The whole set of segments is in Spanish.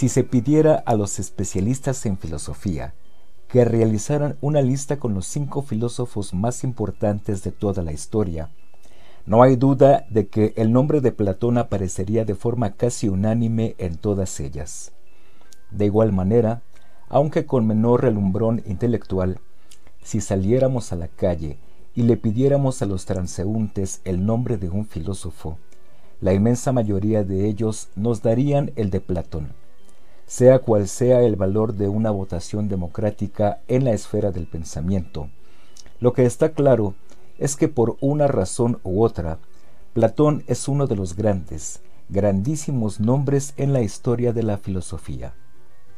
Si se pidiera a los especialistas en filosofía que realizaran una lista con los cinco filósofos más importantes de toda la historia, no hay duda de que el nombre de Platón aparecería de forma casi unánime en todas ellas. De igual manera, aunque con menor relumbrón intelectual, si saliéramos a la calle y le pidiéramos a los transeúntes el nombre de un filósofo, la inmensa mayoría de ellos nos darían el de Platón, sea cual sea el valor de una votación democrática en la esfera del pensamiento. Lo que está claro es que por una razón u otra, Platón es uno de los grandes, grandísimos nombres en la historia de la filosofía.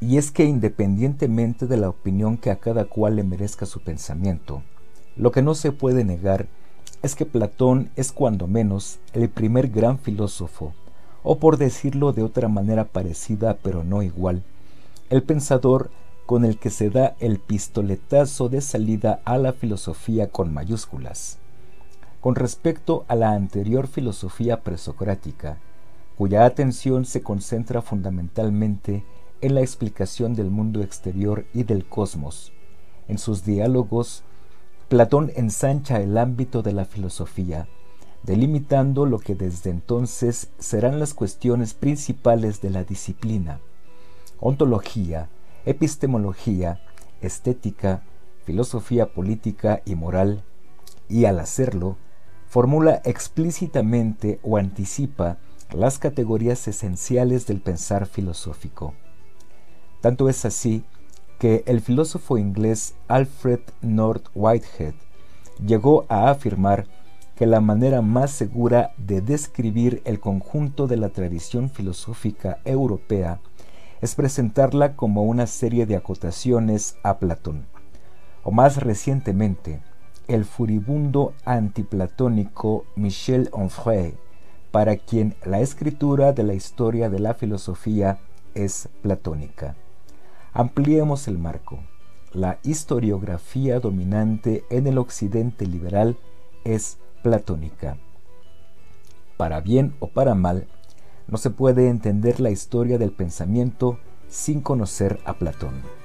Y es que independientemente de la opinión que a cada cual le merezca su pensamiento, lo que no se puede negar es que Platón es cuando menos el primer gran filósofo, o por decirlo de otra manera parecida pero no igual, el pensador con el que se da el pistoletazo de salida a la filosofía con mayúsculas. Con respecto a la anterior filosofía presocrática, cuya atención se concentra fundamentalmente en la explicación del mundo exterior y del cosmos, en sus diálogos, Platón ensancha el ámbito de la filosofía, delimitando lo que desde entonces serán las cuestiones principales de la disciplina, ontología, epistemología, estética, filosofía política y moral, y al hacerlo, formula explícitamente o anticipa las categorías esenciales del pensar filosófico. Tanto es así que el filósofo inglés Alfred North Whitehead llegó a afirmar que la manera más segura de describir el conjunto de la tradición filosófica europea es presentarla como una serie de acotaciones a Platón, o más recientemente, el furibundo antiplatónico Michel Onfray, para quien la escritura de la historia de la filosofía es platónica. Ampliemos el marco. La historiografía dominante en el occidente liberal es platónica. Para bien o para mal, no se puede entender la historia del pensamiento sin conocer a Platón.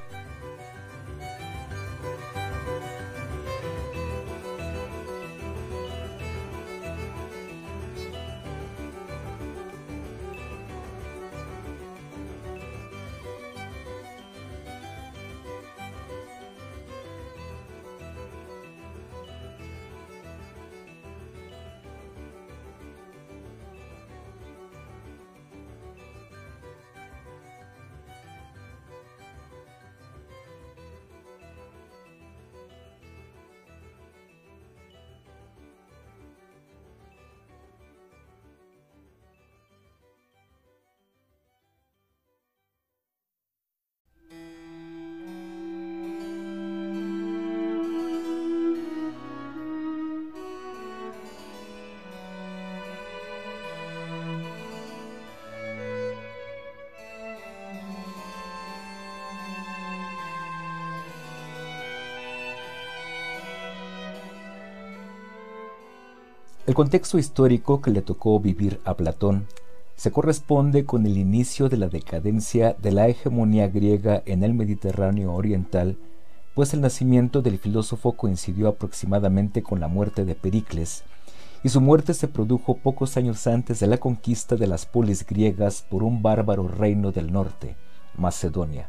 Contexto histórico que le tocó vivir a Platón se corresponde con el inicio de la decadencia de la hegemonía griega en el Mediterráneo oriental, pues el nacimiento del filósofo coincidió aproximadamente con la muerte de Pericles, y su muerte se produjo pocos años antes de la conquista de las polis griegas por un bárbaro reino del norte, Macedonia.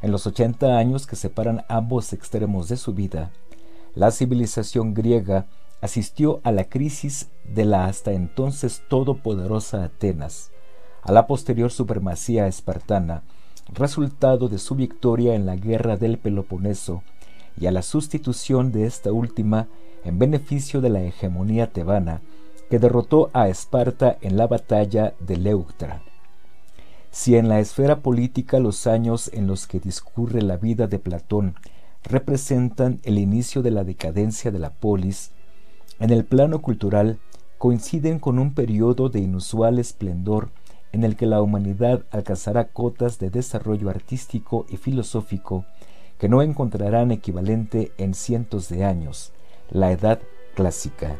En los 80 años que separan ambos extremos de su vida, la civilización griega asistió a la crisis de la hasta entonces todopoderosa Atenas, a la posterior supremacía espartana, resultado de su victoria en la guerra del Peloponeso, y a la sustitución de esta última en beneficio de la hegemonía tebana, que derrotó a Esparta en la batalla de Leuctra. Si en la esfera política los años en los que discurre la vida de Platón representan el inicio de la decadencia de la polis, en el plano cultural coinciden con un periodo de inusual esplendor en el que la humanidad alcanzará cotas de desarrollo artístico y filosófico que no encontrarán equivalente en cientos de años, la edad clásica.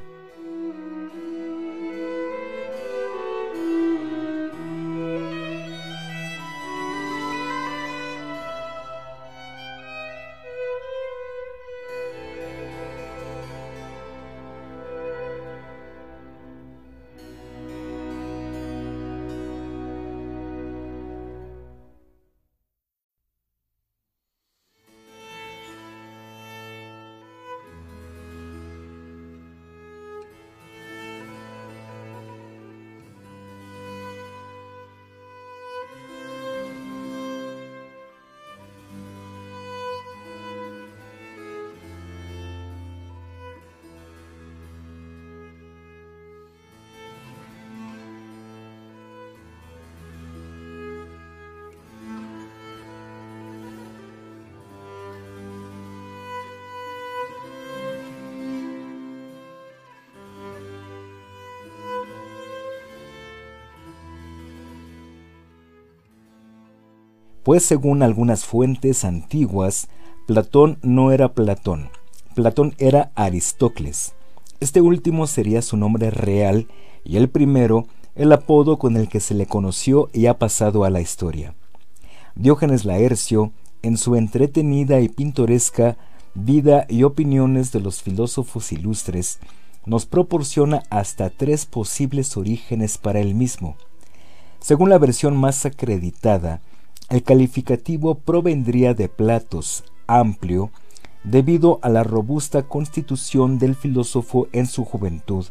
Pues según algunas fuentes antiguas, Platón no era Platón, Platón era Aristócles. Este último sería su nombre real y el primero el apodo con el que se le conoció y ha pasado a la historia. Diógenes Laercio, en su entretenida y pintoresca Vida y opiniones de los filósofos ilustres, nos proporciona hasta tres posibles orígenes para el mismo. Según la versión más acreditada, el calificativo provendría de Platos, amplio, debido a la robusta constitución del filósofo en su juventud,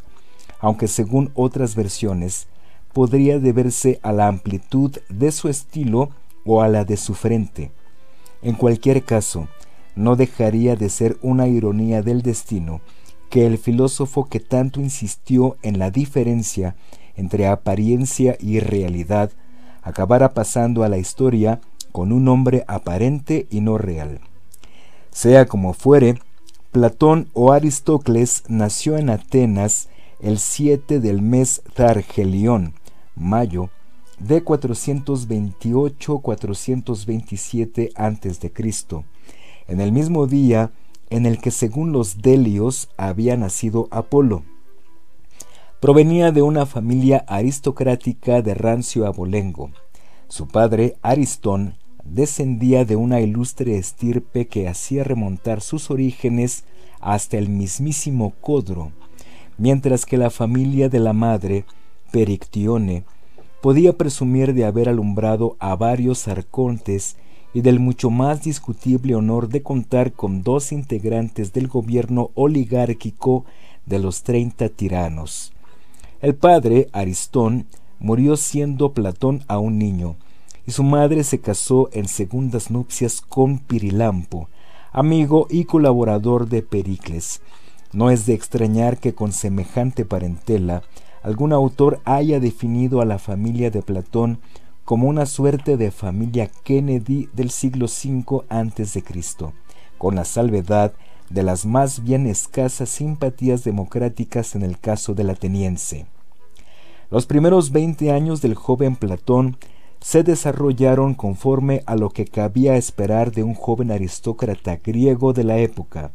aunque según otras versiones podría deberse a la amplitud de su estilo o a la de su frente. En cualquier caso, no dejaría de ser una ironía del destino que el filósofo que tanto insistió en la diferencia entre apariencia y realidad acabara pasando a la historia con un nombre aparente y no real. Sea como fuere, Platón o Aristócles nació en Atenas el 7 del mes Targelión, mayo, de 428-427 a.C., en el mismo día en el que según los Delios había nacido Apolo. Provenía de una familia aristocrática de rancio abolengo. Su padre, Aristón, descendía de una ilustre estirpe que hacía remontar sus orígenes hasta el mismísimo Codro, mientras que la familia de la madre, Perictione, podía presumir de haber alumbrado a varios arcontes y del mucho más discutible honor de contar con dos integrantes del gobierno oligárquico de los treinta tiranos. El padre, Aristón, murió siendo Platón a un niño, y su madre se casó en segundas nupcias con Pirilampo, amigo y colaborador de Pericles. No es de extrañar que con semejante parentela algún autor haya definido a la familia de Platón como una suerte de familia Kennedy del siglo V a.C., con la salvedad de las más bien escasas simpatías democráticas en el caso del ateniense. Los primeros veinte años del joven Platón se desarrollaron conforme a lo que cabía esperar de un joven aristócrata griego de la época.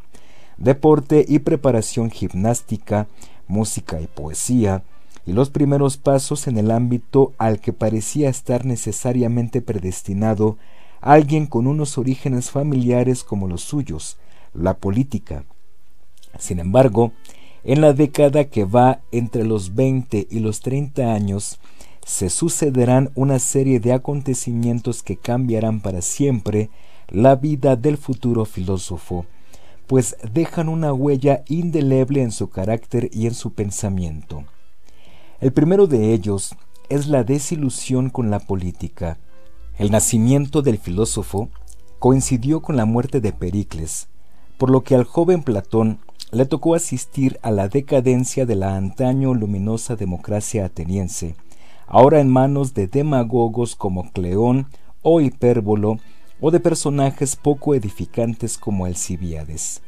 Deporte y preparación gimnástica, música y poesía, y los primeros pasos en el ámbito al que parecía estar necesariamente predestinado alguien con unos orígenes familiares como los suyos, la política. Sin embargo, en la década que va entre los 20 y los 30 años, se sucederán una serie de acontecimientos que cambiarán para siempre la vida del futuro filósofo, pues dejan una huella indeleble en su carácter y en su pensamiento. El primero de ellos es la desilusión con la política. El nacimiento del filósofo coincidió con la muerte de Pericles, por lo que al joven Platón le tocó asistir a la decadencia de la antaño luminosa democracia ateniense, ahora en manos de demagogos como Cleón o Hipérbolo, o de personajes poco edificantes como Alcibiades.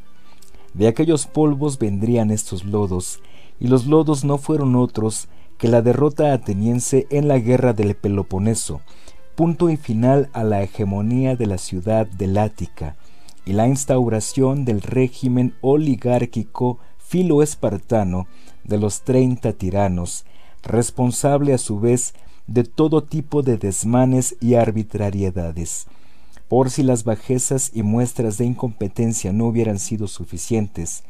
De aquellos polvos vendrían estos lodos, y los lodos no fueron otros que la derrota ateniense en la guerra del Peloponeso, punto y final a la hegemonía de la ciudad del Ática, y la instauración del régimen oligárquico filo-espartano de los treinta tiranos, responsable a su vez de todo tipo de desmanes y arbitrariedades. Por si las bajezas y muestras de incompetencia no hubieran sido suficientes,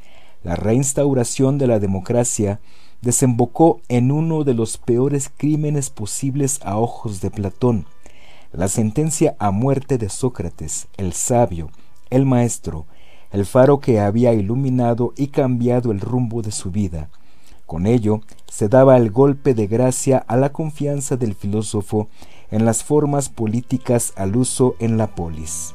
la reinstauración de la democracia desembocó en uno de los peores crímenes posibles a ojos de Platón, la sentencia a muerte de Sócrates, el sabio, el maestro, el faro que había iluminado y cambiado el rumbo de su vida. Con ello se daba el golpe de gracia a la confianza del filósofo en las formas políticas al uso en la polis.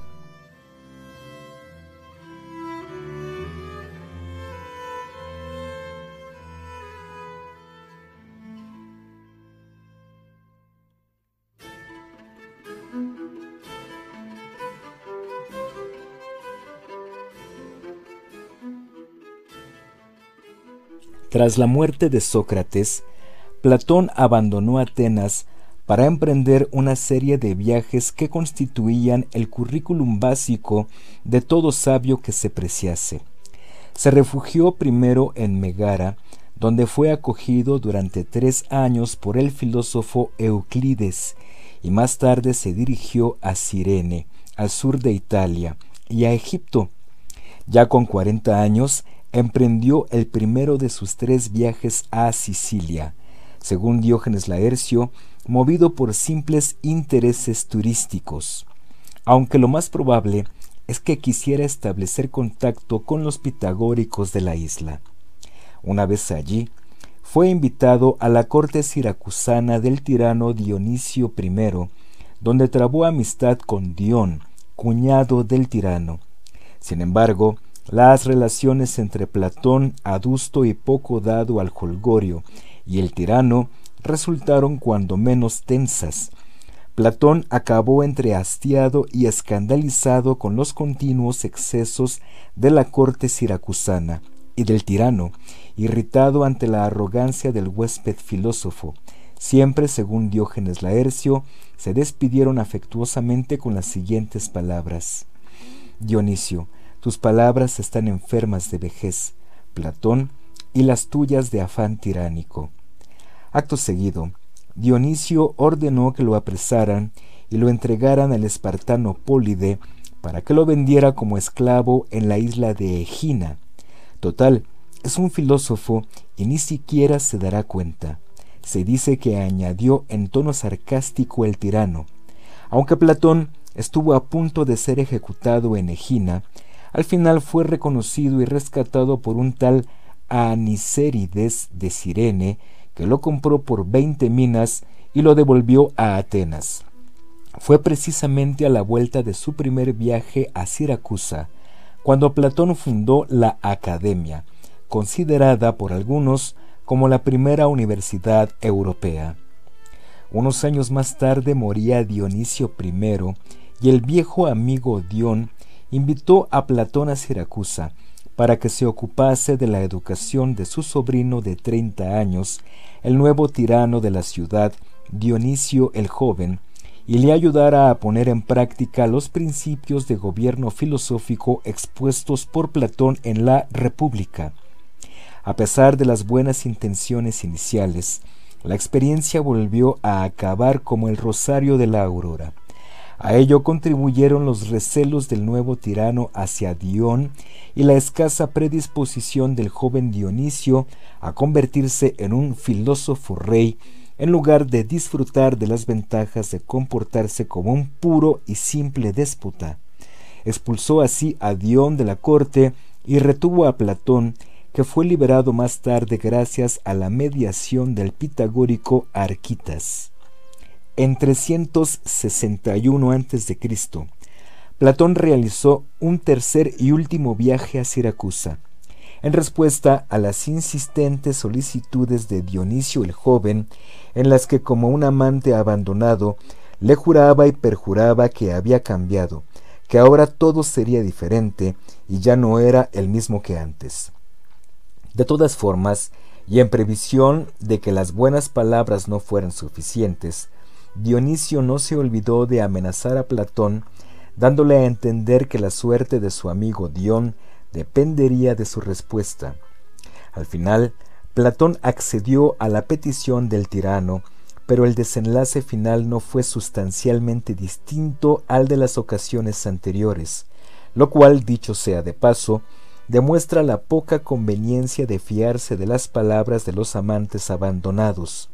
Tras la muerte de Sócrates, Platón abandonó Atenas para emprender una serie de viajes que constituían el currículum básico de todo sabio que se preciase. Se refugió primero en Megara, donde fue acogido durante tres años por el filósofo Euclides, y más tarde se dirigió a Cirene, al sur de Italia, y a Egipto. Ya con cuarenta años, emprendió el primero de sus tres viajes a Sicilia, según Diógenes Laercio, movido por simples intereses turísticos, aunque lo más probable es que quisiera establecer contacto con los pitagóricos de la isla. Una vez allí, fue invitado a la corte siracusana del tirano Dionisio I, donde trabó amistad con Dion, cuñado del tirano. Sin embargo, las relaciones entre Platón, adusto y poco dado al holgorio, y el tirano resultaron cuando menos tensas, Platón acabó entre hastiado y escandalizado con los continuos excesos de la corte siracusana y del tirano, irritado ante la arrogancia del huésped filósofo. Siempre, según Diógenes Laercio, se despidieron afectuosamente con las siguientes palabras. Dionisio, tus palabras están enfermas de vejez, Platón, y las tuyas de afán tiránico. Acto seguido, Dionisio ordenó que lo apresaran y lo entregaran al espartano Pólide para que lo vendiera como esclavo en la isla de Egina. Total, es un filósofo y ni siquiera se dará cuenta. Se dice que añadió en tono sarcástico el tirano. Aunque Platón estuvo a punto de ser ejecutado en Egina, al final fue reconocido y rescatado por un tal Anicérides de Cirene, que lo compró por veinte minas y lo devolvió a Atenas. Fue precisamente a la vuelta de su primer viaje a Siracusa, cuando Platón fundó la Academia, considerada por algunos como la primera universidad europea. Unos años más tarde moría Dionisio I y el viejo amigo Dion invitó a Platón a Siracusa para que se ocupase de la educación de su sobrino de treinta años, el nuevo tirano de la ciudad, Dionisio el joven, y le ayudara a poner en práctica los principios de gobierno filosófico expuestos por Platón en la República. A pesar de las buenas intenciones iniciales, la experiencia volvió a acabar como el rosario de la aurora. A ello contribuyeron los recelos del nuevo tirano hacia Dion y la escasa predisposición del joven Dionisio a convertirse en un filósofo rey en lugar de disfrutar de las ventajas de comportarse como un puro y simple déspota. Expulsó así a Dion de la corte y retuvo a Platón, que fue liberado más tarde gracias a la mediación del pitagórico Arquitas. En 361 a.C., Platón realizó un tercer y último viaje a Siracusa. En respuesta a las insistentes solicitudes de Dionisio el joven, en las que como un amante abandonado le juraba y perjuraba que había cambiado, que ahora todo sería diferente y ya no era el mismo que antes. De todas formas, y en previsión de que las buenas palabras no fueran suficientes, Dionisio no se olvidó de amenazar a Platón, dándole a entender que la suerte de su amigo Dion dependería de su respuesta. Al final, Platón accedió a la petición del tirano, pero el desenlace final no fue sustancialmente distinto al de las ocasiones anteriores, lo cual, dicho sea de paso, demuestra la poca conveniencia de fiarse de las palabras de los amantes abandonados.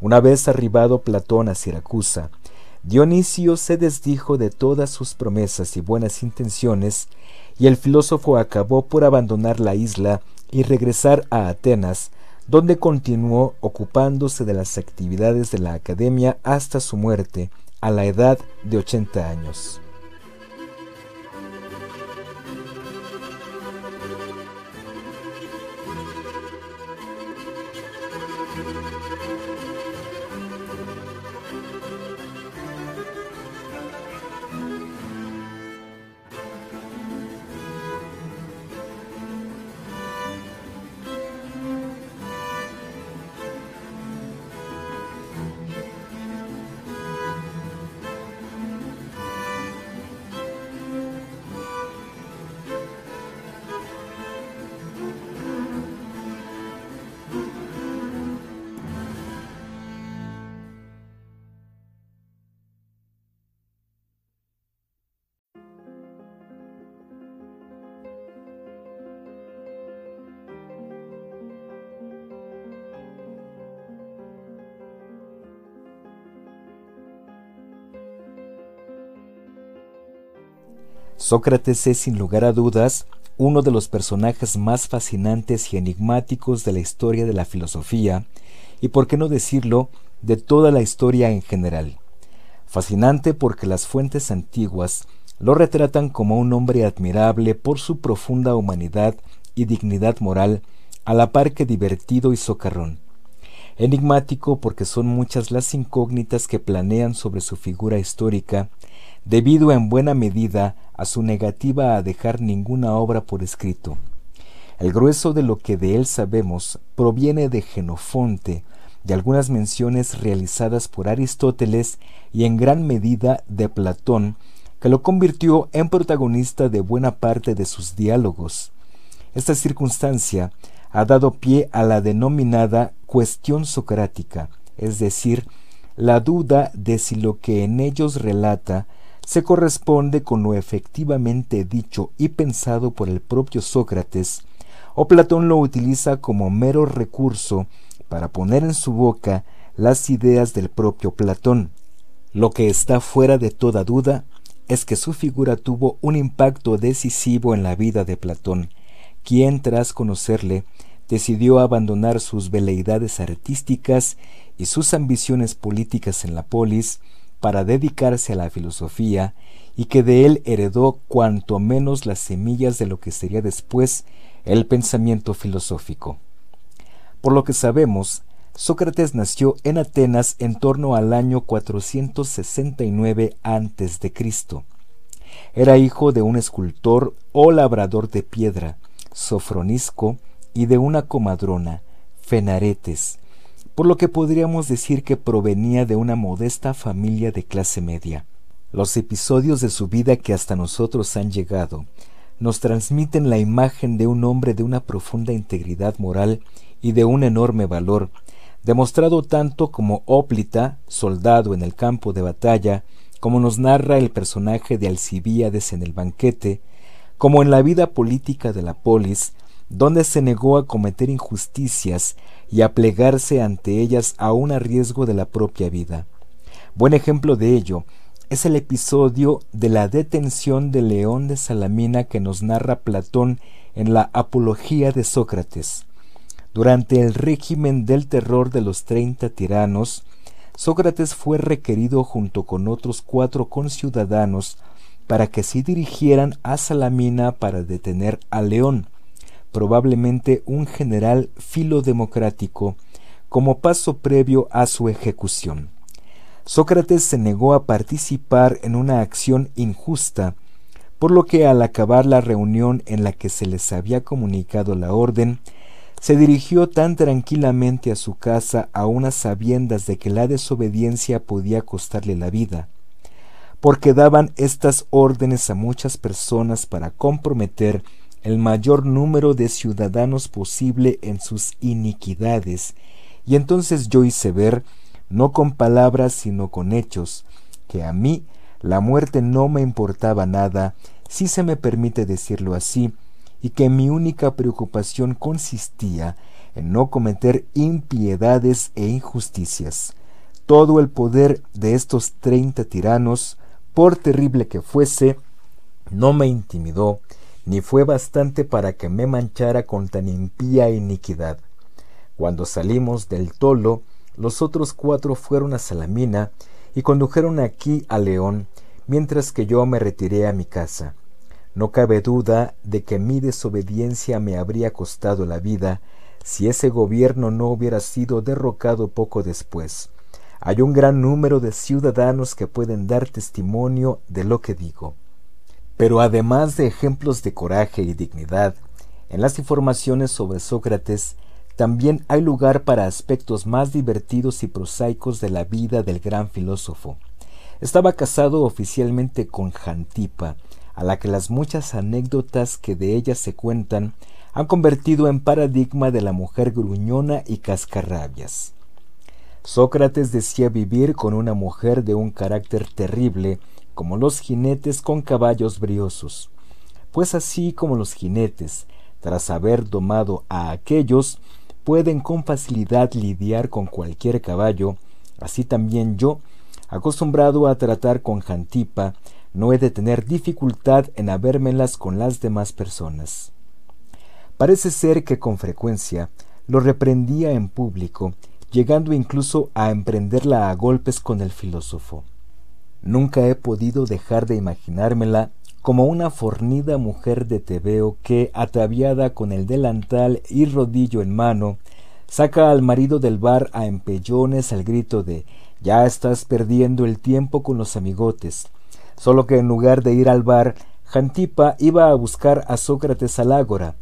Una vez arribado Platón a Siracusa, Dionisio se desdijo de todas sus promesas y buenas intenciones, y el filósofo acabó por abandonar la isla y regresar a Atenas, donde continuó ocupándose de las actividades de la academia hasta su muerte, a la edad de ochenta años. Sócrates es sin lugar a dudas uno de los personajes más fascinantes y enigmáticos de la historia de la filosofía, y por qué no decirlo, de toda la historia en general. Fascinante porque las fuentes antiguas lo retratan como un hombre admirable por su profunda humanidad y dignidad moral, a la par que divertido y socarrón. Enigmático porque son muchas las incógnitas que planean sobre su figura histórica, debido en buena medida a su negativa a dejar ninguna obra por escrito. El grueso de lo que de él sabemos proviene de Genofonte, de algunas menciones realizadas por Aristóteles y en gran medida de Platón, que lo convirtió en protagonista de buena parte de sus diálogos. Esta circunstancia ha dado pie a la denominada cuestión socrática, es decir, la duda de si lo que en ellos relata se corresponde con lo efectivamente dicho y pensado por el propio Sócrates, o Platón lo utiliza como mero recurso para poner en su boca las ideas del propio Platón. Lo que está fuera de toda duda es que su figura tuvo un impacto decisivo en la vida de Platón, quien tras conocerle decidió abandonar sus veleidades artísticas y sus ambiciones políticas en la polis para dedicarse a la filosofía y que de él heredó cuanto menos las semillas de lo que sería después el pensamiento filosófico. Por lo que sabemos, Sócrates nació en Atenas en torno al año 469 a.C. Era hijo de un escultor o labrador de piedra, Sofronisco, y de una comadrona, Fenaretes, por lo que podríamos decir que provenía de una modesta familia de clase media. Los episodios de su vida que hasta nosotros han llegado nos transmiten la imagen de un hombre de una profunda integridad moral y de un enorme valor, demostrado tanto como óplita, soldado en el campo de batalla, como nos narra el personaje de Alcibíades en el banquete, como en la vida política de la polis, donde se negó a cometer injusticias y a plegarse ante ellas aun a riesgo de la propia vida. Buen ejemplo de ello es el episodio de la detención de León de Salamina que nos narra Platón en la Apología de Sócrates. Durante el régimen del terror de los treinta tiranos, Sócrates fue requerido junto con otros cuatro conciudadanos para que se dirigieran a Salamina para detener a León, probablemente un general filodemocrático, como paso previo a su ejecución. Sócrates se negó a participar en una acción injusta, por lo que al acabar la reunión en la que se les había comunicado la orden, se dirigió tan tranquilamente a su casa a unas sabiendas de que la desobediencia podía costarle la vida, porque daban estas órdenes a muchas personas para comprometer el mayor número de ciudadanos posible en sus iniquidades, y entonces yo hice ver, no con palabras sino con hechos, que a mí la muerte no me importaba nada, si se me permite decirlo así, y que mi única preocupación consistía en no cometer impiedades e injusticias. Todo el poder de estos treinta tiranos, por terrible que fuese, no me intimidó, ni fue bastante para que me manchara con tan impía iniquidad. Cuando salimos del tolo, los otros cuatro fueron a Salamina y condujeron aquí a León, mientras que yo me retiré a mi casa. No cabe duda de que mi desobediencia me habría costado la vida si ese gobierno no hubiera sido derrocado poco después. Hay un gran número de ciudadanos que pueden dar testimonio de lo que digo. Pero además de ejemplos de coraje y dignidad, en las informaciones sobre Sócrates también hay lugar para aspectos más divertidos y prosaicos de la vida del gran filósofo. Estaba casado oficialmente con Jantipa, a la que las muchas anécdotas que de ella se cuentan han convertido en paradigma de la mujer gruñona y cascarrabias. Sócrates decía vivir con una mujer de un carácter terrible, como los jinetes con caballos briosos, pues así como los jinetes, tras haber domado a aquellos, pueden con facilidad lidiar con cualquier caballo, así también yo, acostumbrado a tratar con Jantipa, no he de tener dificultad en habérmelas con las demás personas. Parece ser que con frecuencia lo reprendía en público, llegando incluso a emprenderla a golpes con el filósofo. Nunca he podido dejar de imaginármela como una fornida mujer de tebeo que, ataviada con el delantal y rodillo en mano, saca al marido del bar a empellones al grito de ya estás perdiendo el tiempo con los amigotes. Solo que en lugar de ir al bar, Jantipa iba a buscar a Sócrates al ágora.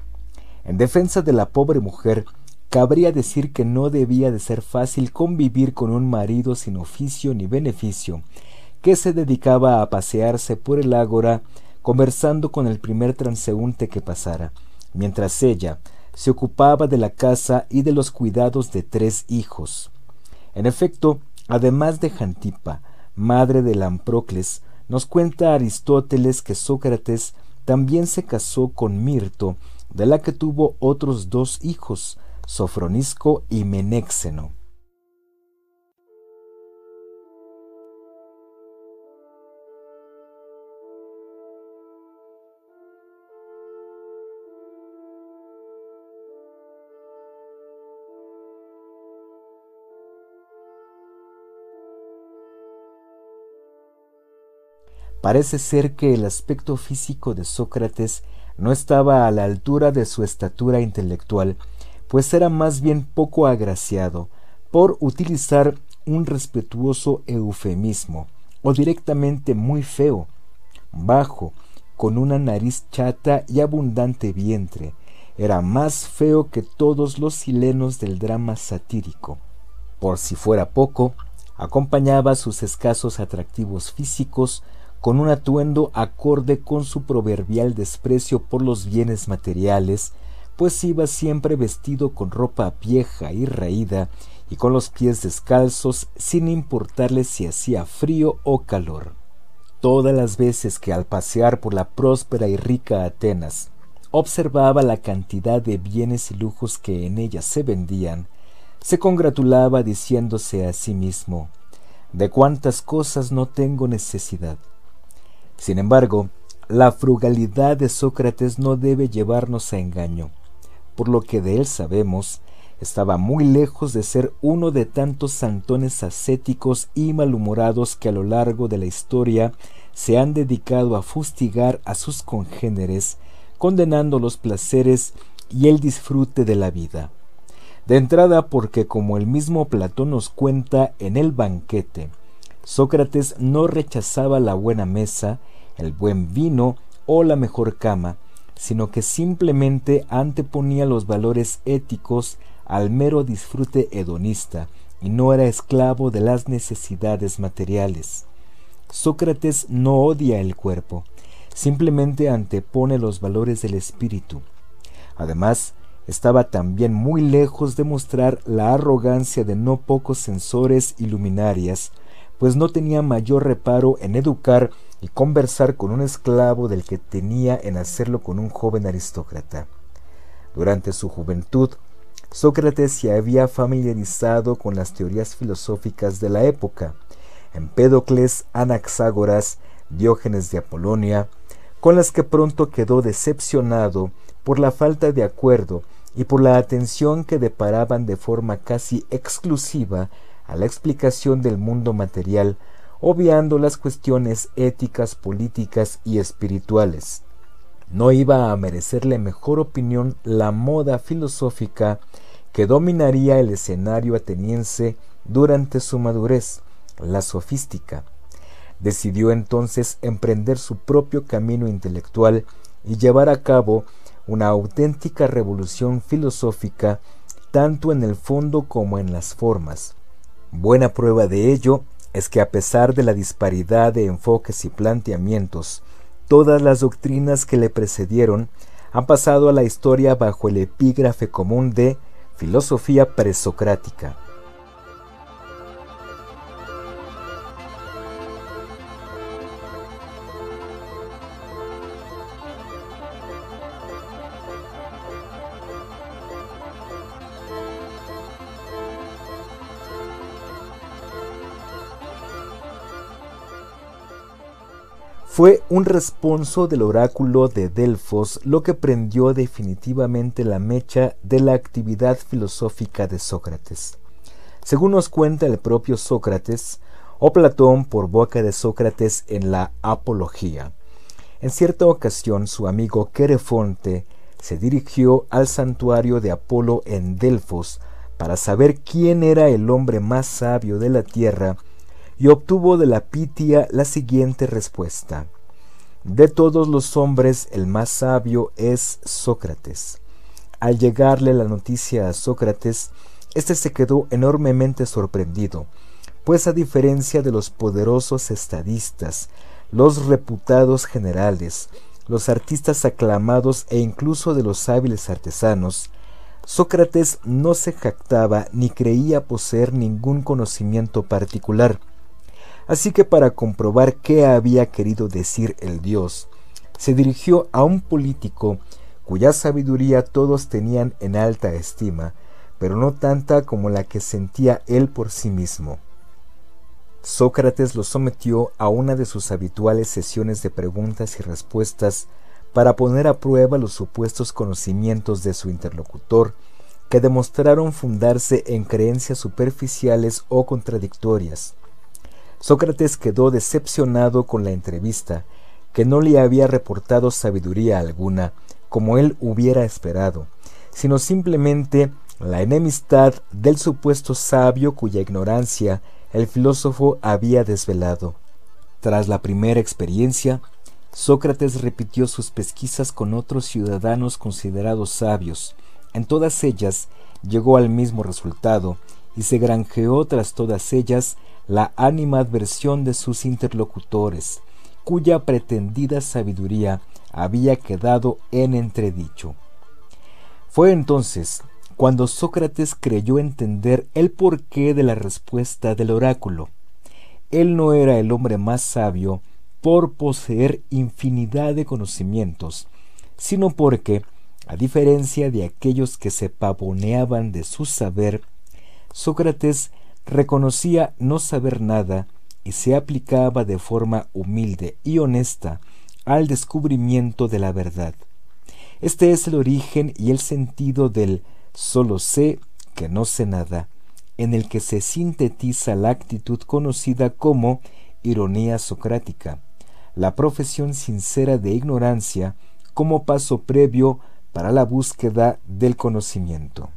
En defensa de la pobre mujer, cabría decir que no debía de ser fácil convivir con un marido sin oficio ni beneficio, que se dedicaba a pasearse por el ágora conversando con el primer transeúnte que pasara, mientras ella se ocupaba de la casa y de los cuidados de tres hijos. En efecto, además de Jantipa, madre de Lamprocles, nos cuenta Aristóteles que Sócrates también se casó con Mirto, de la que tuvo otros dos hijos, Sofronisco y Menéxeno. Parece ser que el aspecto físico de Sócrates no estaba a la altura de su estatura intelectual, pues era más bien poco agraciado, por utilizar un respetuoso eufemismo, o directamente muy feo, bajo, con una nariz chata y abundante vientre, era más feo que todos los silenos del drama satírico. Por si fuera poco, acompañaba sus escasos atractivos físicos con un atuendo acorde con su proverbial desprecio por los bienes materiales, pues iba siempre vestido con ropa vieja y raída y con los pies descalzos sin importarle si hacía frío o calor. Todas las veces que al pasear por la próspera y rica Atenas observaba la cantidad de bienes y lujos que en ella se vendían, se congratulaba diciéndose a sí mismo de cuántas cosas no tengo necesidad sin embargo, la frugalidad de Sócrates no debe llevarnos a engaño. Por lo que de él sabemos, estaba muy lejos de ser uno de tantos santones ascéticos y malhumorados que a lo largo de la historia se han dedicado a fustigar a sus congéneres, condenando los placeres y el disfrute de la vida. De entrada porque como el mismo Platón nos cuenta en el banquete, Sócrates no rechazaba la buena mesa, el buen vino o la mejor cama, sino que simplemente anteponía los valores éticos al mero disfrute hedonista y no era esclavo de las necesidades materiales. Sócrates no odia el cuerpo, simplemente antepone los valores del espíritu. Además, estaba también muy lejos de mostrar la arrogancia de no pocos censores y luminarias, pues no tenía mayor reparo en educar y conversar con un esclavo del que tenía en hacerlo con un joven aristócrata. Durante su juventud, Sócrates se había familiarizado con las teorías filosóficas de la época, Empédocles, Anaxágoras, Diógenes de Apolonia, con las que pronto quedó decepcionado por la falta de acuerdo y por la atención que deparaban de forma casi exclusiva a la explicación del mundo material, obviando las cuestiones éticas, políticas y espirituales. No iba a merecerle mejor opinión la moda filosófica que dominaría el escenario ateniense durante su madurez, la sofística. Decidió entonces emprender su propio camino intelectual y llevar a cabo una auténtica revolución filosófica tanto en el fondo como en las formas. Buena prueba de ello es que a pesar de la disparidad de enfoques y planteamientos, todas las doctrinas que le precedieron han pasado a la historia bajo el epígrafe común de filosofía presocrática. Fue un responso del oráculo de Delfos lo que prendió definitivamente la mecha de la actividad filosófica de Sócrates. Según nos cuenta el propio Sócrates, o Platón por boca de Sócrates en la Apología. En cierta ocasión su amigo Querefonte se dirigió al santuario de Apolo en Delfos para saber quién era el hombre más sabio de la tierra y obtuvo de la Pitia la siguiente respuesta. De todos los hombres el más sabio es Sócrates. Al llegarle la noticia a Sócrates, éste se quedó enormemente sorprendido, pues a diferencia de los poderosos estadistas, los reputados generales, los artistas aclamados e incluso de los hábiles artesanos, Sócrates no se jactaba ni creía poseer ningún conocimiento particular. Así que para comprobar qué había querido decir el dios, se dirigió a un político cuya sabiduría todos tenían en alta estima, pero no tanta como la que sentía él por sí mismo. Sócrates lo sometió a una de sus habituales sesiones de preguntas y respuestas para poner a prueba los supuestos conocimientos de su interlocutor, que demostraron fundarse en creencias superficiales o contradictorias. Sócrates quedó decepcionado con la entrevista, que no le había reportado sabiduría alguna, como él hubiera esperado, sino simplemente la enemistad del supuesto sabio cuya ignorancia el filósofo había desvelado. Tras la primera experiencia, Sócrates repitió sus pesquisas con otros ciudadanos considerados sabios. En todas ellas llegó al mismo resultado y se granjeó tras todas ellas la animadversión de sus interlocutores, cuya pretendida sabiduría había quedado en entredicho. Fue entonces cuando Sócrates creyó entender el porqué de la respuesta del oráculo. Él no era el hombre más sabio por poseer infinidad de conocimientos, sino porque, a diferencia de aquellos que se pavoneaban de su saber, Sócrates reconocía no saber nada y se aplicaba de forma humilde y honesta al descubrimiento de la verdad. Este es el origen y el sentido del Solo sé que no sé nada, en el que se sintetiza la actitud conocida como ironía socrática, la profesión sincera de ignorancia como paso previo para la búsqueda del conocimiento.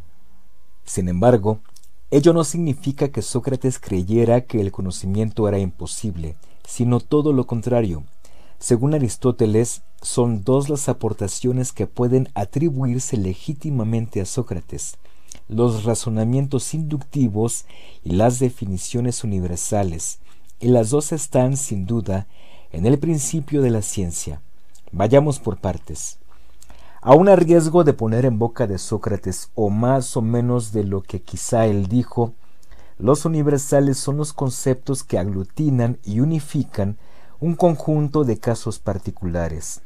Sin embargo, ello no significa que Sócrates creyera que el conocimiento era imposible, sino todo lo contrario. Según Aristóteles, son dos las aportaciones que pueden atribuirse legítimamente a Sócrates, los razonamientos inductivos y las definiciones universales, y las dos están, sin duda, en el principio de la ciencia. Vayamos por partes. Aun a riesgo de poner en boca de Sócrates o más o menos de lo que quizá él dijo, los universales son los conceptos que aglutinan y unifican un conjunto de casos particulares.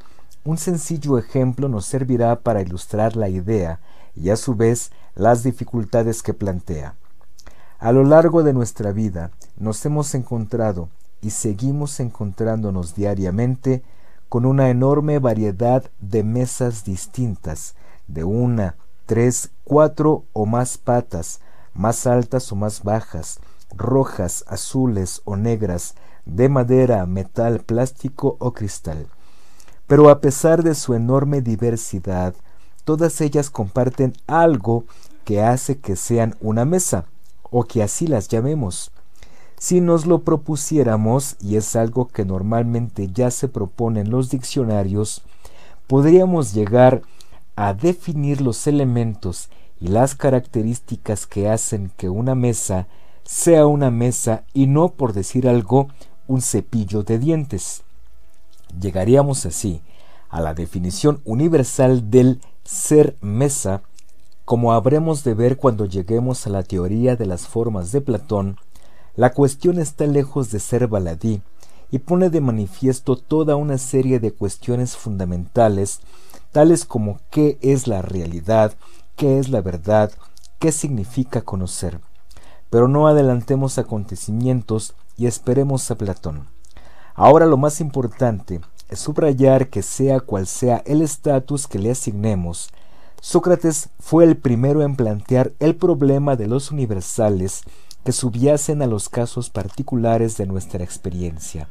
Un sencillo ejemplo nos servirá para ilustrar la idea y a su vez las dificultades que plantea. A lo largo de nuestra vida nos hemos encontrado y seguimos encontrándonos diariamente con una enorme variedad de mesas distintas, de una, tres, cuatro o más patas, más altas o más bajas, rojas, azules o negras, de madera, metal, plástico o cristal. Pero a pesar de su enorme diversidad, todas ellas comparten algo que hace que sean una mesa, o que así las llamemos. Si nos lo propusiéramos, y es algo que normalmente ya se propone en los diccionarios, podríamos llegar a definir los elementos y las características que hacen que una mesa sea una mesa y no, por decir algo, un cepillo de dientes. Llegaríamos así a la definición universal del ser mesa, como habremos de ver cuando lleguemos a la teoría de las formas de Platón, la cuestión está lejos de ser baladí y pone de manifiesto toda una serie de cuestiones fundamentales, tales como qué es la realidad, qué es la verdad, qué significa conocer. Pero no adelantemos acontecimientos y esperemos a Platón. Ahora lo más importante es subrayar que sea cual sea el estatus que le asignemos, Sócrates fue el primero en plantear el problema de los universales que subyasen a los casos particulares de nuestra experiencia.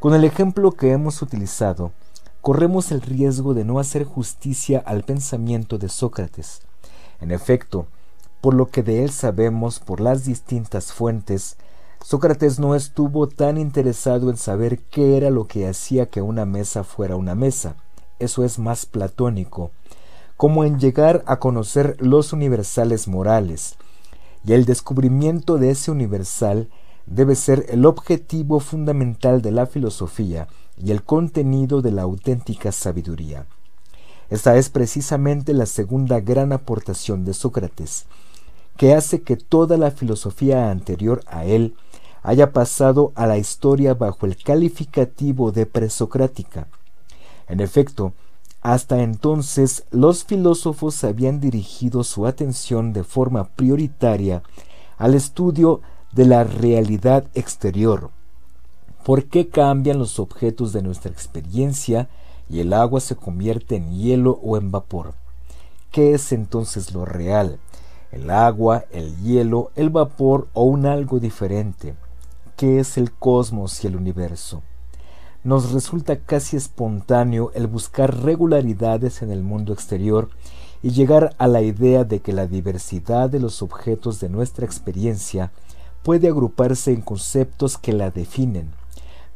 Con el ejemplo que hemos utilizado, corremos el riesgo de no hacer justicia al pensamiento de Sócrates. En efecto, por lo que de él sabemos por las distintas fuentes, Sócrates no estuvo tan interesado en saber qué era lo que hacía que una mesa fuera una mesa, eso es más platónico, como en llegar a conocer los universales morales, y el descubrimiento de ese universal debe ser el objetivo fundamental de la filosofía y el contenido de la auténtica sabiduría. Esta es precisamente la segunda gran aportación de Sócrates, que hace que toda la filosofía anterior a él haya pasado a la historia bajo el calificativo de presocrática. En efecto, hasta entonces los filósofos habían dirigido su atención de forma prioritaria al estudio de la realidad exterior. ¿Por qué cambian los objetos de nuestra experiencia y el agua se convierte en hielo o en vapor? ¿Qué es entonces lo real? ¿El agua, el hielo, el vapor o un algo diferente? ¿Qué es el cosmos y el universo? Nos resulta casi espontáneo el buscar regularidades en el mundo exterior y llegar a la idea de que la diversidad de los objetos de nuestra experiencia puede agruparse en conceptos que la definen.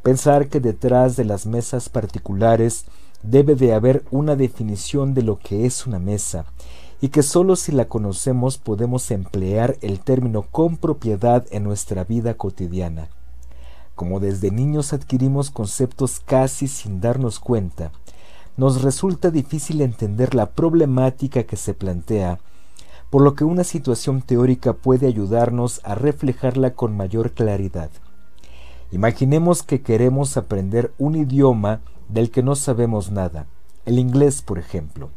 Pensar que detrás de las mesas particulares debe de haber una definición de lo que es una mesa, y que sólo si la conocemos podemos emplear el término con propiedad en nuestra vida cotidiana. Como desde niños adquirimos conceptos casi sin darnos cuenta, nos resulta difícil entender la problemática que se plantea por lo que una situación teórica puede ayudarnos a reflejarla con mayor claridad. Imaginemos que queremos aprender un idioma del que no sabemos nada, el inglés por ejemplo.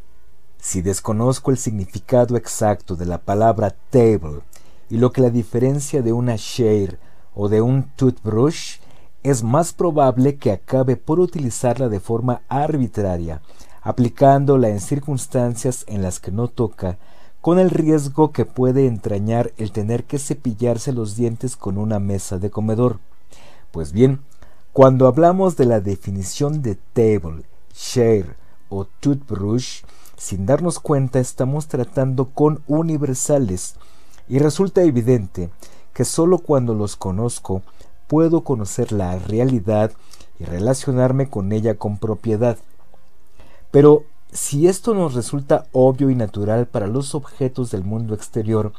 Si desconozco el significado exacto de la palabra table y lo que la diferencia de una share o de un toothbrush, es más probable que acabe por utilizarla de forma arbitraria, aplicándola en circunstancias en las que no toca con el riesgo que puede entrañar el tener que cepillarse los dientes con una mesa de comedor. Pues bien, cuando hablamos de la definición de table, share o toothbrush, sin darnos cuenta estamos tratando con universales y resulta evidente que sólo cuando los conozco puedo conocer la realidad y relacionarme con ella con propiedad. Pero si esto nos resulta obvio y natural para los objetos del mundo exterior,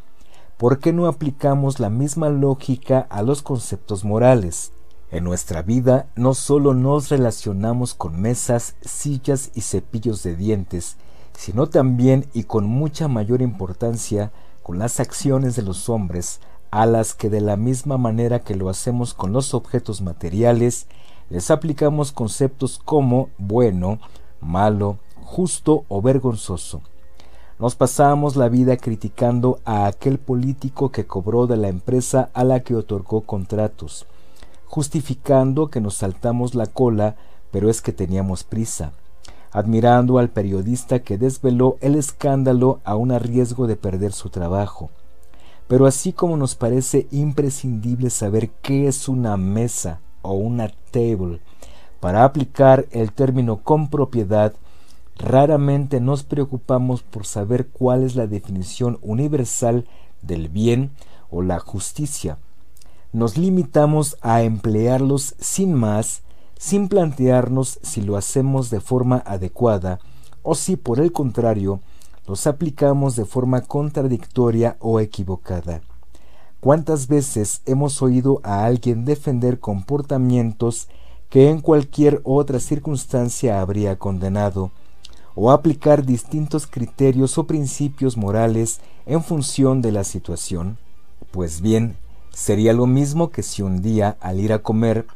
¿por qué no aplicamos la misma lógica a los conceptos morales? En nuestra vida no solo nos relacionamos con mesas, sillas y cepillos de dientes, sino también y con mucha mayor importancia con las acciones de los hombres, a las que de la misma manera que lo hacemos con los objetos materiales, les aplicamos conceptos como bueno, malo, justo o vergonzoso. Nos pasamos la vida criticando a aquel político que cobró de la empresa a la que otorgó contratos, justificando que nos saltamos la cola, pero es que teníamos prisa, admirando al periodista que desveló el escándalo a un riesgo de perder su trabajo. Pero así como nos parece imprescindible saber qué es una mesa o una table, para aplicar el término con propiedad, Raramente nos preocupamos por saber cuál es la definición universal del bien o la justicia. Nos limitamos a emplearlos sin más, sin plantearnos si lo hacemos de forma adecuada o si por el contrario los aplicamos de forma contradictoria o equivocada. ¿Cuántas veces hemos oído a alguien defender comportamientos que en cualquier otra circunstancia habría condenado? o aplicar distintos criterios o principios morales en función de la situación. Pues bien, sería lo mismo que si un día, al ir a comer,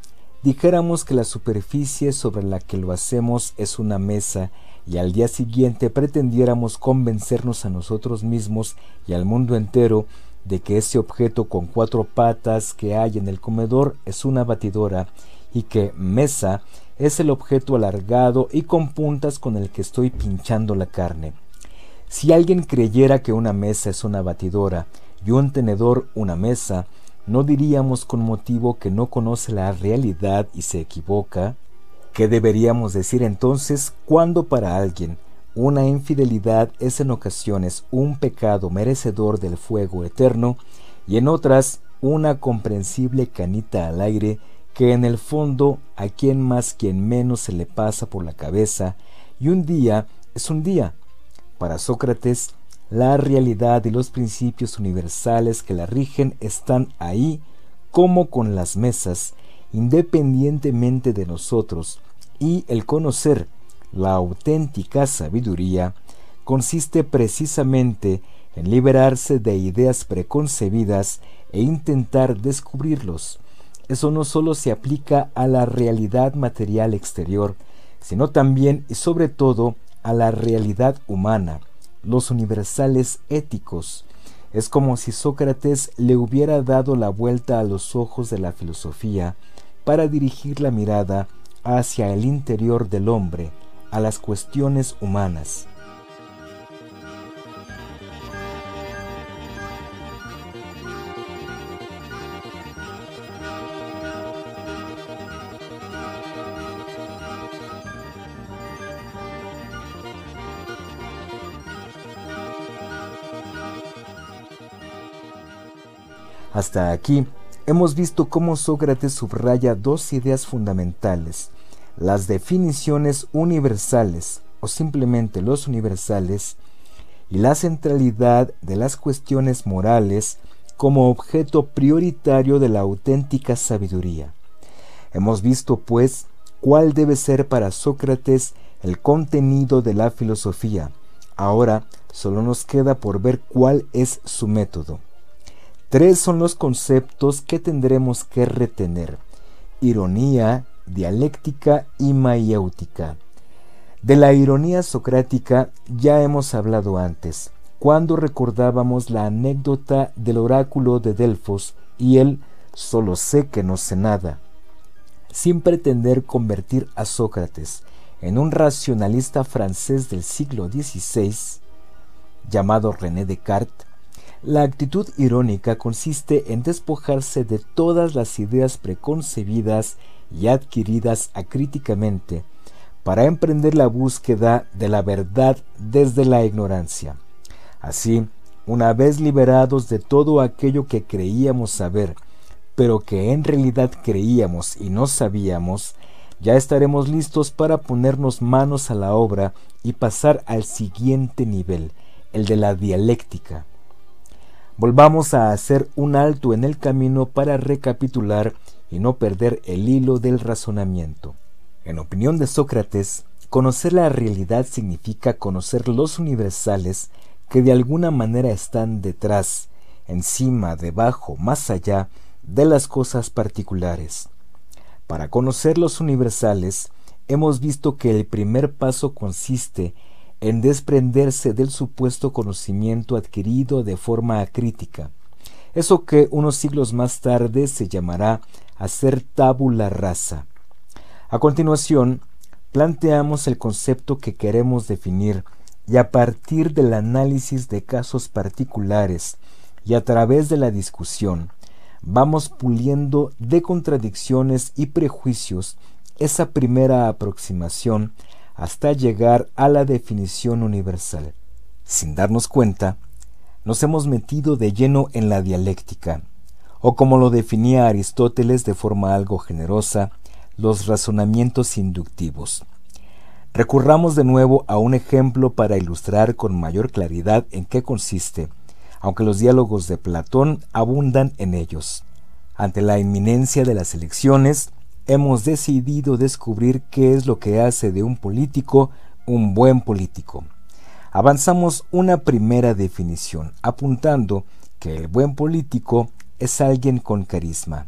dijéramos que la superficie sobre la que lo hacemos es una mesa y al día siguiente pretendiéramos convencernos a nosotros mismos y al mundo entero de que ese objeto con cuatro patas que hay en el comedor es una batidora y que mesa es el objeto alargado y con puntas con el que estoy pinchando la carne. Si alguien creyera que una mesa es una batidora y un tenedor una mesa, ¿no diríamos con motivo que no conoce la realidad y se equivoca? ¿Qué deberíamos decir entonces cuando para alguien una infidelidad es en ocasiones un pecado merecedor del fuego eterno y en otras una comprensible canita al aire que en el fondo a quien más quien menos se le pasa por la cabeza y un día es un día. Para Sócrates, la realidad y los principios universales que la rigen están ahí como con las mesas independientemente de nosotros, y el conocer la auténtica sabiduría consiste precisamente en liberarse de ideas preconcebidas e intentar descubrirlos. Eso no solo se aplica a la realidad material exterior, sino también y sobre todo a la realidad humana, los universales éticos. Es como si Sócrates le hubiera dado la vuelta a los ojos de la filosofía para dirigir la mirada hacia el interior del hombre, a las cuestiones humanas. Hasta aquí hemos visto cómo Sócrates subraya dos ideas fundamentales, las definiciones universales o simplemente los universales y la centralidad de las cuestiones morales como objeto prioritario de la auténtica sabiduría. Hemos visto, pues, cuál debe ser para Sócrates el contenido de la filosofía. Ahora solo nos queda por ver cuál es su método. Tres son los conceptos que tendremos que retener. Ironía, dialéctica y mayéutica. De la ironía socrática ya hemos hablado antes, cuando recordábamos la anécdota del oráculo de Delfos y el solo sé que no sé nada, sin pretender convertir a Sócrates en un racionalista francés del siglo XVI, llamado René Descartes, la actitud irónica consiste en despojarse de todas las ideas preconcebidas y adquiridas acríticamente para emprender la búsqueda de la verdad desde la ignorancia. Así, una vez liberados de todo aquello que creíamos saber, pero que en realidad creíamos y no sabíamos, ya estaremos listos para ponernos manos a la obra y pasar al siguiente nivel, el de la dialéctica. Volvamos a hacer un alto en el camino para recapitular y no perder el hilo del razonamiento. En opinión de Sócrates, conocer la realidad significa conocer los universales que de alguna manera están detrás, encima, debajo, más allá de las cosas particulares. Para conocer los universales, hemos visto que el primer paso consiste en desprenderse del supuesto conocimiento adquirido de forma acrítica, eso que unos siglos más tarde se llamará hacer tabula rasa. A continuación, planteamos el concepto que queremos definir y a partir del análisis de casos particulares y a través de la discusión, vamos puliendo de contradicciones y prejuicios esa primera aproximación hasta llegar a la definición universal. Sin darnos cuenta, nos hemos metido de lleno en la dialéctica, o como lo definía Aristóteles de forma algo generosa, los razonamientos inductivos. Recurramos de nuevo a un ejemplo para ilustrar con mayor claridad en qué consiste, aunque los diálogos de Platón abundan en ellos. Ante la inminencia de las elecciones, hemos decidido descubrir qué es lo que hace de un político un buen político. Avanzamos una primera definición, apuntando que el buen político es alguien con carisma.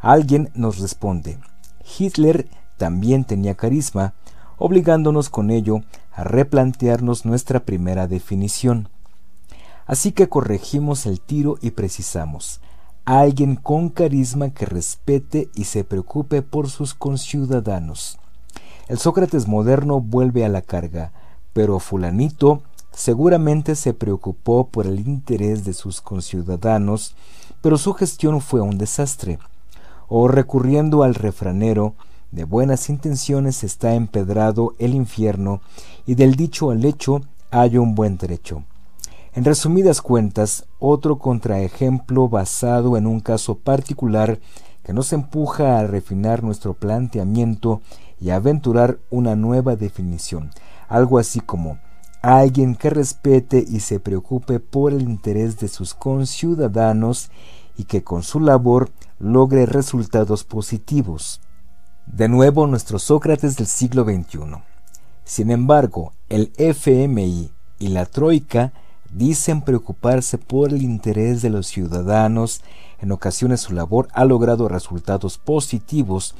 Alguien nos responde, Hitler también tenía carisma, obligándonos con ello a replantearnos nuestra primera definición. Así que corregimos el tiro y precisamos, alguien con carisma que respete y se preocupe por sus conciudadanos. El Sócrates moderno vuelve a la carga, pero fulanito seguramente se preocupó por el interés de sus conciudadanos, pero su gestión fue un desastre. O recurriendo al refranero, de buenas intenciones está empedrado el infierno, y del dicho al hecho hay un buen trecho. En resumidas cuentas, otro contraejemplo basado en un caso particular que nos empuja a refinar nuestro planteamiento y a aventurar una nueva definición, algo así como alguien que respete y se preocupe por el interés de sus conciudadanos y que con su labor logre resultados positivos. De nuevo nuestro Sócrates del siglo XXI. Sin embargo, el FMI y la Troika dicen preocuparse por el interés de los ciudadanos, en ocasiones su labor ha logrado resultados positivos,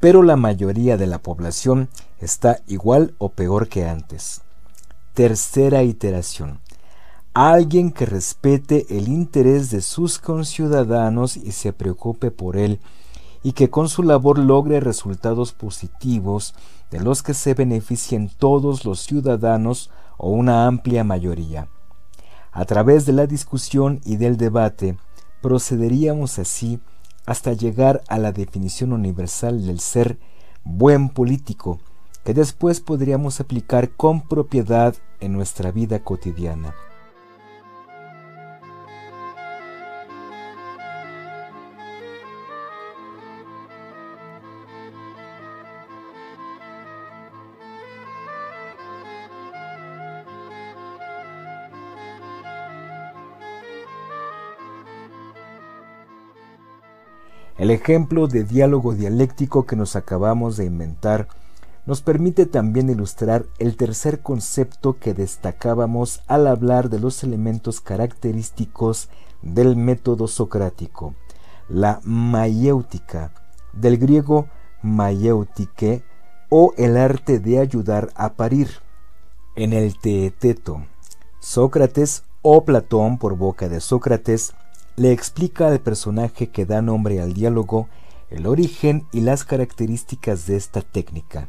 pero la mayoría de la población está igual o peor que antes. Tercera iteración. Alguien que respete el interés de sus conciudadanos y se preocupe por él, y que con su labor logre resultados positivos de los que se beneficien todos los ciudadanos o una amplia mayoría. A través de la discusión y del debate, procederíamos así hasta llegar a la definición universal del ser buen político, que después podríamos aplicar con propiedad en nuestra vida cotidiana. El ejemplo de diálogo dialéctico que nos acabamos de inventar nos permite también ilustrar el tercer concepto que destacábamos al hablar de los elementos característicos del método socrático, la mayéutica, del griego mayeutike o el arte de ayudar a parir. En el Teeteto, Sócrates o Platón por boca de Sócrates le explica al personaje que da nombre al diálogo el origen y las características de esta técnica.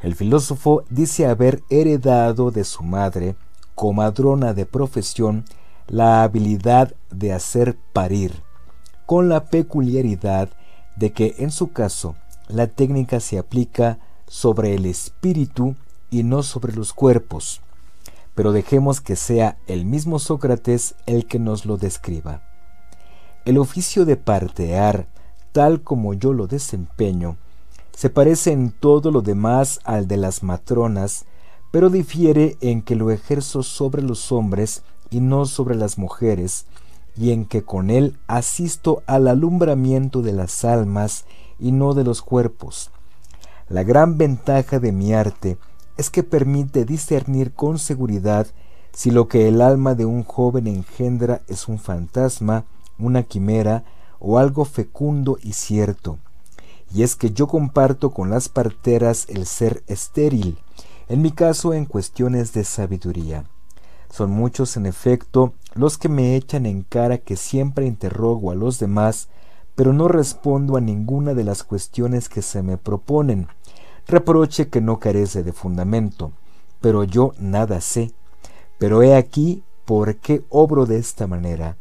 El filósofo dice haber heredado de su madre, comadrona de profesión, la habilidad de hacer parir, con la peculiaridad de que en su caso la técnica se aplica sobre el espíritu y no sobre los cuerpos. Pero dejemos que sea el mismo Sócrates el que nos lo describa. El oficio de partear, tal como yo lo desempeño, se parece en todo lo demás al de las matronas, pero difiere en que lo ejerzo sobre los hombres y no sobre las mujeres, y en que con él asisto al alumbramiento de las almas y no de los cuerpos. La gran ventaja de mi arte es que permite discernir con seguridad si lo que el alma de un joven engendra es un fantasma una quimera o algo fecundo y cierto. Y es que yo comparto con las parteras el ser estéril, en mi caso en cuestiones de sabiduría. Son muchos, en efecto, los que me echan en cara que siempre interrogo a los demás, pero no respondo a ninguna de las cuestiones que se me proponen, reproche que no carece de fundamento, pero yo nada sé. Pero he aquí por qué obro de esta manera.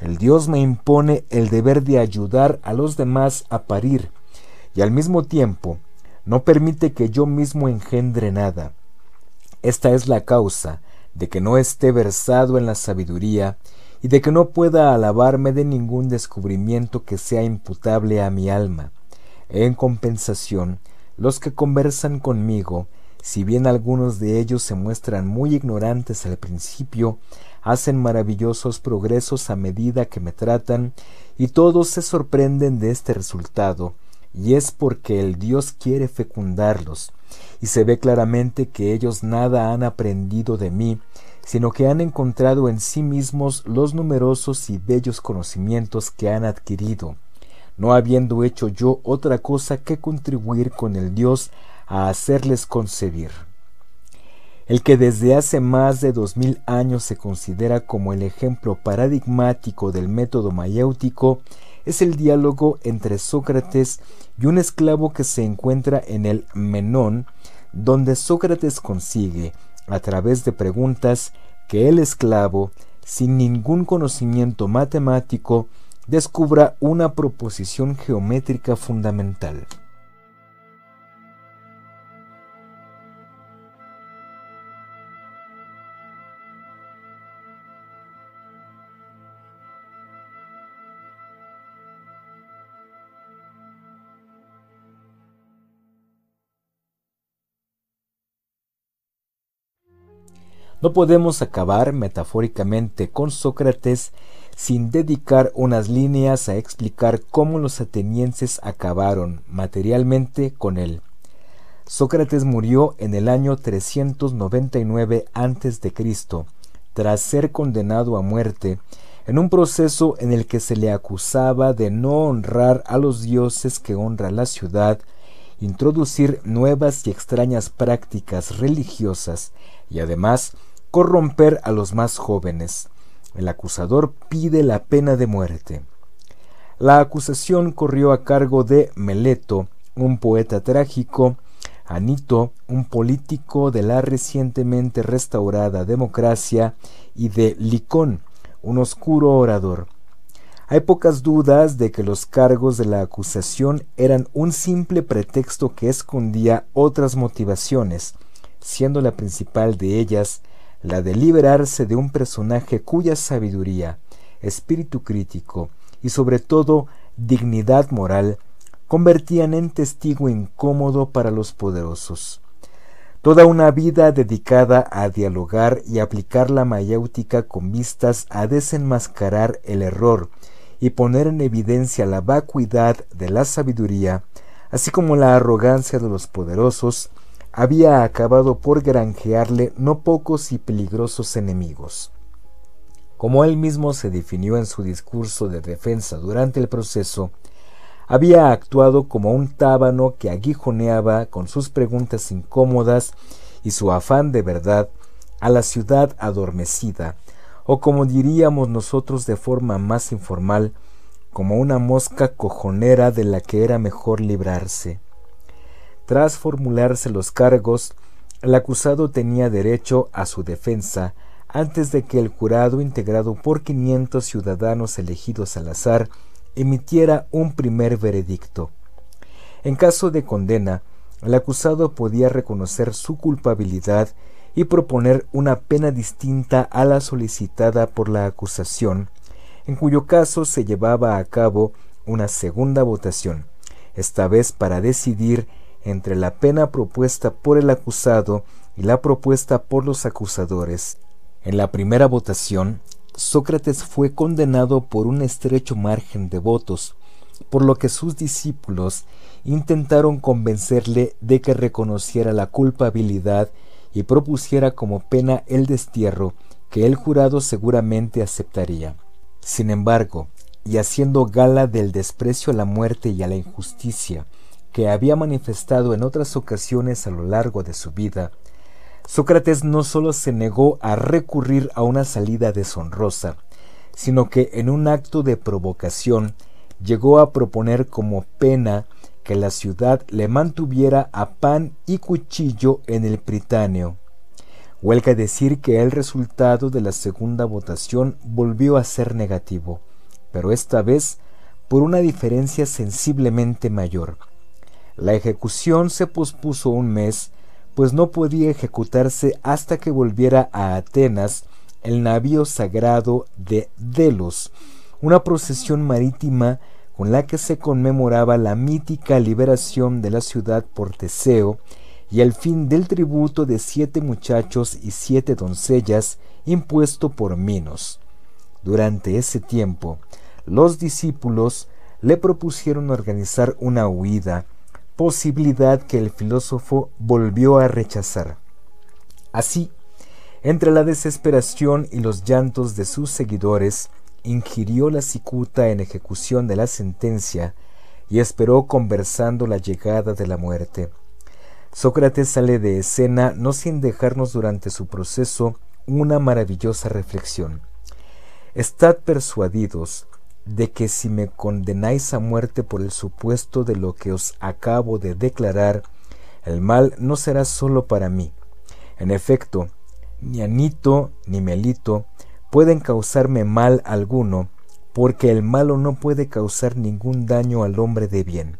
El Dios me impone el deber de ayudar a los demás a parir y al mismo tiempo no permite que yo mismo engendre nada. Esta es la causa de que no esté versado en la sabiduría y de que no pueda alabarme de ningún descubrimiento que sea imputable a mi alma. En compensación, los que conversan conmigo, si bien algunos de ellos se muestran muy ignorantes al principio, hacen maravillosos progresos a medida que me tratan y todos se sorprenden de este resultado, y es porque el Dios quiere fecundarlos, y se ve claramente que ellos nada han aprendido de mí, sino que han encontrado en sí mismos los numerosos y bellos conocimientos que han adquirido, no habiendo hecho yo otra cosa que contribuir con el Dios a hacerles concebir. El que desde hace más de dos mil años se considera como el ejemplo paradigmático del método mayéutico es el diálogo entre Sócrates y un esclavo que se encuentra en el Menón, donde Sócrates consigue, a través de preguntas, que el esclavo, sin ningún conocimiento matemático, descubra una proposición geométrica fundamental. No podemos acabar metafóricamente con Sócrates sin dedicar unas líneas a explicar cómo los atenienses acabaron materialmente con él. Sócrates murió en el año 399 a.C., tras ser condenado a muerte, en un proceso en el que se le acusaba de no honrar a los dioses que honra la ciudad, introducir nuevas y extrañas prácticas religiosas y además corromper a los más jóvenes. El acusador pide la pena de muerte. La acusación corrió a cargo de Meleto, un poeta trágico, Anito, un político de la recientemente restaurada democracia, y de Licón, un oscuro orador. Hay pocas dudas de que los cargos de la acusación eran un simple pretexto que escondía otras motivaciones, siendo la principal de ellas la de liberarse de un personaje cuya sabiduría, espíritu crítico y sobre todo dignidad moral convertían en testigo incómodo para los poderosos. Toda una vida dedicada a dialogar y aplicar la mayéutica con vistas a desenmascarar el error y poner en evidencia la vacuidad de la sabiduría, así como la arrogancia de los poderosos, había acabado por granjearle no pocos y peligrosos enemigos. Como él mismo se definió en su discurso de defensa durante el proceso, había actuado como un tábano que aguijoneaba con sus preguntas incómodas y su afán de verdad a la ciudad adormecida, o como diríamos nosotros de forma más informal, como una mosca cojonera de la que era mejor librarse. Tras formularse los cargos, el acusado tenía derecho a su defensa antes de que el jurado integrado por 500 ciudadanos elegidos al azar emitiera un primer veredicto. En caso de condena, el acusado podía reconocer su culpabilidad y proponer una pena distinta a la solicitada por la acusación, en cuyo caso se llevaba a cabo una segunda votación, esta vez para decidir entre la pena propuesta por el acusado y la propuesta por los acusadores. En la primera votación, Sócrates fue condenado por un estrecho margen de votos, por lo que sus discípulos intentaron convencerle de que reconociera la culpabilidad y propusiera como pena el destierro que el jurado seguramente aceptaría. Sin embargo, y haciendo gala del desprecio a la muerte y a la injusticia, que había manifestado en otras ocasiones a lo largo de su vida, Sócrates no sólo se negó a recurrir a una salida deshonrosa, sino que en un acto de provocación llegó a proponer como pena que la ciudad le mantuviera a pan y cuchillo en el Pritáneo. Huelga decir que el resultado de la segunda votación volvió a ser negativo, pero esta vez por una diferencia sensiblemente mayor. La ejecución se pospuso un mes, pues no podía ejecutarse hasta que volviera a Atenas el navío sagrado de Delos, una procesión marítima con la que se conmemoraba la mítica liberación de la ciudad por Teseo y el fin del tributo de siete muchachos y siete doncellas impuesto por Minos. Durante ese tiempo, los discípulos le propusieron organizar una huida posibilidad que el filósofo volvió a rechazar. Así, Entre la desesperación y los llantos de sus seguidores, ingirió la cicuta en ejecución de la sentencia y esperó conversando la llegada de la muerte. Sócrates sale de escena no sin dejarnos durante su proceso una maravillosa reflexión. Estad persuadidos de que si me condenáis a muerte por el supuesto de lo que os acabo de declarar, el mal no será sólo para mí. En efecto, ni Anito ni Melito pueden causarme mal alguno, porque el malo no puede causar ningún daño al hombre de bien.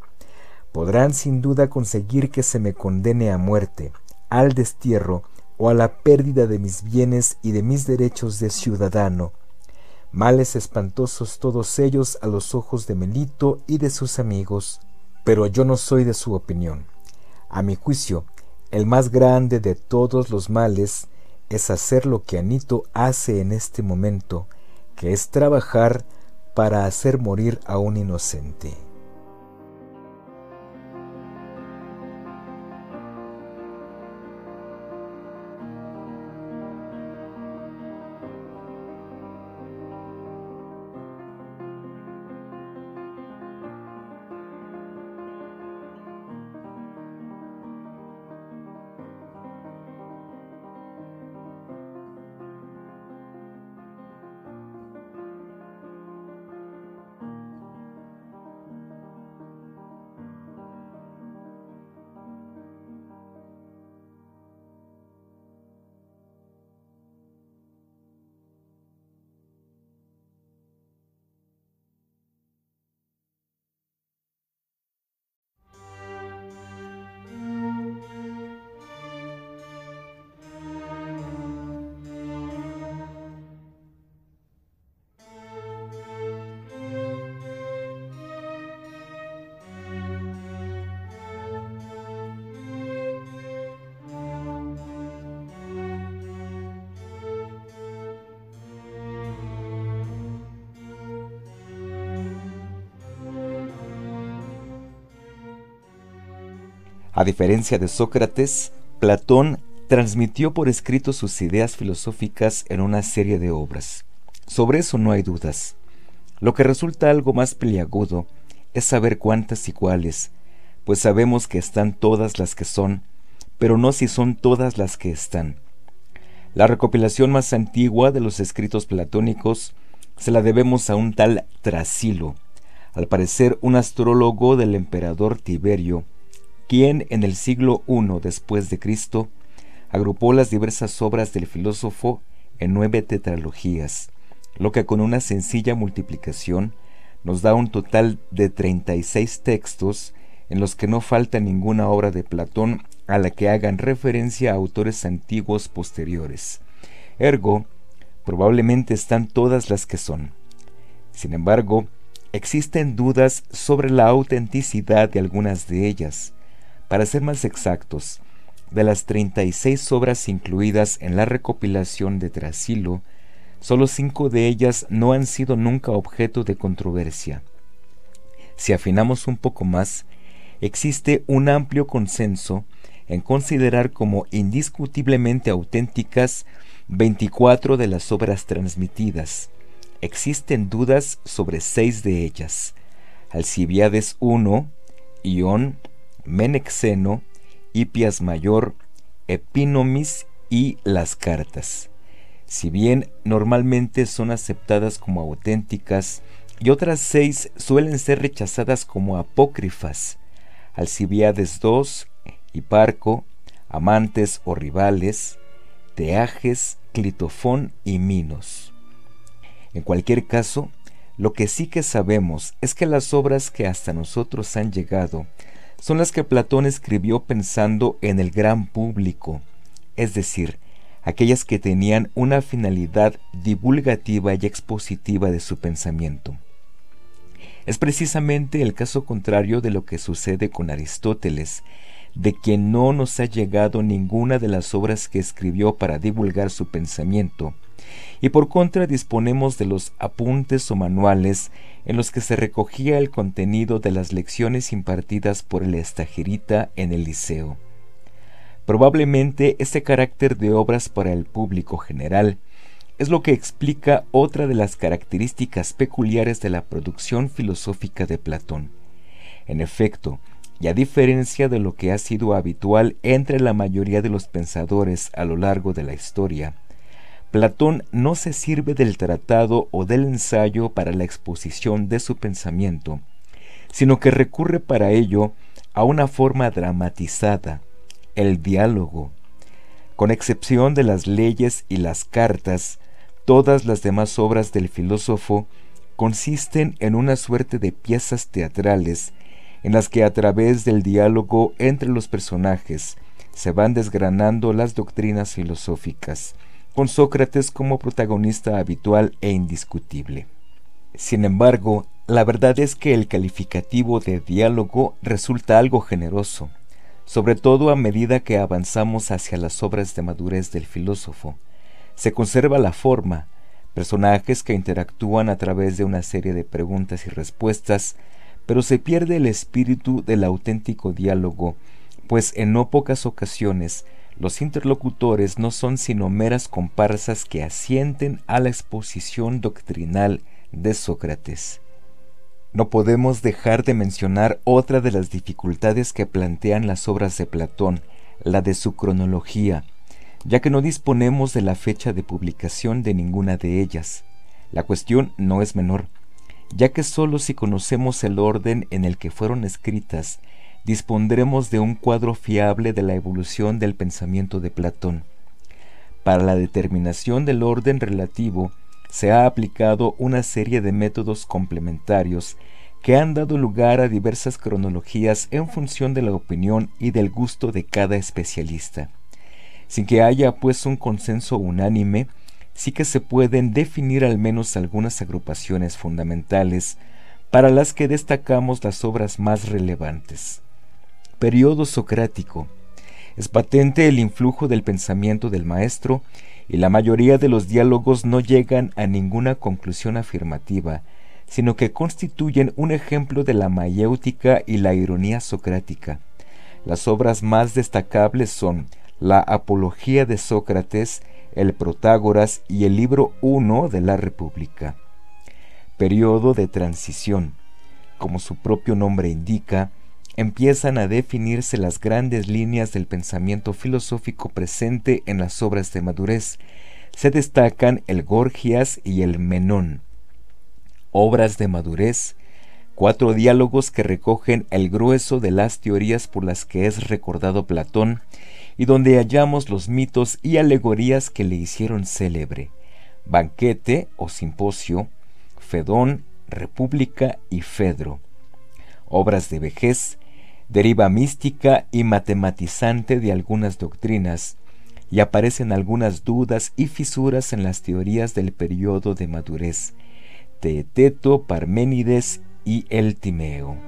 Podrán sin duda conseguir que se me condene a muerte, al destierro o a la pérdida de mis bienes y de mis derechos de ciudadano. Males espantosos todos ellos a los ojos de Melito y de sus amigos, pero yo no soy de su opinión. A mi juicio, el más grande de todos los males es hacer lo que Anito hace en este momento, que es trabajar para hacer morir a un inocente. Diferencia de Sócrates, Platón transmitió por escrito sus ideas filosóficas en una serie de obras. Sobre eso no hay dudas. Lo que resulta algo más peliagudo es saber cuántas y cuáles, pues sabemos que están todas las que son, pero no si son todas las que están. La recopilación más antigua de los escritos platónicos se la debemos a un tal Trasilo, al parecer un astrólogo del emperador Tiberio, quien en el siglo I después de Cristo agrupó las diversas obras del filósofo en nueve tetralogías, lo que con una sencilla multiplicación nos da un total de 36 textos en los que no falta ninguna obra de Platón a la que hagan referencia a autores antiguos posteriores. Ergo, probablemente están todas las que son. Sin embargo, existen dudas sobre la autenticidad de algunas de ellas, para ser más exactos, de las 36 obras incluidas en la recopilación de Trasilo, solo cinco de ellas no han sido nunca objeto de controversia. Si afinamos un poco más, existe un amplio consenso en considerar como indiscutiblemente auténticas 24 de las obras transmitidas. Existen dudas sobre seis de ellas. Alcibiades I, Ión, Menexeno, Hipias Mayor, Epinomis y las cartas. Si bien normalmente son aceptadas como auténticas, y otras seis suelen ser rechazadas como apócrifas. Alcibiades II, Hiparco, Amantes o Rivales, Teajes, Clitofón y Minos. En cualquier caso, lo que sí que sabemos es que las obras que hasta nosotros han llegado son las que Platón escribió pensando en el gran público, es decir, aquellas que tenían una finalidad divulgativa y expositiva de su pensamiento. Es precisamente el caso contrario de lo que sucede con Aristóteles, de quien no nos ha llegado ninguna de las obras que escribió para divulgar su pensamiento, y por contra disponemos de los apuntes o manuales en los que se recogía el contenido de las lecciones impartidas por el estajerita en el liceo. Probablemente este carácter de obras para el público general es lo que explica otra de las características peculiares de la producción filosófica de Platón. En efecto, y a diferencia de lo que ha sido habitual entre la mayoría de los pensadores a lo largo de la historia, Platón no se sirve del tratado o del ensayo para la exposición de su pensamiento, sino que recurre para ello a una forma dramatizada, el diálogo. Con excepción de las leyes y las cartas, todas las demás obras del filósofo consisten en una suerte de piezas teatrales en las que a través del diálogo entre los personajes se van desgranando las doctrinas filosóficas, con Sócrates como protagonista habitual e indiscutible. Sin embargo, la verdad es que el calificativo de diálogo resulta algo generoso, sobre todo a medida que avanzamos hacia las obras de madurez del filósofo. Se conserva la forma, personajes que interactúan a través de una serie de preguntas y respuestas, pero se pierde el espíritu del auténtico diálogo, pues en no pocas ocasiones los interlocutores no son sino meras comparsas que asienten a la exposición doctrinal de Sócrates. No podemos dejar de mencionar otra de las dificultades que plantean las obras de Platón, la de su cronología, ya que no disponemos de la fecha de publicación de ninguna de ellas. La cuestión no es menor, ya que sólo si conocemos el orden en el que fueron escritas, dispondremos de un cuadro fiable de la evolución del pensamiento de Platón. Para la determinación del orden relativo, se ha aplicado una serie de métodos complementarios que han dado lugar a diversas cronologías en función de la opinión y del gusto de cada especialista. Sin que haya pues un consenso unánime, sí que se pueden definir al menos algunas agrupaciones fundamentales para las que destacamos las obras más relevantes. Periodo socrático. Es patente el influjo del pensamiento del maestro y la mayoría de los diálogos no llegan a ninguna conclusión afirmativa, sino que constituyen un ejemplo de la mayéutica y la ironía socrática. Las obras más destacables son la Apología de Sócrates el Protágoras y el libro 1 de la República. Periodo de transición. Como su propio nombre indica, empiezan a definirse las grandes líneas del pensamiento filosófico presente en las obras de madurez. Se destacan el Gorgias y el Menón. Obras de madurez, cuatro diálogos que recogen el grueso de las teorías por las que es recordado Platón y donde hallamos los mitos y alegorías que le hicieron célebre. Banquete o simposio, Fedón, República y Fedro. Obras de vejez, deriva mística y matematizante de algunas doctrinas, y aparecen algunas dudas y fisuras en las teorías del periodo de madurez, Teeteto, Parménides y el Timeo.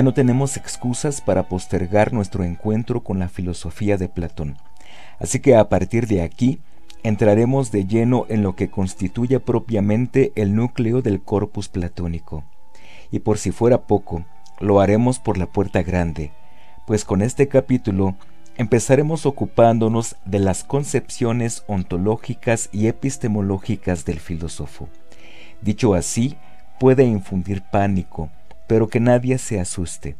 Ya no tenemos excusas para postergar nuestro encuentro con la filosofía de Platón. Así que a partir de aquí entraremos de lleno en lo que constituye propiamente el núcleo del corpus platónico. Y por si fuera poco, lo haremos por la puerta grande, pues con este capítulo empezaremos ocupándonos de las concepciones ontológicas y epistemológicas del filósofo. Dicho así, puede infundir pánico, pero que nadie se asuste.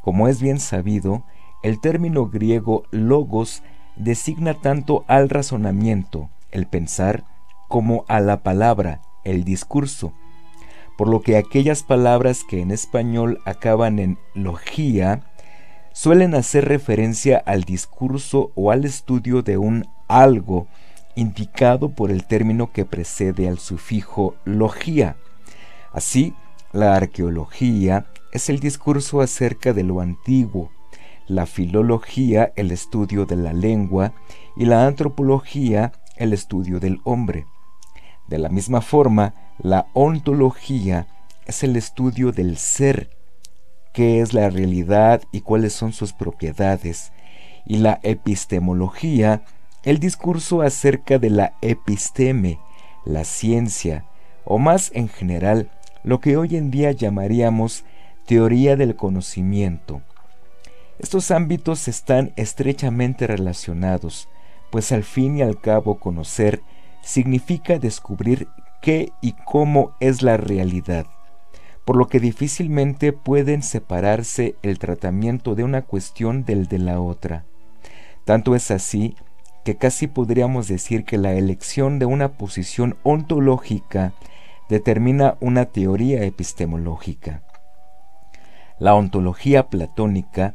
Como es bien sabido, el término griego logos designa tanto al razonamiento, el pensar, como a la palabra, el discurso, por lo que aquellas palabras que en español acaban en logía suelen hacer referencia al discurso o al estudio de un algo indicado por el término que precede al sufijo logía. Así, la arqueología es el discurso acerca de lo antiguo, la filología el estudio de la lengua y la antropología el estudio del hombre. De la misma forma, la ontología es el estudio del ser, qué es la realidad y cuáles son sus propiedades, y la epistemología el discurso acerca de la episteme, la ciencia, o más en general, lo que hoy en día llamaríamos teoría del conocimiento. Estos ámbitos están estrechamente relacionados, pues al fin y al cabo conocer significa descubrir qué y cómo es la realidad, por lo que difícilmente pueden separarse el tratamiento de una cuestión del de la otra. Tanto es así que casi podríamos decir que la elección de una posición ontológica determina una teoría epistemológica. La ontología platónica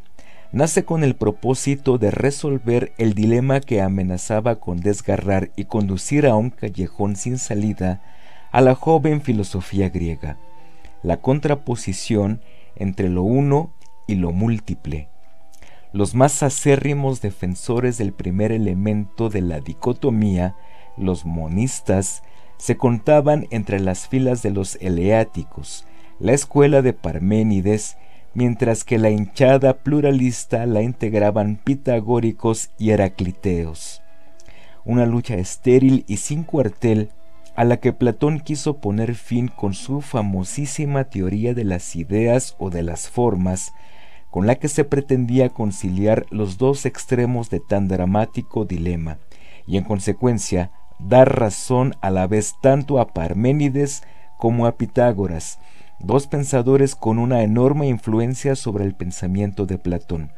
nace con el propósito de resolver el dilema que amenazaba con desgarrar y conducir a un callejón sin salida a la joven filosofía griega, la contraposición entre lo uno y lo múltiple. Los más acérrimos defensores del primer elemento de la dicotomía, los monistas, se contaban entre las filas de los eleáticos, la escuela de Parménides, mientras que la hinchada pluralista la integraban pitagóricos y heracliteos. Una lucha estéril y sin cuartel a la que Platón quiso poner fin con su famosísima teoría de las ideas o de las formas, con la que se pretendía conciliar los dos extremos de tan dramático dilema, y en consecuencia dar razón a la vez tanto a Parménides como a Pitágoras, dos pensadores con una enorme influencia sobre el pensamiento de Platón.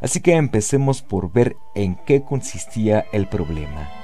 Así que empecemos por ver en qué consistía el problema.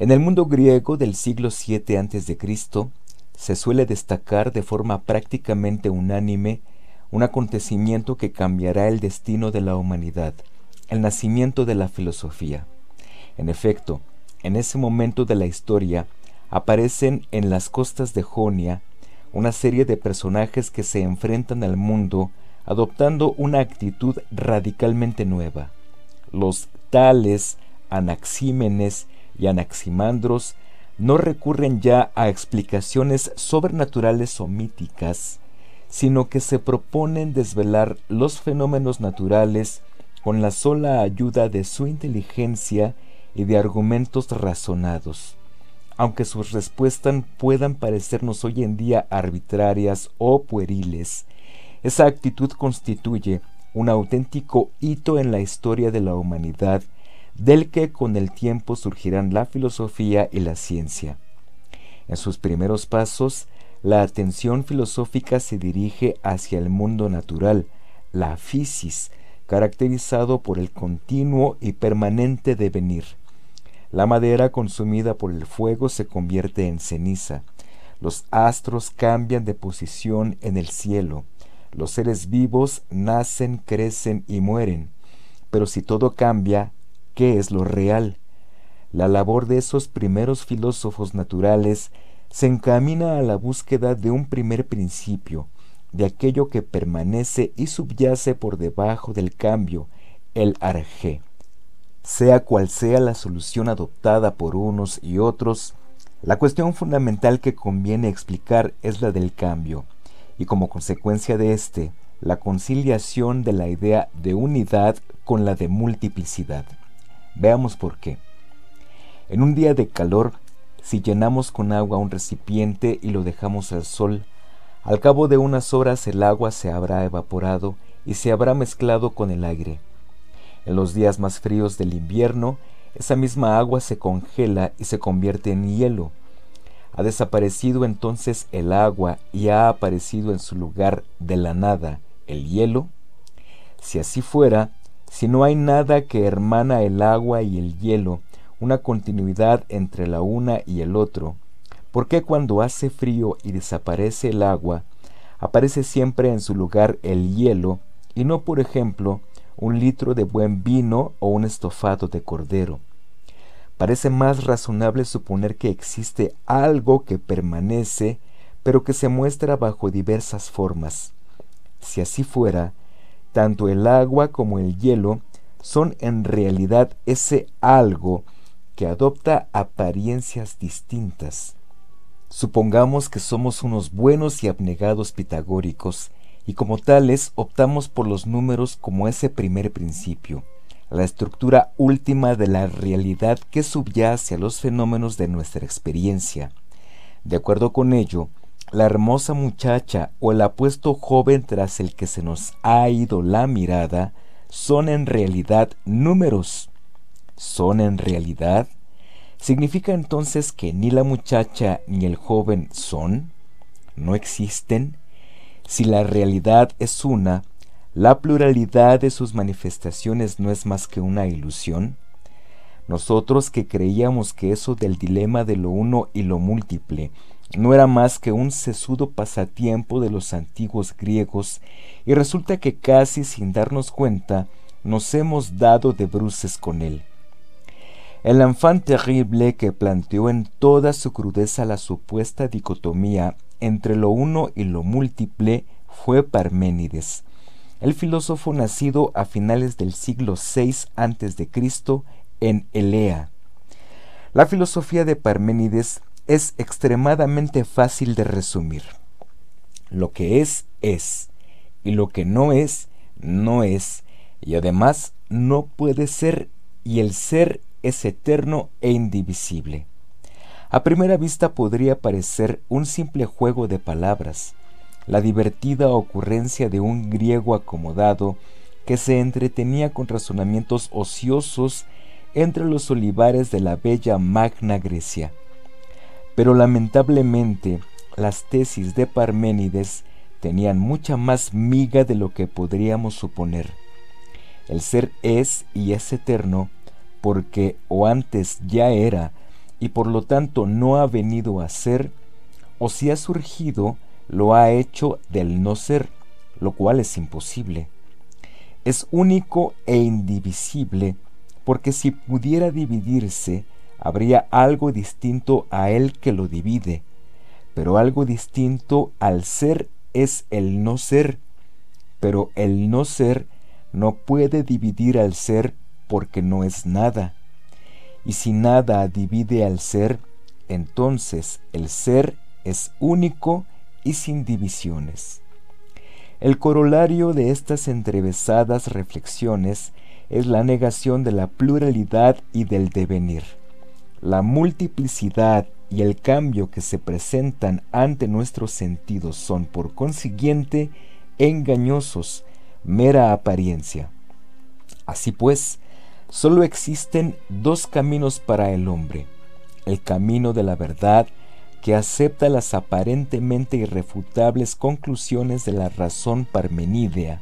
En el mundo griego del siglo VII a.C., se suele destacar de forma prácticamente unánime un acontecimiento que cambiará el destino de la humanidad, el nacimiento de la filosofía. En efecto, en ese momento de la historia aparecen en las costas de Jonia una serie de personajes que se enfrentan al mundo adoptando una actitud radicalmente nueva. Los tales Anaxímenes y Anaximandros no recurren ya a explicaciones sobrenaturales o míticas, sino que se proponen desvelar los fenómenos naturales con la sola ayuda de su inteligencia y de argumentos razonados. Aunque sus respuestas puedan parecernos hoy en día arbitrarias o pueriles, esa actitud constituye un auténtico hito en la historia de la humanidad del que con el tiempo surgirán la filosofía y la ciencia. En sus primeros pasos, la atención filosófica se dirige hacia el mundo natural, la physis, caracterizado por el continuo y permanente devenir. La madera consumida por el fuego se convierte en ceniza. Los astros cambian de posición en el cielo. Los seres vivos nacen, crecen y mueren. Pero si todo cambia, qué es lo real. La labor de esos primeros filósofos naturales se encamina a la búsqueda de un primer principio, de aquello que permanece y subyace por debajo del cambio, el arjé. Sea cual sea la solución adoptada por unos y otros, la cuestión fundamental que conviene explicar es la del cambio, y como consecuencia de éste, la conciliación de la idea de unidad con la de multiplicidad. Veamos por qué. En un día de calor, si llenamos con agua un recipiente y lo dejamos al sol, al cabo de unas horas el agua se habrá evaporado y se habrá mezclado con el aire. En los días más fríos del invierno, esa misma agua se congela y se convierte en hielo. Ha desaparecido entonces el agua y ha aparecido en su lugar de la nada el hielo. Si así fuera, si no hay nada que hermana el agua y el hielo, una continuidad entre la una y el otro, ¿por qué cuando hace frío y desaparece el agua, aparece siempre en su lugar el hielo y no, por ejemplo, un litro de buen vino o un estofado de cordero. Parece más razonable suponer que existe algo que permanece, pero que se muestra bajo diversas formas. Si así fuera, tanto el agua como el hielo son en realidad ese algo que adopta apariencias distintas. Supongamos que somos unos buenos y abnegados pitagóricos y como tales optamos por los números como ese primer principio, la estructura última de la realidad que subyace a los fenómenos de nuestra experiencia. De acuerdo con ello, la hermosa muchacha o el apuesto joven tras el que se nos ha ido la mirada son en realidad números. ¿Son en realidad? ¿Significa entonces que ni la muchacha ni el joven son? ¿No existen? Si la realidad es una, la pluralidad de sus manifestaciones no es más que una ilusión. Nosotros que creíamos que eso del dilema de lo uno y lo múltiple no era más que un sesudo pasatiempo de los antiguos griegos, y resulta que casi sin darnos cuenta nos hemos dado de bruces con él. El enfant terrible que planteó en toda su crudeza la supuesta dicotomía entre lo uno y lo múltiple fue Parménides, el filósofo nacido a finales del siglo VI a.C. en Elea. La filosofía de Parménides es extremadamente fácil de resumir. Lo que es, es, y lo que no es, no es, y además no puede ser, y el ser es eterno e indivisible. A primera vista podría parecer un simple juego de palabras, la divertida ocurrencia de un griego acomodado que se entretenía con razonamientos ociosos entre los olivares de la bella Magna Grecia. Pero lamentablemente las tesis de Parménides tenían mucha más miga de lo que podríamos suponer. El ser es y es eterno porque o antes ya era y por lo tanto no ha venido a ser, o si ha surgido, lo ha hecho del no ser, lo cual es imposible. Es único e indivisible, porque si pudiera dividirse, habría algo distinto a él que lo divide, pero algo distinto al ser es el no ser, pero el no ser no puede dividir al ser porque no es nada y si nada divide al ser, entonces el ser es único y sin divisiones. El corolario de estas entrevesadas reflexiones es la negación de la pluralidad y del devenir. La multiplicidad y el cambio que se presentan ante nuestros sentidos son por consiguiente engañosos, mera apariencia. Así pues, Solo existen dos caminos para el hombre. El camino de la verdad, que acepta las aparentemente irrefutables conclusiones de la razón parmenídea,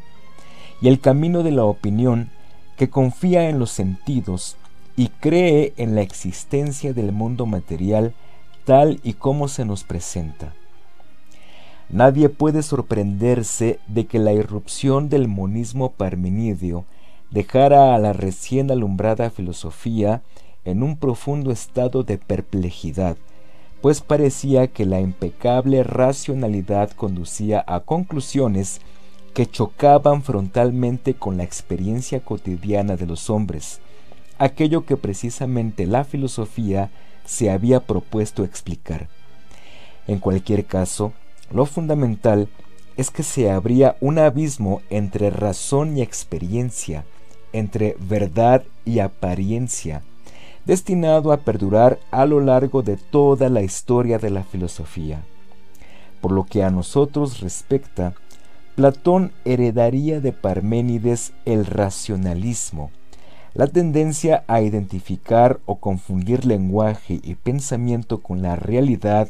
y el camino de la opinión, que confía en los sentidos y cree en la existencia del mundo material tal y como se nos presenta. Nadie puede sorprenderse de que la irrupción del monismo parmenidio dejara a la recién alumbrada filosofía en un profundo estado de perplejidad, pues parecía que la impecable racionalidad conducía a conclusiones que chocaban frontalmente con la experiencia cotidiana de los hombres, aquello que precisamente la filosofía se había propuesto explicar. En cualquier caso, lo fundamental es que se abría un abismo entre razón y experiencia, entre verdad y apariencia, destinado a perdurar a lo largo de toda la historia de la filosofía. Por lo que a nosotros respecta, Platón heredaría de Parménides el racionalismo, la tendencia a identificar o confundir lenguaje y pensamiento con la realidad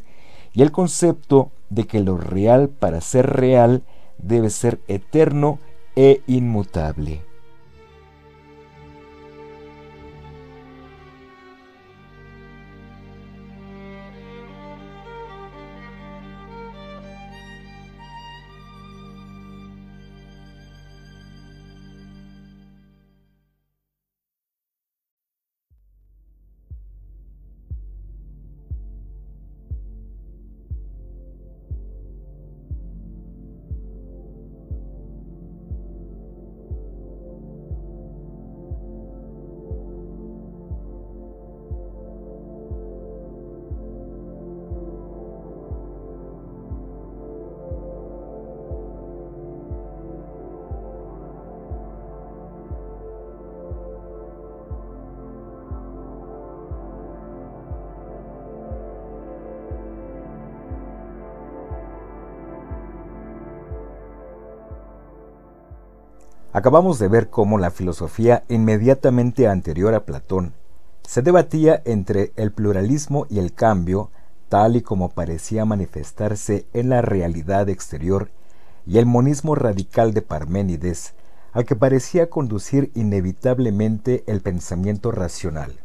y el concepto de que lo real para ser real debe ser eterno e inmutable. Acabamos de ver cómo la filosofía inmediatamente anterior a Platón se debatía entre el pluralismo y el cambio, tal y como parecía manifestarse en la realidad exterior, y el monismo radical de Parménides, al que parecía conducir inevitablemente el pensamiento racional.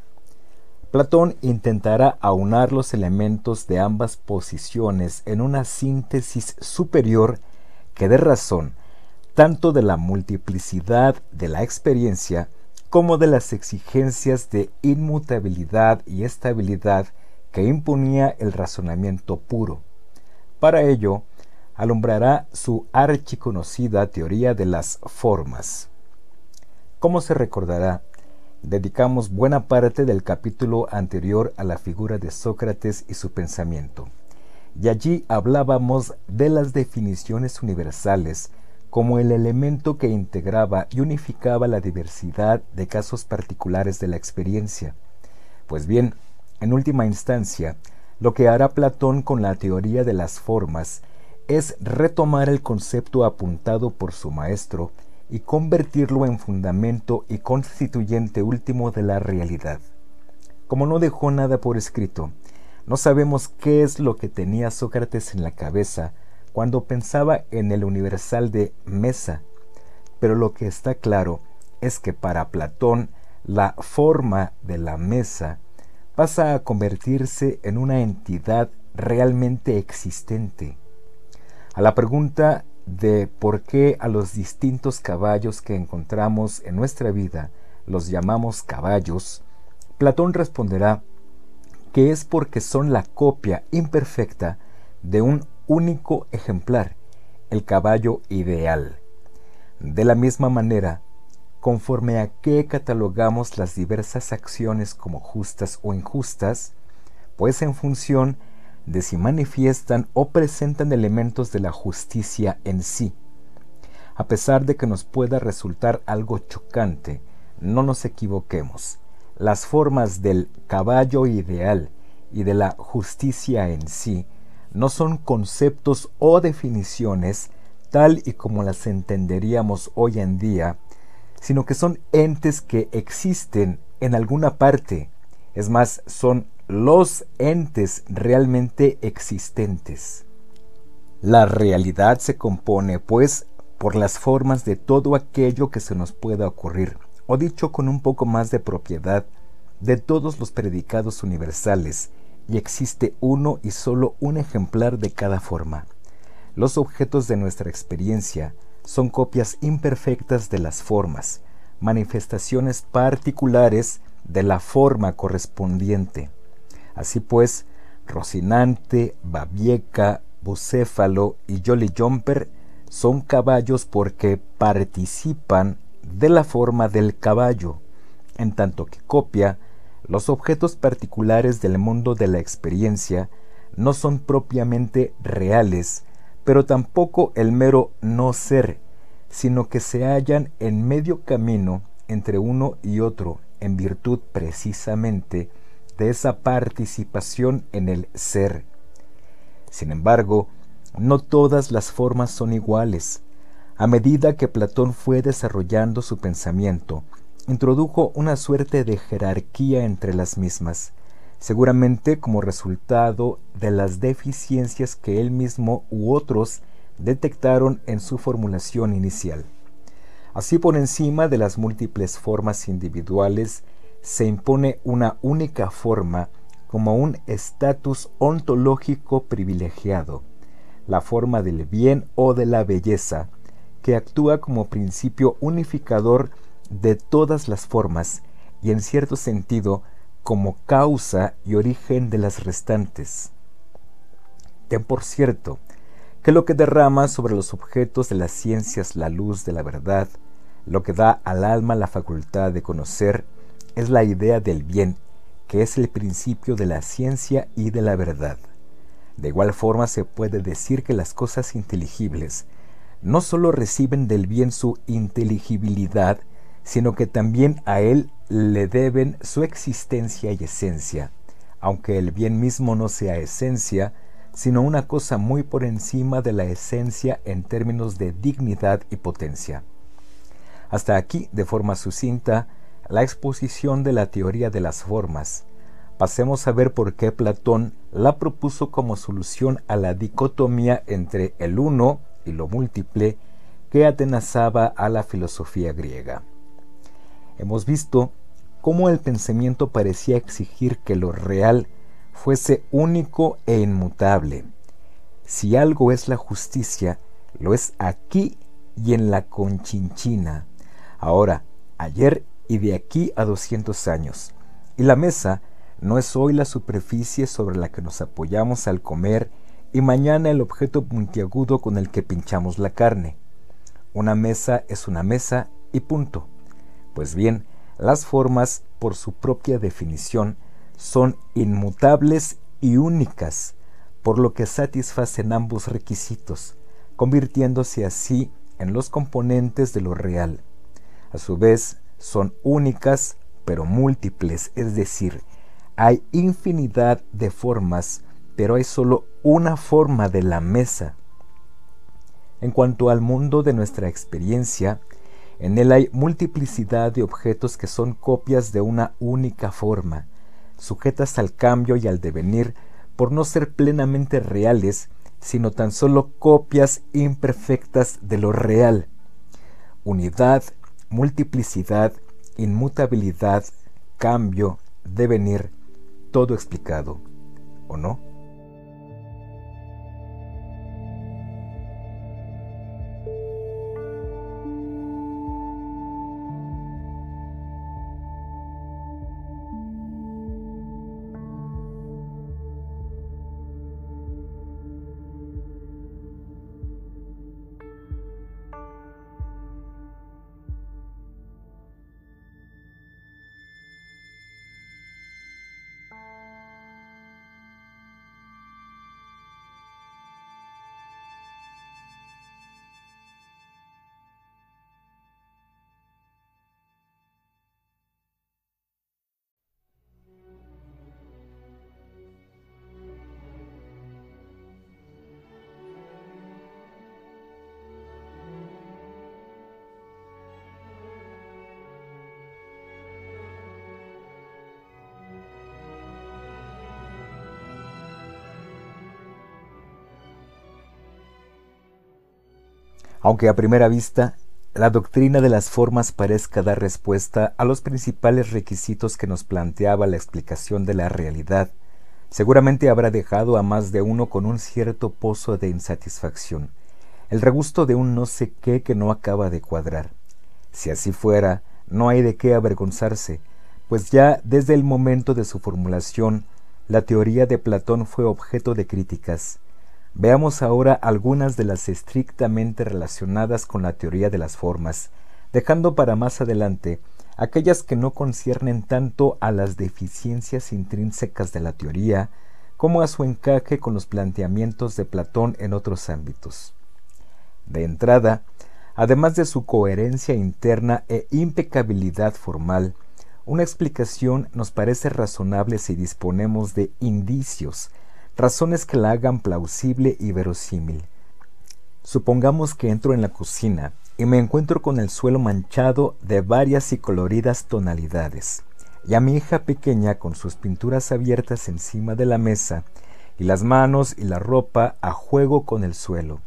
Platón intentará aunar los elementos de ambas posiciones en una síntesis superior que de razón tanto de la multiplicidad de la experiencia como de las exigencias de inmutabilidad y estabilidad que imponía el razonamiento puro. Para ello, alumbrará su archiconocida teoría de las formas. Como se recordará, dedicamos buena parte del capítulo anterior a la figura de Sócrates y su pensamiento, y allí hablábamos de las definiciones universales como el elemento que integraba y unificaba la diversidad de casos particulares de la experiencia. Pues bien, en última instancia, lo que hará Platón con la teoría de las formas es retomar el concepto apuntado por su maestro y convertirlo en fundamento y constituyente último de la realidad. Como no dejó nada por escrito, no sabemos qué es lo que tenía Sócrates en la cabeza cuando pensaba en el universal de mesa, pero lo que está claro es que para Platón la forma de la mesa pasa a convertirse en una entidad realmente existente. A la pregunta de por qué a los distintos caballos que encontramos en nuestra vida los llamamos caballos, Platón responderá que es porque son la copia imperfecta de un único ejemplar, el caballo ideal. De la misma manera, conforme a qué catalogamos las diversas acciones como justas o injustas, pues en función de si manifiestan o presentan elementos de la justicia en sí. A pesar de que nos pueda resultar algo chocante, no nos equivoquemos. Las formas del caballo ideal y de la justicia en sí no son conceptos o definiciones tal y como las entenderíamos hoy en día, sino que son entes que existen en alguna parte. Es más, son los entes realmente existentes. La realidad se compone, pues, por las formas de todo aquello que se nos pueda ocurrir, o dicho con un poco más de propiedad, de todos los predicados universales, y existe uno y solo un ejemplar de cada forma. Los objetos de nuestra experiencia son copias imperfectas de las formas, manifestaciones particulares de la forma correspondiente. Así pues, Rocinante, Babieca, Bucéfalo y Jolly Jumper son caballos porque participan de la forma del caballo, en tanto que copia, los objetos particulares del mundo de la experiencia no son propiamente reales, pero tampoco el mero no ser, sino que se hallan en medio camino entre uno y otro en virtud precisamente de esa participación en el ser. Sin embargo, no todas las formas son iguales. A medida que Platón fue desarrollando su pensamiento, introdujo una suerte de jerarquía entre las mismas, seguramente como resultado de las deficiencias que él mismo u otros detectaron en su formulación inicial. Así por encima de las múltiples formas individuales se impone una única forma como un estatus ontológico privilegiado, la forma del bien o de la belleza, que actúa como principio unificador de todas las formas y en cierto sentido como causa y origen de las restantes. Ten por cierto que lo que derrama sobre los objetos de las ciencias la luz de la verdad, lo que da al alma la facultad de conocer, es la idea del bien, que es el principio de la ciencia y de la verdad. De igual forma se puede decir que las cosas inteligibles no sólo reciben del bien su inteligibilidad, sino que también a él le deben su existencia y esencia, aunque el bien mismo no sea esencia, sino una cosa muy por encima de la esencia en términos de dignidad y potencia. Hasta aquí, de forma sucinta, la exposición de la teoría de las formas. Pasemos a ver por qué Platón la propuso como solución a la dicotomía entre el uno y lo múltiple que atenazaba a la filosofía griega. Hemos visto cómo el pensamiento parecía exigir que lo real fuese único e inmutable. Si algo es la justicia, lo es aquí y en la conchinchina. Ahora, ayer y de aquí a 200 años. Y la mesa no es hoy la superficie sobre la que nos apoyamos al comer y mañana el objeto puntiagudo con el que pinchamos la carne. Una mesa es una mesa y punto. Pues bien, las formas, por su propia definición, son inmutables y únicas, por lo que satisfacen ambos requisitos, convirtiéndose así en los componentes de lo real. A su vez, son únicas pero múltiples, es decir, hay infinidad de formas, pero hay solo una forma de la mesa. En cuanto al mundo de nuestra experiencia, en él hay multiplicidad de objetos que son copias de una única forma, sujetas al cambio y al devenir por no ser plenamente reales, sino tan solo copias imperfectas de lo real. Unidad, multiplicidad, inmutabilidad, cambio, devenir, todo explicado, ¿o no? Aunque a primera vista la doctrina de las formas parezca dar respuesta a los principales requisitos que nos planteaba la explicación de la realidad, seguramente habrá dejado a más de uno con un cierto pozo de insatisfacción, el regusto de un no sé qué que no acaba de cuadrar. Si así fuera, no hay de qué avergonzarse, pues ya desde el momento de su formulación, la teoría de Platón fue objeto de críticas, Veamos ahora algunas de las estrictamente relacionadas con la teoría de las formas, dejando para más adelante aquellas que no conciernen tanto a las deficiencias intrínsecas de la teoría como a su encaje con los planteamientos de Platón en otros ámbitos. De entrada, además de su coherencia interna e impecabilidad formal, una explicación nos parece razonable si disponemos de indicios, razones que la hagan plausible y verosímil. Supongamos que entro en la cocina y me encuentro con el suelo manchado de varias y coloridas tonalidades, y a mi hija pequeña con sus pinturas abiertas encima de la mesa, y las manos y la ropa a juego con el suelo.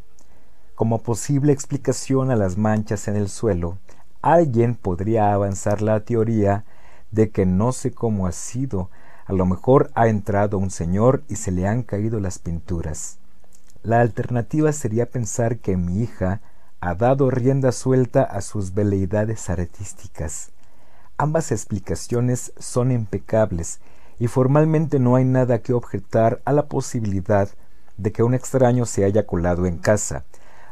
Como posible explicación a las manchas en el suelo, alguien podría avanzar la teoría de que no sé cómo ha sido, a lo mejor ha entrado un señor y se le han caído las pinturas. La alternativa sería pensar que mi hija ha dado rienda suelta a sus veleidades artísticas. Ambas explicaciones son impecables y formalmente no hay nada que objetar a la posibilidad de que un extraño se haya colado en casa,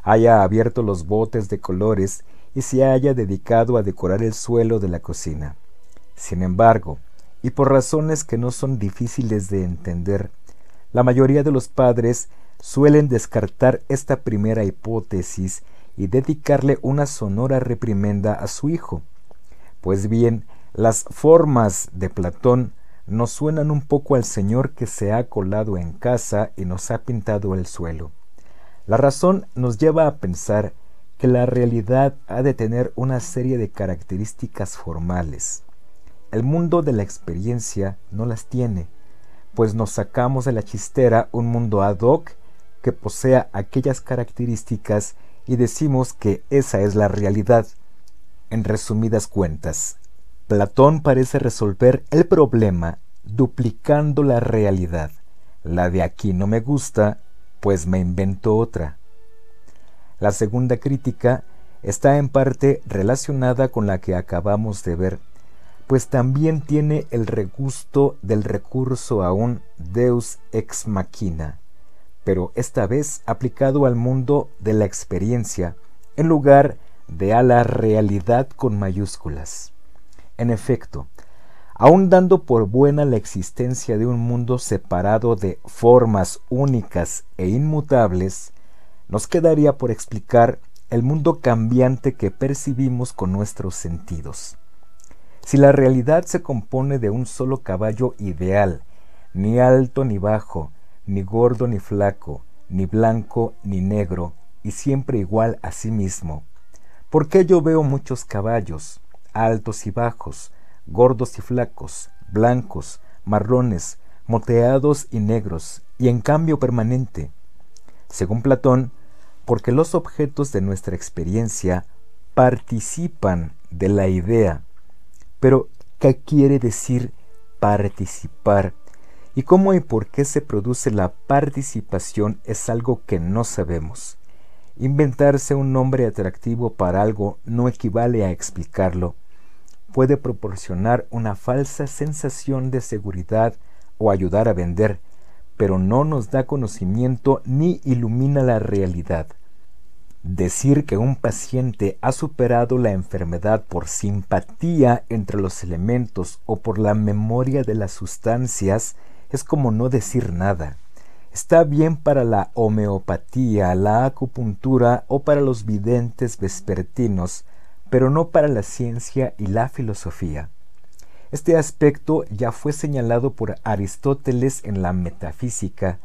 haya abierto los botes de colores y se haya dedicado a decorar el suelo de la cocina. Sin embargo, y por razones que no son difíciles de entender, la mayoría de los padres suelen descartar esta primera hipótesis y dedicarle una sonora reprimenda a su hijo. Pues bien, las formas de Platón nos suenan un poco al Señor que se ha colado en casa y nos ha pintado el suelo. La razón nos lleva a pensar que la realidad ha de tener una serie de características formales. El mundo de la experiencia no las tiene, pues nos sacamos de la chistera un mundo ad hoc que posea aquellas características y decimos que esa es la realidad. En resumidas cuentas, Platón parece resolver el problema duplicando la realidad. La de aquí no me gusta, pues me invento otra. La segunda crítica está en parte relacionada con la que acabamos de ver, pues también tiene el regusto del recurso a un deus ex machina, pero esta vez aplicado al mundo de la experiencia en lugar de a la realidad con mayúsculas. En efecto, aun dando por buena la existencia de un mundo separado de formas únicas e inmutables, nos quedaría por explicar el mundo cambiante que percibimos con nuestros sentidos. Si la realidad se compone de un solo caballo ideal, ni alto ni bajo, ni gordo ni flaco, ni blanco ni negro, y siempre igual a sí mismo. ¿Por qué yo veo muchos caballos, altos y bajos, gordos y flacos, blancos, marrones, moteados y negros, y en cambio permanente? Según Platón, porque los objetos de nuestra experiencia participan de la idea. Pero, ¿qué quiere decir participar? y cómo y por qué se produce la participación es algo que no sabemos. Inventarse un nombre atractivo para algo no equivale a explicarlo. Puede proporcionar una falsa sensación de seguridad o ayudar a vender, pero no nos da conocimiento ni ilumina la realidad. Decir que un paciente ha superado la enfermedad por simpatía entre los elementos o por la memoria de las sustancias es como no decir nada. Está bien para la homeopatía, la acupuntura o para los videntes vespertinos, pero no para la ciencia y la filosofía. Este aspecto ya fue señalado por Aristóteles en la Metafísica,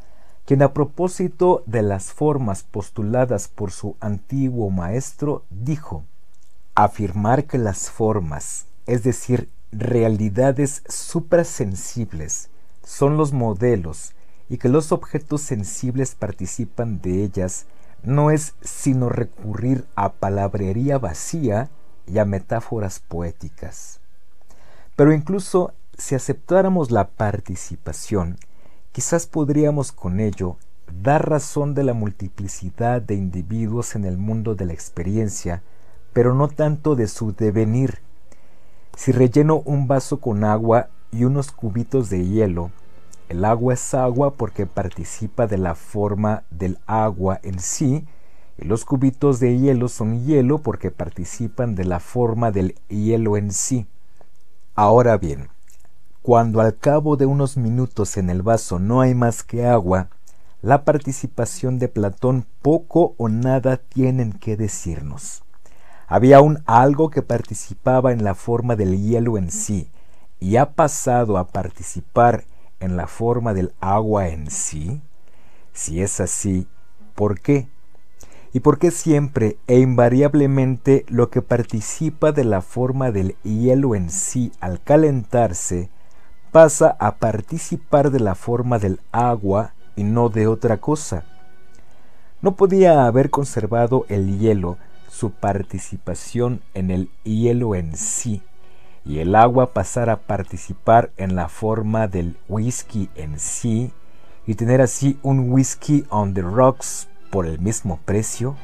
quien a propósito de las formas postuladas por su antiguo maestro dijo, afirmar que las formas, es decir, realidades suprasensibles, son los modelos y que los objetos sensibles participan de ellas no es sino recurrir a palabrería vacía y a metáforas poéticas. Pero incluso si aceptáramos la participación, quizás podríamos con ello dar razón de la multiplicidad de individuos en el mundo de la experiencia, pero no tanto de su devenir. Si relleno un vaso con agua y unos cubitos de hielo, el agua es agua porque participa de la forma del agua en sí, y los cubitos de hielo son hielo porque participan de la forma del hielo en sí. Ahora bien, cuando al cabo de unos minutos en el vaso no hay más que agua, la participación de Platón poco o nada tienen que decirnos. Había aún algo que participaba en la forma del hielo en sí y ha pasado a participar en la forma del agua en sí. Si es así, ¿por qué? ¿Y por qué siempre e invariablemente lo que participa de la forma del hielo en sí al calentarse pasa a participar de la forma del agua y no de otra cosa. No podía haber conservado el hielo su participación en el hielo en sí, y el agua pasar a participar en la forma del whisky en sí, y tener así un whisky on the rocks por el mismo precio.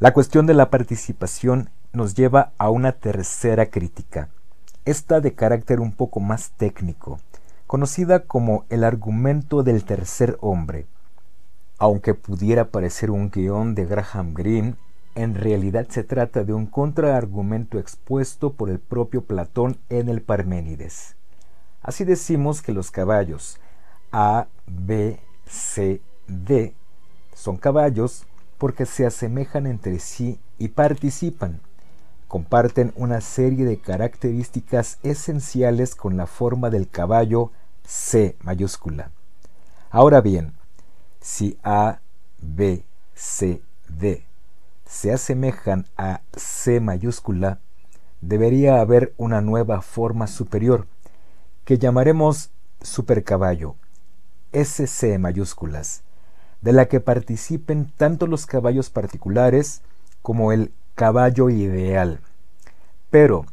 La cuestión de la participación nos lleva a una tercera crítica, esta de carácter un poco más técnico, conocida como el argumento del tercer hombre. Aunque pudiera parecer un guion de Graham Greene, en realidad se trata de un contraargumento expuesto por el propio Platón en el Parménides. Así decimos que los caballos A, B, C, D son caballos porque se asemejan entre sí y participan. Comparten una serie de características esenciales con la forma del caballo C mayúscula. Ahora bien, si A, B, C, D se asemejan a C mayúscula, debería haber una nueva forma superior, que llamaremos supercaballo, SC mayúsculas, de la que participen tanto los caballos particulares como el caballo ideal. Pero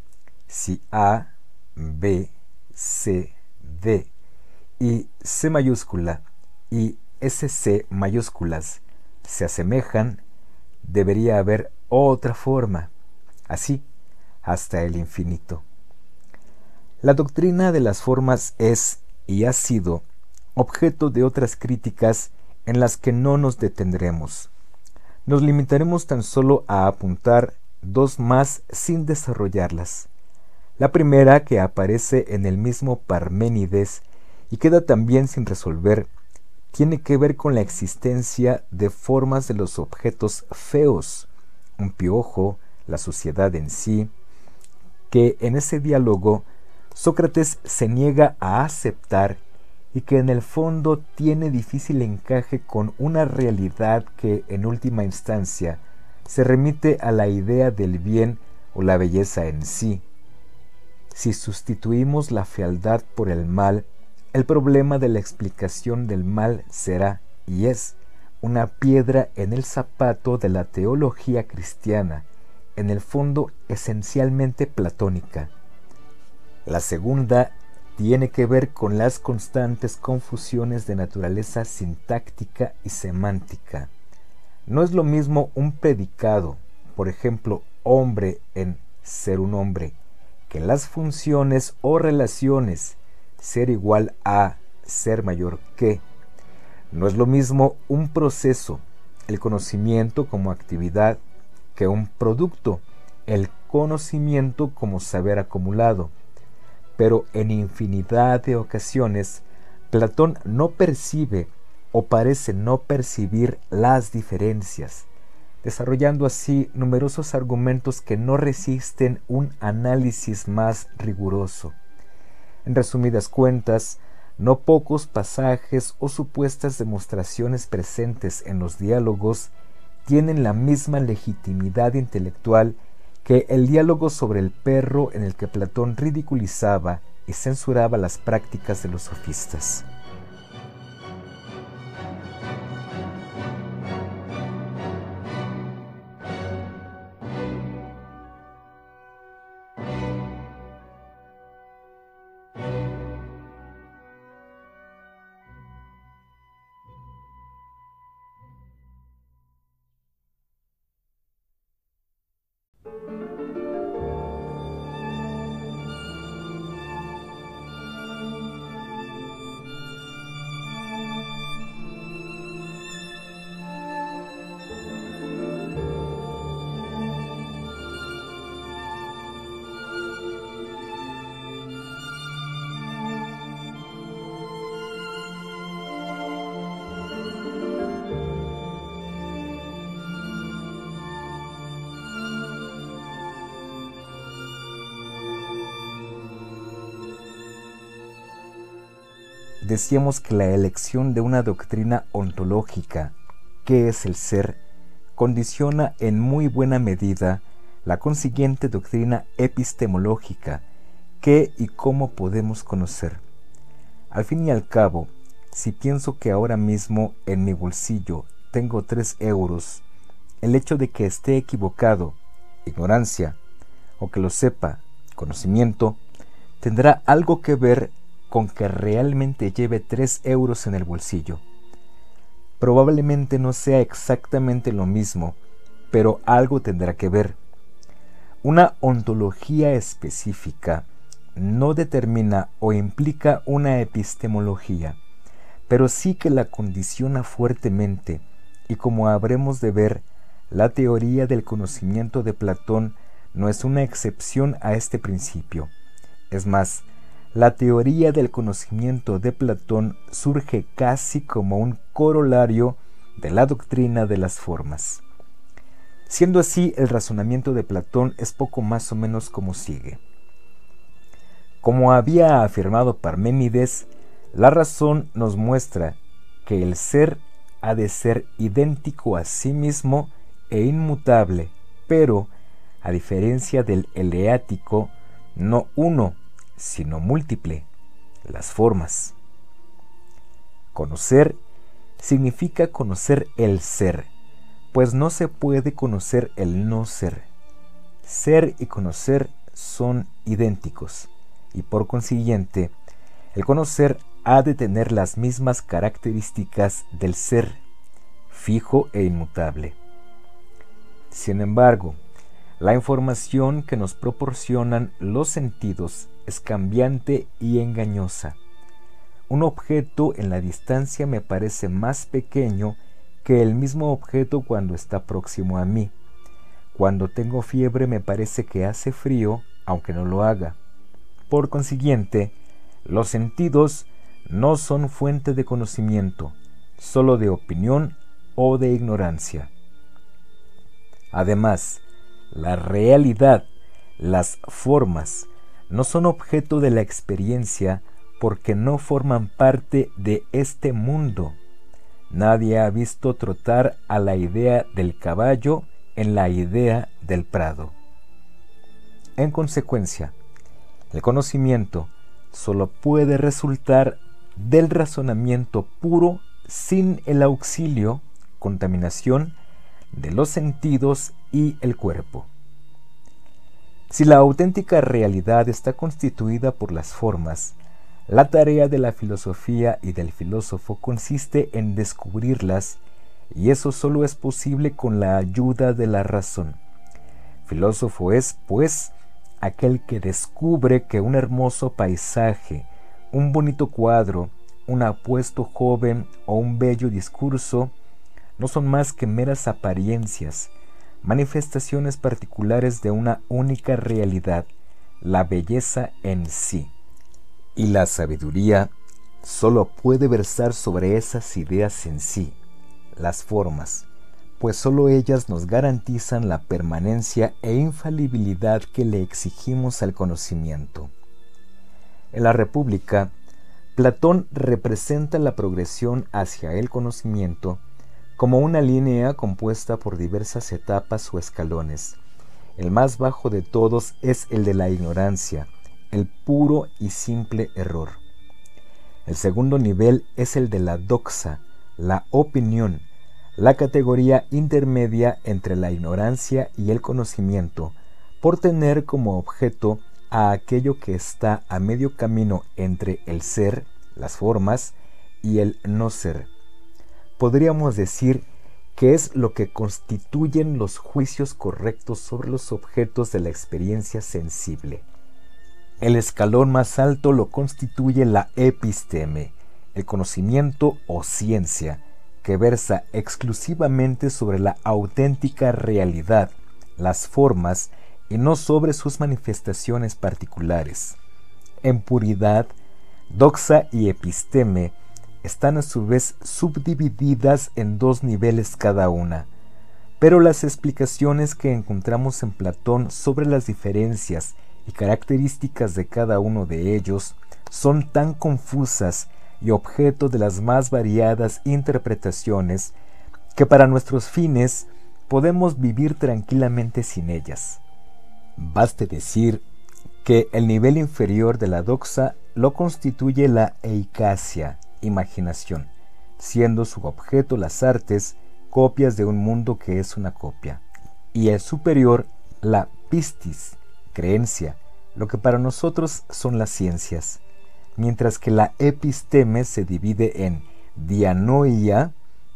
si A, B, C, D y C mayúscula y SC mayúsculas se asemejan, debería haber otra forma, así hasta el infinito. La doctrina de las formas es y ha sido objeto de otras críticas en las que no nos detendremos. Nos limitaremos tan solo a apuntar dos más sin desarrollarlas. La primera, que aparece en el mismo Parménides y queda también sin resolver, tiene que ver con la existencia de formas de los objetos feos, un piojo, la sociedad en sí, que en ese diálogo Sócrates se niega a aceptar y que en el fondo tiene difícil encaje con una realidad que en última instancia se remite a la idea del bien o la belleza en sí. Si sustituimos la fealdad por el mal, el problema de la explicación del mal será y es una piedra en el zapato de la teología cristiana, en el fondo esencialmente platónica. La segunda tiene que ver con las constantes confusiones de naturaleza sintáctica y semántica. No es lo mismo un predicado, por ejemplo, hombre en ser un hombre, que las funciones o relaciones ser igual a ser mayor que. No es lo mismo un proceso, el conocimiento como actividad, que un producto, el conocimiento como saber acumulado pero en infinidad de ocasiones Platón no percibe o parece no percibir las diferencias, desarrollando así numerosos argumentos que no resisten un análisis más riguroso. En resumidas cuentas, no pocos pasajes o supuestas demostraciones presentes en los diálogos tienen la misma legitimidad intelectual que el diálogo sobre el perro en el que Platón ridiculizaba y censuraba las prácticas de los sofistas. Decíamos que la elección de una doctrina ontológica, que es el ser, condiciona en muy buena medida la consiguiente doctrina epistemológica, qué y cómo podemos conocer. Al fin y al cabo, si pienso que ahora mismo en mi bolsillo tengo tres euros, el hecho de que esté equivocado, ignorancia, o que lo sepa, conocimiento, tendrá algo que ver con que realmente lleve tres euros en el bolsillo. Probablemente no sea exactamente lo mismo, pero algo tendrá que ver. Una ontología específica no determina o implica una epistemología, pero sí que la condiciona fuertemente, y como habremos de ver, la teoría del conocimiento de Platón no es una excepción a este principio. Es más, la teoría del conocimiento de Platón surge casi como un corolario de la doctrina de las formas. Siendo así, el razonamiento de Platón es poco más o menos como sigue. Como había afirmado Parménides, la razón nos muestra que el ser ha de ser idéntico a sí mismo e inmutable, pero, a diferencia del eleático, no uno, sino múltiple, las formas. Conocer significa conocer el ser, pues no se puede conocer el no ser. Ser y conocer son idénticos, y por consiguiente, el conocer ha de tener las mismas características del ser, fijo e inmutable. Sin embargo, la información que nos proporcionan los sentidos es cambiante y engañosa. Un objeto en la distancia me parece más pequeño que el mismo objeto cuando está próximo a mí. Cuando tengo fiebre me parece que hace frío, aunque no lo haga. Por consiguiente, los sentidos no son fuente de conocimiento, solo de opinión o de ignorancia. Además, la realidad, las formas, no son objeto de la experiencia porque no forman parte de este mundo Nadie ha visto trotar a la idea del caballo en la idea del prado. En consecuencia, el conocimiento solo puede resultar del razonamiento puro sin el auxilio, contaminación de los sentidos y el cuerpo. Si la auténtica realidad está constituida por las formas, la tarea de la filosofía y del filósofo consiste en descubrirlas, y eso solo es posible con la ayuda de la razón. Filósofo es, pues, aquel que descubre que un hermoso paisaje, un bonito cuadro, un apuesto joven o un bello discurso no son más que meras apariencias, manifestaciones particulares de una única realidad, la belleza en sí. Y la sabiduría solo puede versar sobre esas ideas en sí, las formas, pues solo ellas nos garantizan la permanencia e infalibilidad que le exigimos al conocimiento. En la República, Platón representa la progresión hacia el conocimiento como una línea compuesta por diversas etapas o escalones. El más bajo de todos es el de la ignorancia, el puro y simple error. El segundo nivel es el de la doxa, la opinión, la categoría intermedia entre la ignorancia y el conocimiento, por tener como objeto a aquello que está a medio camino entre el ser, las formas, y el no ser. Podríamos decir que es lo que constituyen los juicios correctos sobre los objetos de la experiencia sensible. El escalón más alto lo constituye la episteme, el conocimiento o ciencia, que versa exclusivamente sobre la auténtica realidad, las formas, y no sobre sus manifestaciones particulares. En puridad, doxa y episteme están a su vez subdivididas en dos niveles cada una, pero las explicaciones que encontramos en Platón sobre las diferencias y características de cada uno de ellos son tan confusas y objeto de las más variadas interpretaciones que para nuestros fines podemos vivir tranquilamente sin ellas. Baste decir que el nivel inferior de la doxa lo constituye la eicasia, imaginación, siendo su objeto las artes, copias de un mundo que es una copia, y el superior la pistis, creencia, lo que para nosotros son las ciencias, mientras que la episteme se divide en dianoia,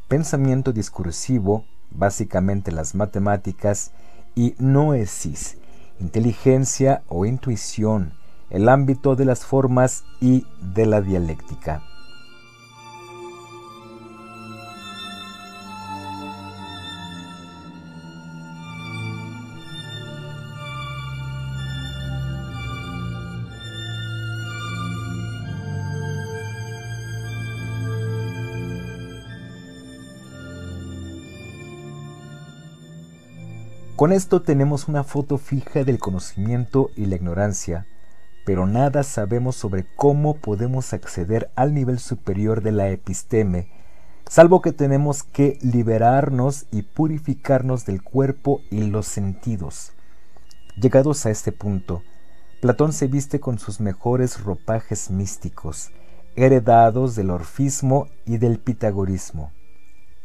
pensamiento discursivo, básicamente las matemáticas, y noesis, inteligencia o intuición, el ámbito de las formas y de la dialéctica. Con esto tenemos una foto fija del conocimiento y la ignorancia, pero nada sabemos sobre cómo podemos acceder al nivel superior de la episteme, salvo que tenemos que liberarnos y purificarnos del cuerpo y los sentidos. Llegados a este punto, Platón se viste con sus mejores ropajes místicos, heredados del orfismo y del pitagorismo.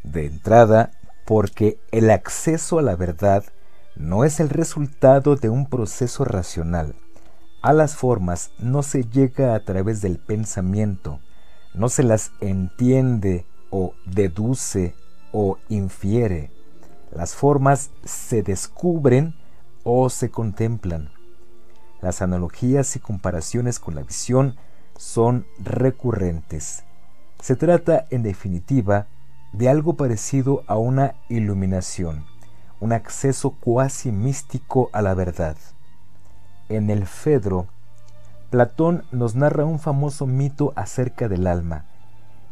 De entrada, porque el acceso a la verdad no es el resultado de un proceso racional. A las formas no se llega a través del pensamiento, no se las entiende o deduce o infiere. Las formas se descubren o se contemplan. Las analogías y comparaciones con la visión son recurrentes. Se trata, en definitiva, de algo parecido a una iluminación un acceso cuasi místico a la verdad. En el Fedro, Platón nos narra un famoso mito acerca del alma,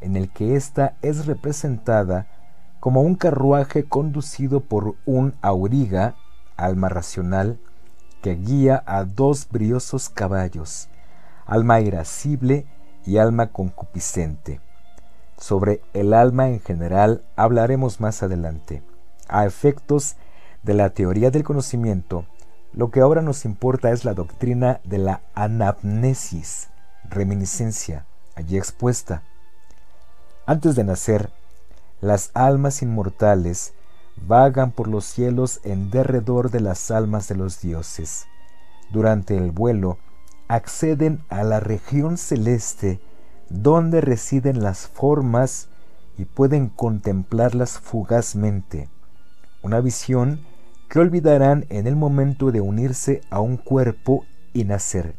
en el que ésta es representada como un carruaje conducido por un auriga, alma racional, que guía a dos briosos caballos, alma irascible y alma concupiscente. Sobre el alma en general hablaremos más adelante a efectos de la teoría del conocimiento, lo que ahora nos importa es la doctrina de la anamnesis, reminiscencia, allí expuesta. Antes de nacer, las almas inmortales vagan por los cielos en derredor de las almas de los dioses. Durante el vuelo, acceden a la región celeste donde residen las formas y pueden contemplarlas fugazmente una visión que olvidarán en el momento de unirse a un cuerpo y nacer.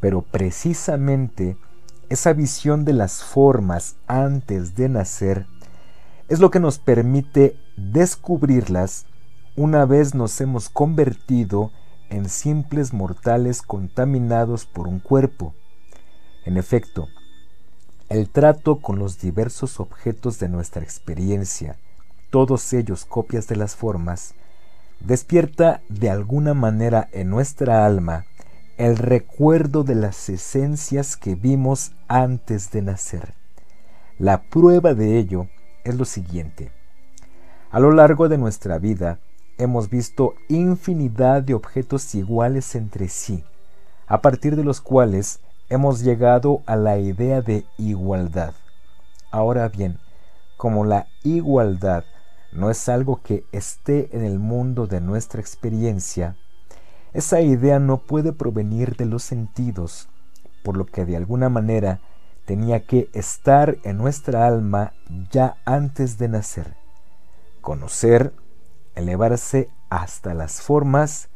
Pero precisamente esa visión de las formas antes de nacer es lo que nos permite descubrirlas una vez nos hemos convertido en simples mortales contaminados por un cuerpo. En efecto, el trato con los diversos objetos de nuestra experiencia, todos ellos copias de las formas, despierta de alguna manera en nuestra alma el recuerdo de las esencias que vimos antes de nacer. La prueba de ello es lo siguiente. A lo largo de nuestra vida hemos visto infinidad de objetos iguales entre sí, a partir de los cuales hemos llegado a la idea de igualdad. Ahora bien, como la igualdad no es algo que esté en el mundo de nuestra experiencia, esa idea no puede provenir de los sentidos, por lo que de alguna manera tenía que estar en nuestra alma ya antes de nacer. Conocer, elevarse hasta las formas,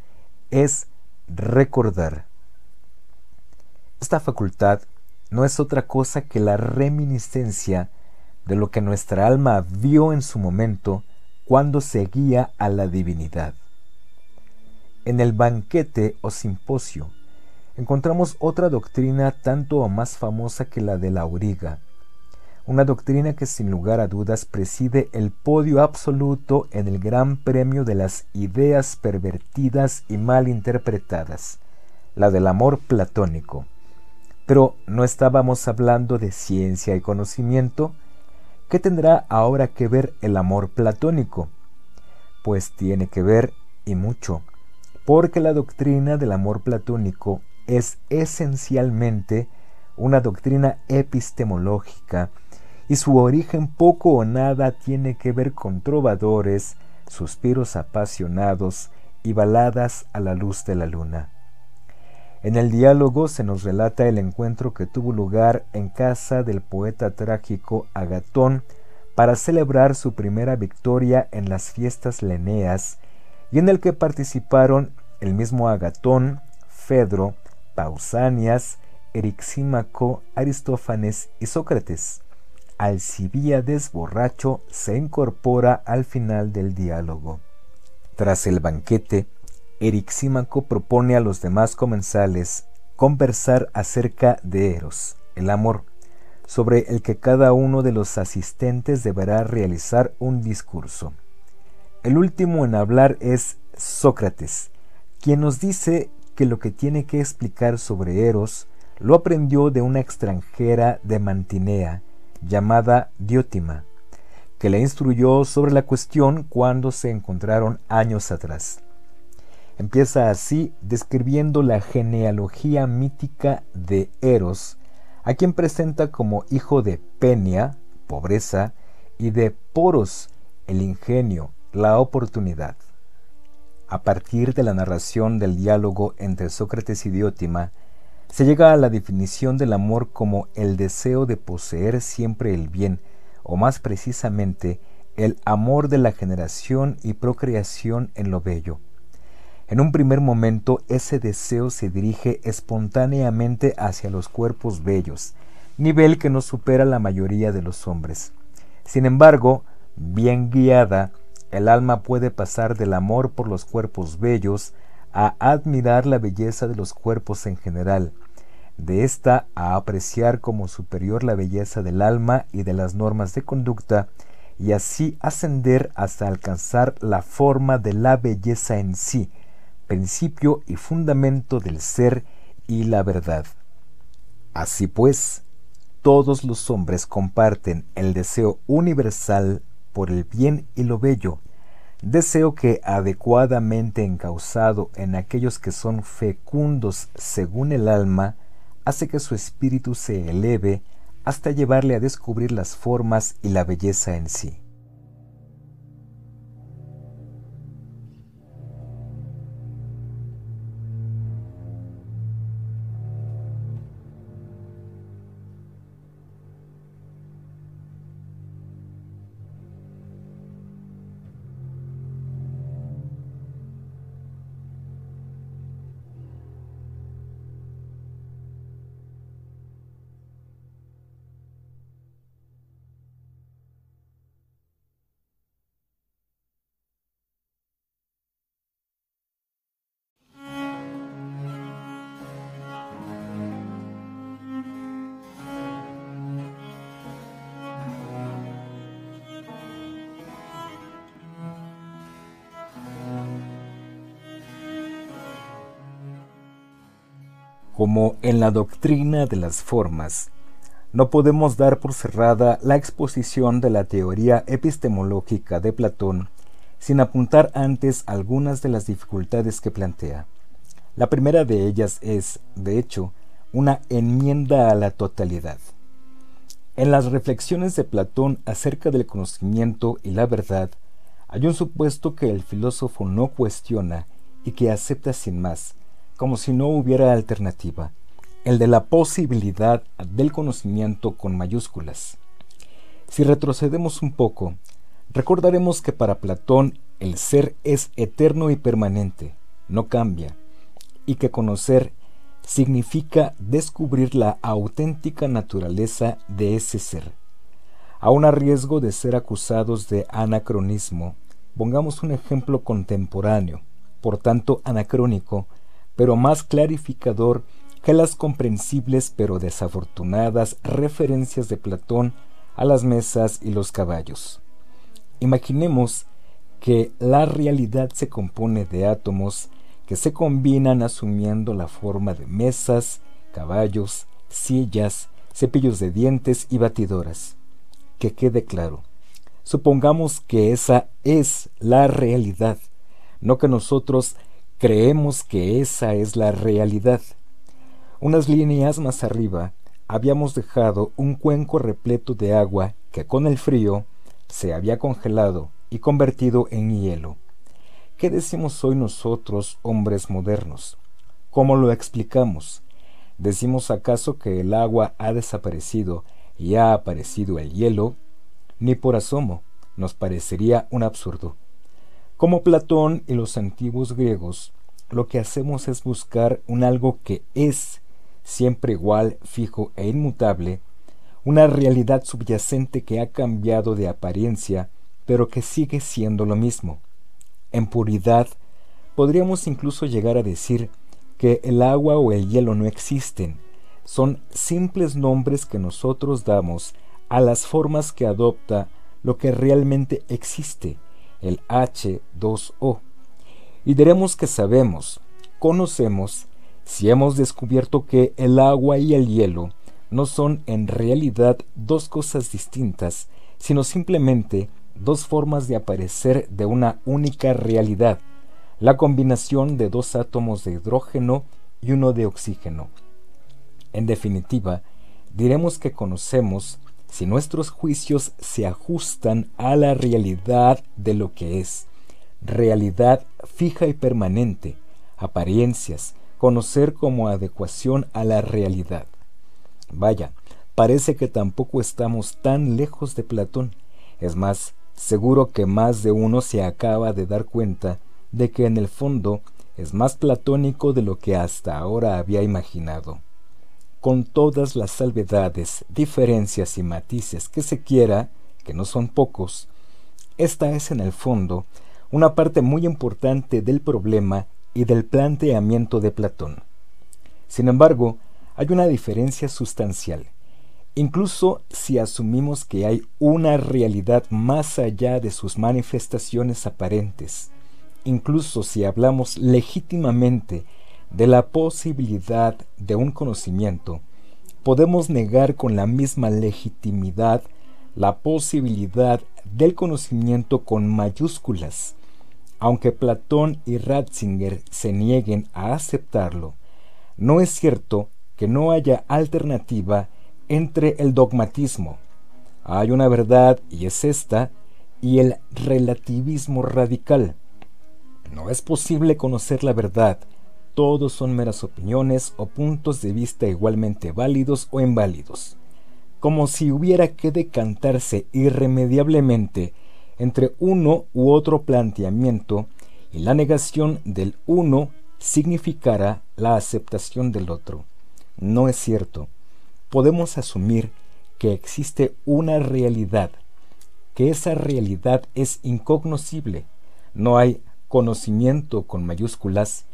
es recordar. Esta facultad no es otra cosa que la reminiscencia de lo que nuestra alma vio en su momento cuando seguía a la divinidad. En el banquete o simposio encontramos otra doctrina tanto o más famosa que la de la auriga, una doctrina que sin lugar a dudas preside el podio absoluto en el gran premio de las ideas pervertidas y mal interpretadas, la del amor platónico Pero no estábamos hablando de ciencia y conocimiento. ¿Qué tendrá ahora que ver el amor platónico? Pues tiene que ver y mucho, porque la doctrina del amor platónico es esencialmente una doctrina epistemológica y su origen poco o nada tiene que ver con trovadores, suspiros apasionados y baladas a la luz de la luna. En el diálogo se nos relata el encuentro que tuvo lugar en casa del poeta trágico Agatón para celebrar su primera victoria en las fiestas leneas y en el que participaron el mismo Agatón, Fedro, Pausanias, Erixímaco, Aristófanes y Sócrates. Alcibíades borracho se incorpora al final del diálogo. Tras el banquete, Erixímaco propone a los demás comensales conversar acerca de Eros, el amor, sobre el que cada uno de los asistentes deberá realizar un discurso. El último en hablar es Sócrates, quien nos dice que lo que tiene que explicar sobre Eros lo aprendió de una extranjera de Mantinea llamada Diótima, que le instruyó sobre la cuestión cuando se encontraron años atrás. Empieza así describiendo la genealogía mítica de Eros, a quien presenta como hijo de Penia, pobreza, y de Poros, el ingenio, la oportunidad. A partir de la narración del diálogo entre Sócrates y Diótima, se llega a la definición del amor como el deseo de poseer siempre el bien, o más precisamente, el amor de la generación y procreación en lo bello. En un primer momento ese deseo se dirige espontáneamente hacia los cuerpos bellos, nivel que no supera la mayoría de los hombres. Sin embargo, bien guiada, el alma puede pasar del amor por los cuerpos bellos a admirar la belleza de los cuerpos en general, de esta a apreciar como superior la belleza del alma y de las normas de conducta, y así ascender hasta alcanzar la forma de la belleza en sí, principio y fundamento del ser y la verdad. Así pues, todos los hombres comparten el deseo universal por el bien y lo bello, deseo que adecuadamente encausado en aquellos que son fecundos según el alma, hace que su espíritu se eleve hasta llevarle a descubrir las formas y la belleza en sí. Como en la doctrina de las formas, no podemos dar por cerrada la exposición de la teoría epistemológica de Platón sin apuntar antes algunas de las dificultades que plantea. La primera de ellas es, de hecho, una enmienda a la totalidad. En las reflexiones de Platón acerca del conocimiento y la verdad, hay un supuesto que el filósofo no cuestiona y que acepta sin más, como si no hubiera alternativa, el de la posibilidad del conocimiento con mayúsculas. Si retrocedemos un poco, recordaremos que para Platón el ser es eterno y permanente, no cambia, y que conocer significa descubrir la auténtica naturaleza de ese ser. Aun a riesgo de ser acusados de anacronismo, pongamos un ejemplo contemporáneo, por tanto anacrónico, pero más clarificador que las comprensibles pero desafortunadas referencias de Platón a las mesas y los caballos. Imaginemos que la realidad se compone de átomos que se combinan asumiendo la forma de mesas, caballos, sillas, cepillos de dientes y batidoras. Que quede claro. Supongamos que esa es la realidad, no que nosotros creemos que esa es la realidad. Unas líneas más arriba habíamos dejado un cuenco repleto de agua que con el frío se había congelado y convertido en hielo. ¿Qué decimos hoy nosotros, hombres modernos? ¿Cómo lo explicamos? ¿Decimos acaso que el agua ha desaparecido y ha aparecido el hielo? Ni por asomo, nos parecería un absurdo. Como Platón y los antiguos griegos, lo que hacemos es buscar un algo que es siempre igual, fijo e inmutable, una realidad subyacente que ha cambiado de apariencia, pero que sigue siendo lo mismo. En puridad, podríamos incluso llegar a decir que el agua o el hielo no existen, son simples nombres que nosotros damos a las formas que adopta lo que realmente existe, el H2O. Y diremos que sabemos, conocemos, si hemos descubierto que el agua y el hielo no son en realidad dos cosas distintas, sino simplemente dos formas de aparecer de una única realidad, la combinación de dos átomos de hidrógeno y uno de oxígeno. En definitiva, diremos que conocemos si nuestros juicios se ajustan a la realidad de lo que es, realidad fija y permanente, apariencias, conocer como adecuación a la realidad. Vaya, parece que tampoco estamos tan lejos de Platón. Es más, seguro que más de uno se acaba de dar cuenta de que en el fondo es más platónico de lo que hasta ahora había imaginado. Con todas las salvedades, diferencias y matices que se quiera, que no son pocos, esta es en el fondo una parte muy importante del problema y del planteamiento de Platón. Sin embargo, hay una diferencia sustancial. Incluso si asumimos que hay una realidad más allá de sus manifestaciones aparentes, incluso si hablamos legítimamente de la posibilidad de un conocimiento, podemos negar con la misma legitimidad la posibilidad del conocimiento con mayúsculas, aunque Platón y Ratzinger se nieguen a aceptarlo, no es cierto que no haya alternativa entre el dogmatismo. Hay una verdad y es esta, y el relativismo radical. No es posible conocer la verdad, todos son meras opiniones o puntos de vista igualmente válidos o inválidos, como si hubiera que decantarse irremediablemente entre uno u otro planteamiento y la negación del uno significará la aceptación del otro. No es cierto. Podemos asumir que existe una realidad, que esa realidad es incognoscible, no hay conocimiento con mayúsculas,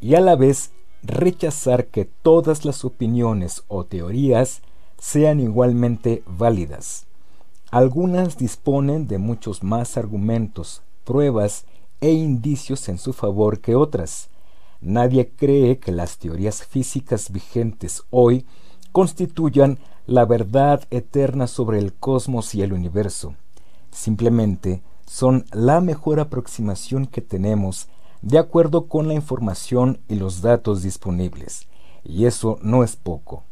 y a la vez rechazar que todas las opiniones o teorías sean igualmente válidas. Algunas disponen de muchos más argumentos, pruebas e indicios en su favor que otras. Nadie cree que las teorías físicas vigentes hoy constituyan la verdad eterna sobre el cosmos y el universo. Simplemente son la mejor aproximación que tenemos de acuerdo con la información y los datos disponibles. Y eso no es poco.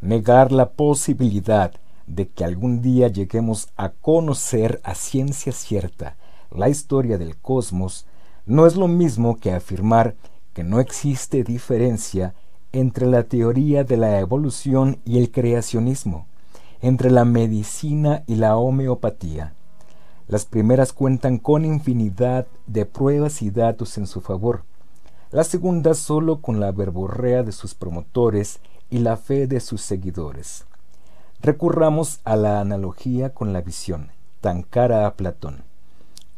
Negar la posibilidad de que algún día lleguemos a conocer a ciencia cierta la historia del cosmos no es lo mismo que afirmar que no existe diferencia entre la teoría de la evolución y el creacionismo, entre la medicina y la homeopatía. Las primeras cuentan con infinidad de pruebas y datos en su favor, las segundas solo con la verborrea de sus promotores y la fe de sus seguidores. Recurramos a la analogía con la visión, tan cara a Platón.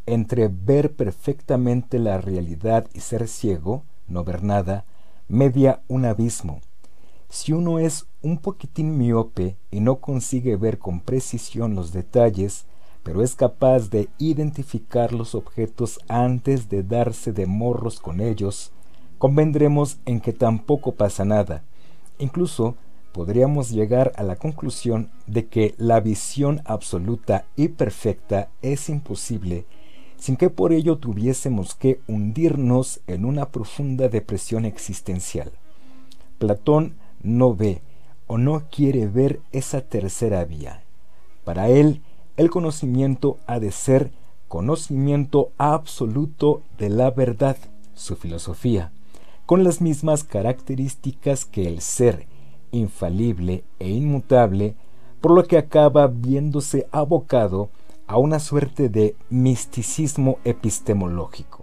Entre ver perfectamente la realidad y ser ciego, no ver nada, media un abismo. Si uno es un poquitín miope y no consigue ver con precisión los detalles, pero es capaz de identificar los objetos antes de darse de morros con ellos, convendremos en que tampoco pasa nada. Incluso podríamos llegar a la conclusión de que la visión absoluta y perfecta es imposible sin que por ello tuviésemos que hundirnos en una profunda depresión existencial. Platón no ve o no quiere ver esa tercera vía. Para él, el conocimiento ha de ser conocimiento absoluto de la verdad, su filosofía, con las mismas características que el ser, infalible e inmutable, por lo que acaba viéndose abocado a una suerte de misticismo epistemológico.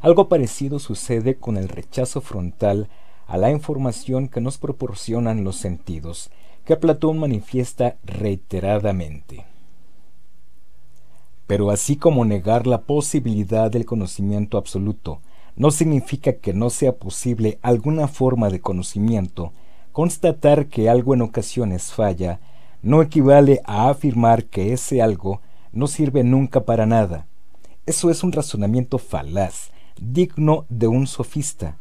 Algo parecido sucede con el rechazo frontal a la información que nos proporcionan los sentidos, que Platón manifiesta reiteradamente. Pero así como negar la posibilidad del conocimiento absoluto no significa que no sea posible alguna forma de conocimiento, constatar que algo en ocasiones falla no equivale a afirmar que ese algo no sirve nunca para nada. Eso es un razonamiento falaz, digno de un sofista.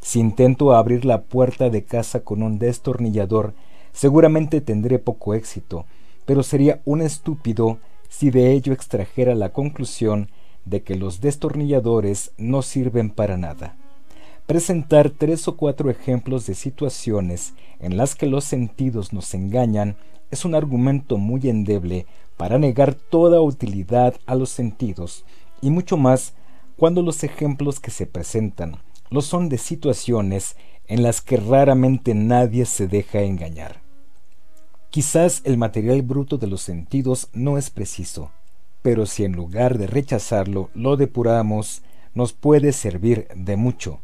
Si intento abrir la puerta de casa con un destornillador, seguramente tendré poco éxito, pero sería un estúpido si de ello extrajera la conclusión de que los destornilladores no sirven para nada. Presentar tres o cuatro ejemplos de situaciones en las que los sentidos nos engañan es un argumento muy endeble para negar toda utilidad a los sentidos, y mucho más cuando los ejemplos que se presentan lo son de situaciones en las que raramente nadie se deja engañar. Quizás el material bruto de los sentidos no es preciso, pero si en lugar de rechazarlo lo depuramos, nos puede servir de mucho.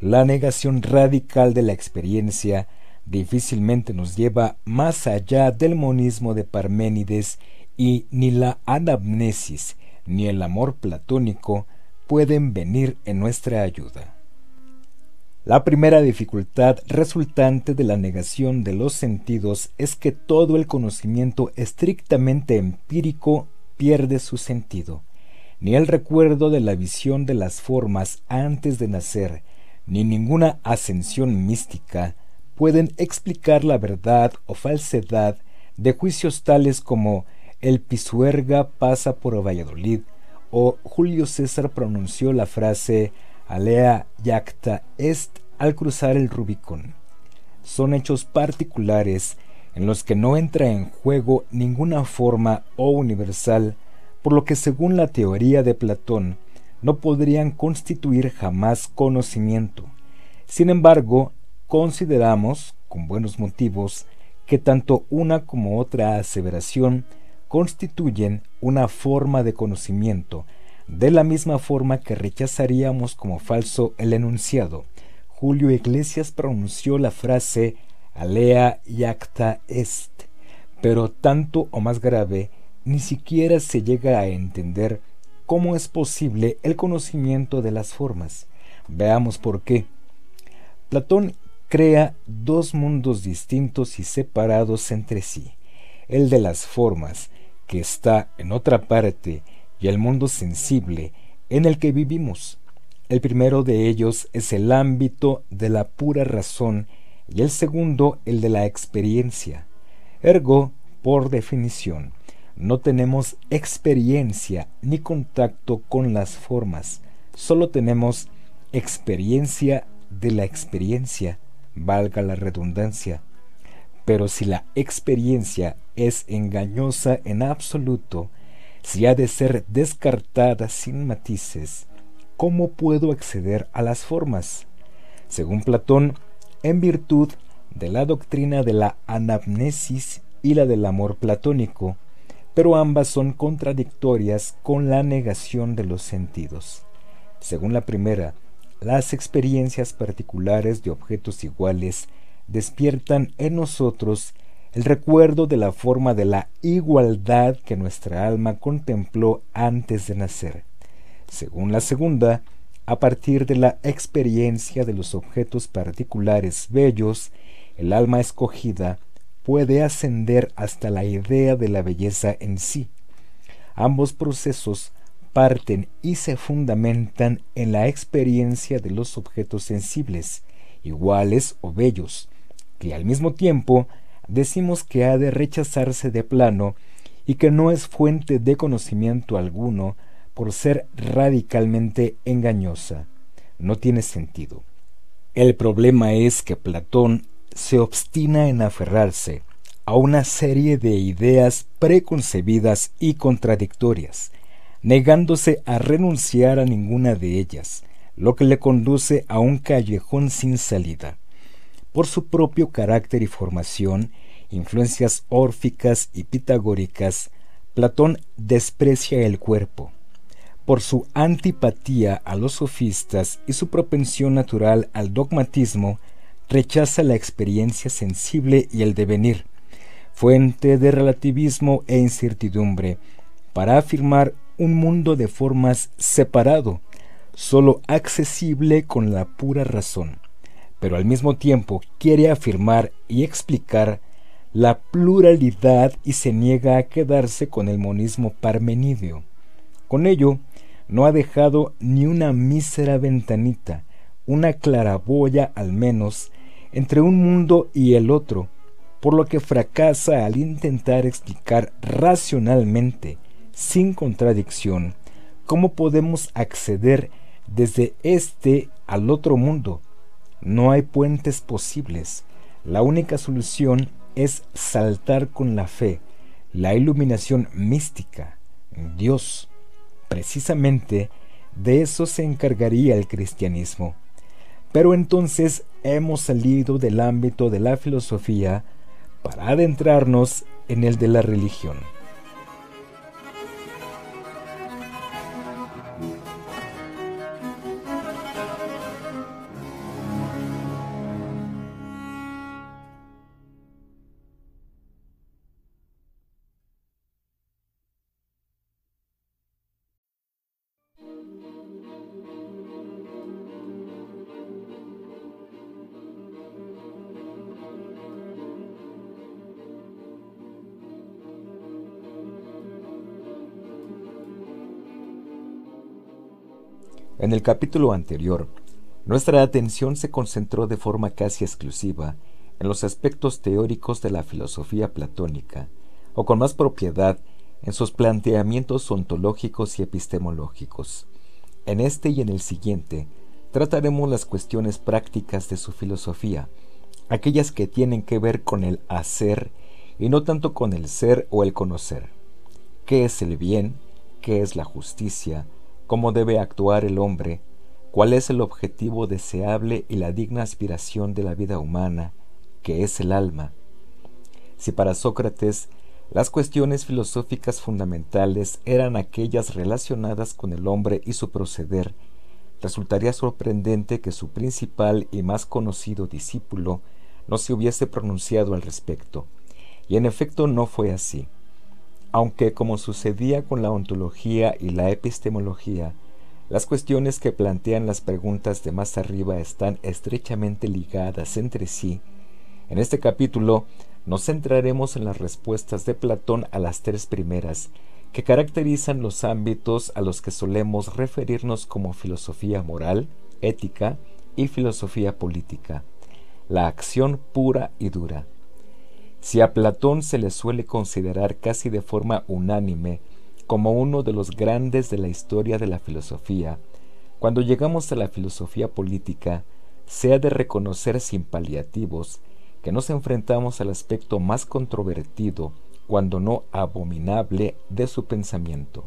La negación radical de la experiencia difícilmente nos lleva más allá del monismo de Parménides y ni la anamnesis ni el amor platónico pueden venir en nuestra ayuda. La primera dificultad resultante de la negación de los sentidos es que todo el conocimiento estrictamente empírico pierde su sentido. Ni el recuerdo de la visión de las formas antes de nacer, ni ninguna ascensión mística pueden explicar la verdad o falsedad de juicios tales como el Pisuerga pasa por Valladolid o Julio César pronunció la frase alea yacta est al cruzar el Rubicón. Son hechos particulares en los que no entra en juego ninguna forma o universal, por lo que según la teoría de Platón no podrían constituir jamás conocimiento. Sin embargo, consideramos, con buenos motivos, que tanto una como otra aseveración constituyen una forma de conocimiento, de la misma forma que rechazaríamos como falso el enunciado. Julio Iglesias pronunció la frase alea yacta est, pero tanto o más grave, ni siquiera se llega a entender cómo es posible el conocimiento de las formas. Veamos por qué. Platón crea dos mundos distintos y separados entre sí, el de las formas que está en otra parte y el mundo sensible en el que vivimos. El primero de ellos es el ámbito de la pura razón y el segundo el de la experiencia. Ergo, por definición, no tenemos experiencia ni contacto con las formas, solo tenemos experiencia de la experiencia, valga la redundancia. Pero si la experiencia es engañosa en absoluto, si ha de ser descartada sin matices, ¿cómo puedo acceder a las formas? Según Platón, en virtud de la doctrina de la anamnesis y la del amor platónico, pero ambas son contradictorias con la negación de los sentidos. Según la primera, las experiencias particulares de objetos iguales despiertan en nosotros el recuerdo de la forma de la igualdad que nuestra alma contempló antes de nacer. Según la segunda, a partir de la experiencia de los objetos particulares bellos, el alma escogida puede ascender hasta la idea de la belleza en sí. Ambos procesos parten y se fundamentan en la experiencia de los objetos sensibles, iguales o bellos, que al mismo tiempo decimos que ha de rechazarse de plano y que no es fuente de conocimiento alguno por ser radicalmente engañosa. No tiene sentido. El problema es que Platón se obstina en aferrarse a una serie de ideas preconcebidas y contradictorias, negándose a renunciar a ninguna de ellas, lo que le conduce a un callejón sin salida. Por su propio carácter y formación, influencias órficas y pitagóricas, Platón desprecia el cuerpo. Por su antipatía a los sofistas y su propensión natural al dogmatismo, rechaza la experiencia sensible y el devenir, fuente de relativismo e incertidumbre, para afirmar un mundo de formas separado, sólo accesible con la pura razón, pero al mismo tiempo quiere afirmar y explicar la pluralidad y se niega a quedarse con el monismo parmenidio. Con ello, no ha dejado ni una mísera ventanita, una claraboya al menos, entre un mundo y el otro, por lo que fracasa al intentar explicar racionalmente, sin contradicción, cómo podemos acceder desde este al otro mundo. No hay puentes posibles. La única solución es saltar con la fe, la iluminación mística, Dios. Precisamente de eso se encargaría el cristianismo. Pero entonces hemos salido del ámbito de la filosofía para adentrarnos en el de la religión. El capítulo anterior, nuestra atención se concentró de forma casi exclusiva en los aspectos teóricos de la filosofía platónica, o con más propiedad en sus planteamientos ontológicos y epistemológicos. En este y en el siguiente trataremos las cuestiones prácticas de su filosofía, aquellas que tienen que ver con el hacer y no tanto con el ser o el conocer. ¿Qué es el bien? ¿Qué es la justicia? Cómo debe actuar el hombre, cuál es el objetivo deseable y la digna aspiración de la vida humana, que es el alma. Si para Sócrates las cuestiones filosóficas fundamentales eran aquellas relacionadas con el hombre y su proceder, resultaría sorprendente que su principal y más conocido discípulo no se hubiese pronunciado al respecto. Y en efecto no fue así aunque como sucedía con la ontología y la epistemología, las cuestiones que plantean las preguntas de más arriba están estrechamente ligadas entre sí, en este capítulo nos centraremos en las respuestas de Platón a las tres primeras, que caracterizan los ámbitos a los que solemos referirnos como filosofía moral, ética y filosofía política, la acción pura y dura. Si a Platón se le suele considerar casi de forma unánime como uno de los grandes de la historia de la filosofía, cuando llegamos a la filosofía política, se ha de reconocer sin paliativos que nos enfrentamos al aspecto más controvertido, cuando no abominable, de su pensamiento.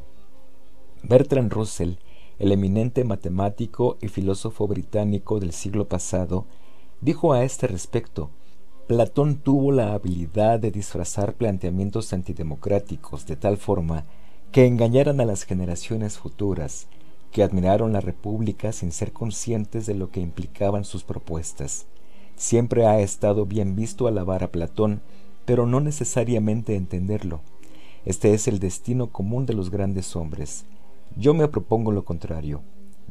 Bertrand Russell, el eminente matemático y filósofo británico del siglo pasado, dijo a este respecto Platón tuvo la habilidad de disfrazar planteamientos antidemocráticos de tal forma que engañaran a las generaciones futuras, que admiraron la República sin ser conscientes de lo que implicaban sus propuestas. Siempre ha estado bien visto alabar a Platón, pero no necesariamente entenderlo. Este es el destino común de los grandes hombres. Yo me propongo lo contrario.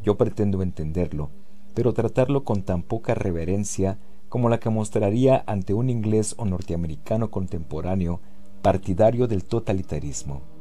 Yo pretendo entenderlo, pero tratarlo con tan poca reverencia como la que mostraría ante un inglés o norteamericano contemporáneo partidario del totalitarismo.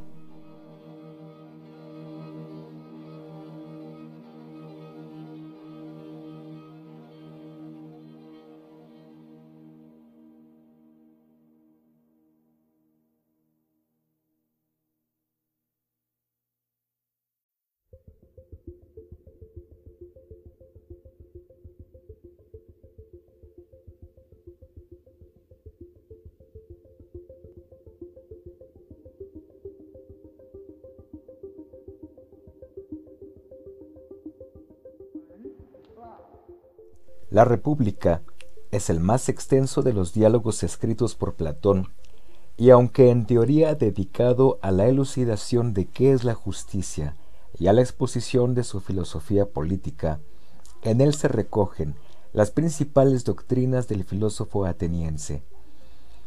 La República es el más extenso de los diálogos escritos por Platón, y aunque en teoría dedicado a la elucidación de qué es la justicia y a la exposición de su filosofía política, en él se recogen las principales doctrinas del filósofo ateniense.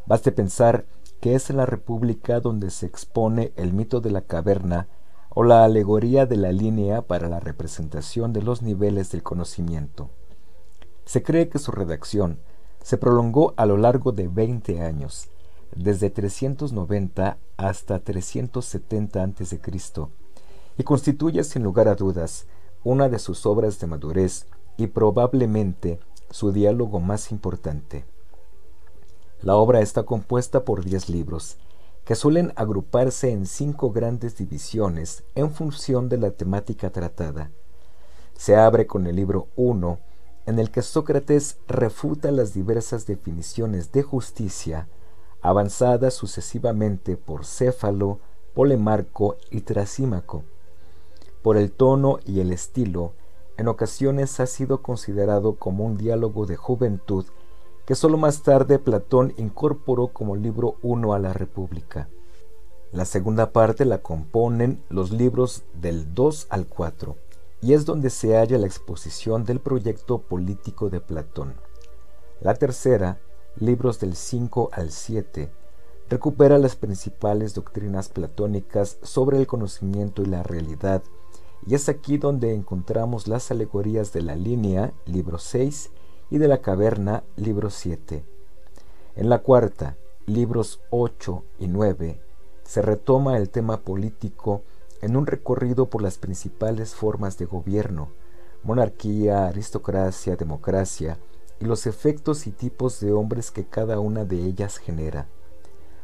Baste pensar que es en la República donde se expone el mito de la caverna o la alegoría de la línea para la representación de los niveles del conocimiento. Se cree que su redacción se prolongó a lo largo de 20 años, desde 390 hasta 370 a.C., y constituye sin lugar a dudas una de sus obras de madurez y probablemente su diálogo más importante. La obra está compuesta por diez libros, que suelen agruparse en cinco grandes divisiones en función de la temática tratada. Se abre con el libro 1, en el que Sócrates refuta las diversas definiciones de justicia avanzadas sucesivamente por Céfalo, Polemarco y Trasímaco. Por el tono y el estilo, en ocasiones ha sido considerado como un diálogo de juventud que sólo más tarde Platón incorporó como libro uno a la República. La segunda parte la componen los libros del 2 al 4 y es donde se halla la exposición del proyecto político de Platón. La tercera, libros del 5 al 7, recupera las principales doctrinas platónicas sobre el conocimiento y la realidad, y es aquí donde encontramos las alegorías de la línea, libro 6, y de la caverna, libro 7. En la cuarta, libros 8 y 9, se retoma el tema político en un recorrido por las principales formas de gobierno, monarquía, aristocracia, democracia, y los efectos y tipos de hombres que cada una de ellas genera.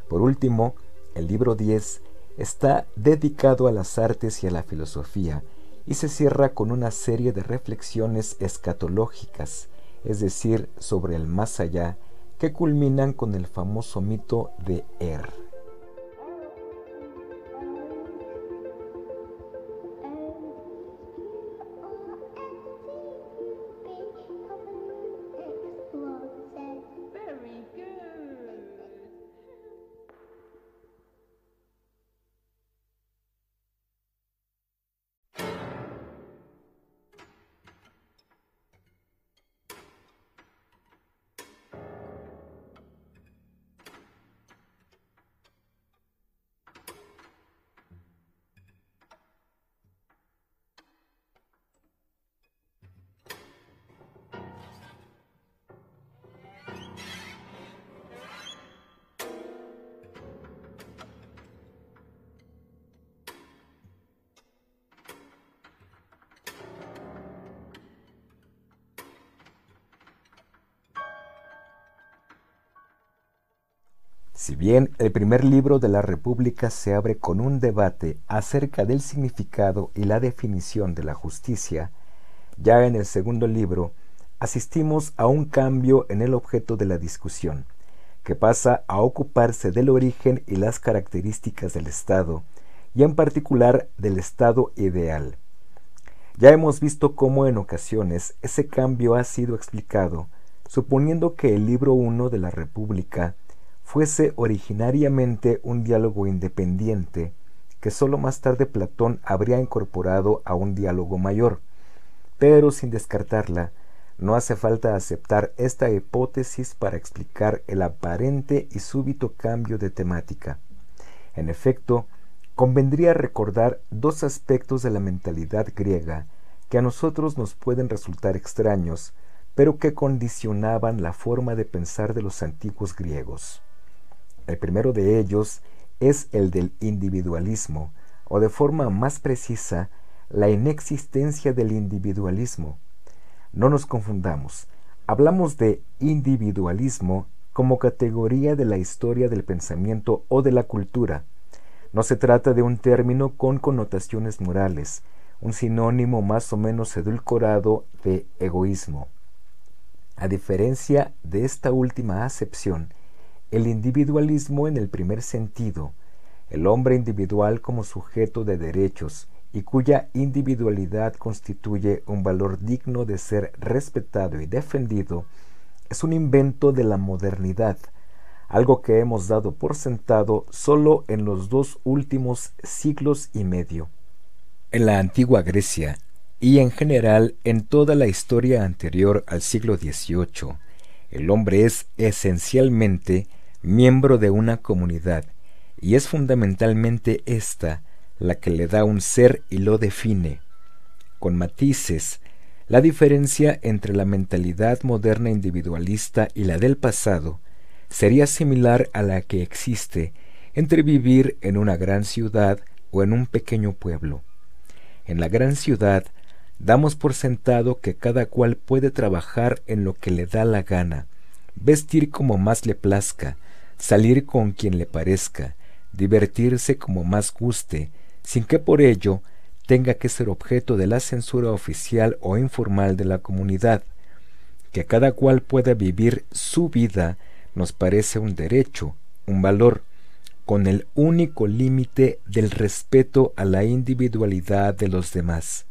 Por último, el libro 10 está dedicado a las artes y a la filosofía, y se cierra con una serie de reflexiones escatológicas, es decir, sobre el más allá, que culminan con el famoso mito de Er. Si bien el primer libro de la República se abre con un debate acerca del significado y la definición de la justicia, ya en el segundo libro asistimos a un cambio en el objeto de la discusión, que pasa a ocuparse del origen y las características del Estado, y en particular del Estado ideal. Ya hemos visto cómo en ocasiones ese cambio ha sido explicado, suponiendo que el libro 1 de la República fuese originariamente un diálogo independiente que sólo más tarde Platón habría incorporado a un diálogo mayor. Pero sin descartarla, no hace falta aceptar esta hipótesis para explicar el aparente y súbito cambio de temática. En efecto, convendría recordar dos aspectos de la mentalidad griega que a nosotros nos pueden resultar extraños, pero que condicionaban la forma de pensar de los antiguos griegos. El primero de ellos es el del individualismo, o de forma más precisa, la inexistencia del individualismo. No nos confundamos, hablamos de individualismo como categoría de la historia del pensamiento o de la cultura. No se trata de un término con connotaciones morales, un sinónimo más o menos edulcorado de egoísmo. A diferencia de esta última acepción, el individualismo en el primer sentido, el hombre individual como sujeto de derechos y cuya individualidad constituye un valor digno de ser respetado y defendido, es un invento de la modernidad, algo que hemos dado por sentado solo en los dos últimos siglos y medio. En la antigua Grecia, y en general en toda la historia anterior al siglo XVIII, el hombre es esencialmente miembro de una comunidad, y es fundamentalmente ésta la que le da un ser y lo define. Con matices, la diferencia entre la mentalidad moderna individualista y la del pasado sería similar a la que existe entre vivir en una gran ciudad o en un pequeño pueblo. En la gran ciudad damos por sentado que cada cual puede trabajar en lo que le da la gana, vestir como más le plazca, salir con quien le parezca, divertirse como más guste, sin que por ello tenga que ser objeto de la censura oficial o informal de la comunidad. Que cada cual pueda vivir su vida nos parece un derecho, un valor, con el único límite del respeto a la individualidad de los demás.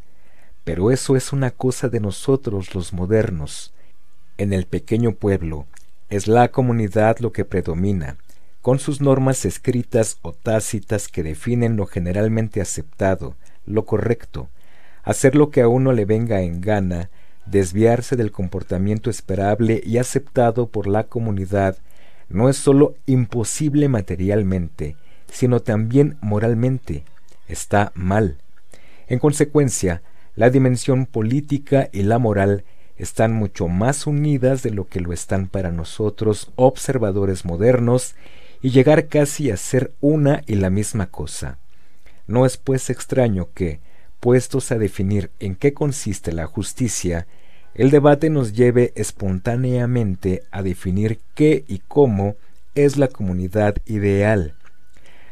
Pero eso es una cosa de nosotros los modernos. En el pequeño pueblo es la comunidad lo que predomina, con sus normas escritas o tácitas que definen lo generalmente aceptado, lo correcto, hacer lo que a uno le venga en gana, desviarse del comportamiento esperable y aceptado por la comunidad, no es sólo imposible materialmente, sino también moralmente. Está mal. En consecuencia, la dimensión política y la moral están mucho más unidas de lo que lo están para nosotros observadores modernos y llegar casi a ser una y la misma cosa. No es pues extraño que, puestos a definir en qué consiste la justicia, el debate nos lleve espontáneamente a definir qué y cómo es la comunidad ideal.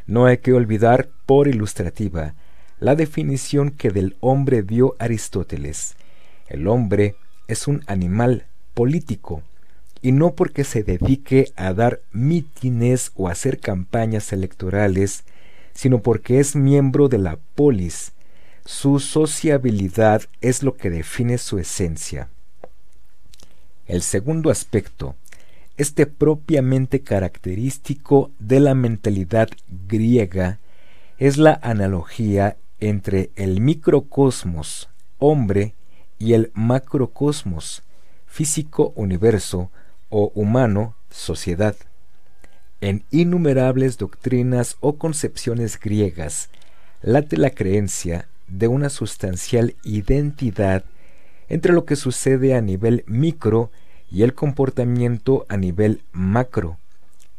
No hay que olvidar, por ilustrativa, la definición que del hombre dio Aristóteles. El hombre es un animal político, y no porque se dedique a dar mítines o hacer campañas electorales, sino porque es miembro de la polis. Su sociabilidad es lo que define su esencia. El segundo aspecto, este propiamente característico de la mentalidad griega, es la analogía entre el microcosmos, hombre, y el macrocosmos, físico universo, o humano, sociedad. En innumerables doctrinas o concepciones griegas late la creencia de una sustancial identidad entre lo que sucede a nivel micro y el comportamiento a nivel macro,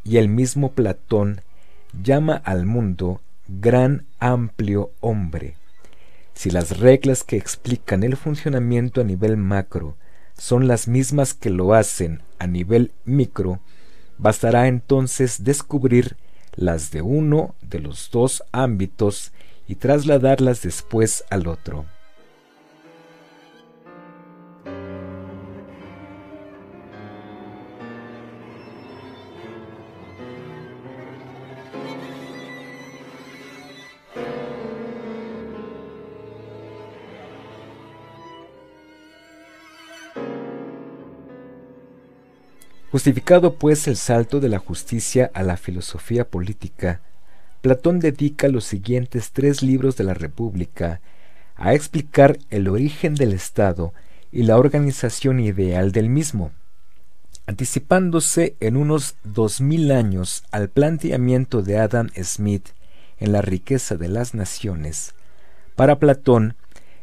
y el mismo Platón llama al mundo gran amplio hombre. Si las reglas que explican el funcionamiento a nivel macro son las mismas que lo hacen a nivel micro, bastará entonces descubrir las de uno de los dos ámbitos y trasladarlas después al otro. Justificado pues el salto de la justicia a la filosofía política, Platón dedica los siguientes tres libros de la República a explicar el origen del Estado y la organización ideal del mismo, anticipándose en unos dos mil años al planteamiento de Adam Smith en la riqueza de las naciones. Para Platón,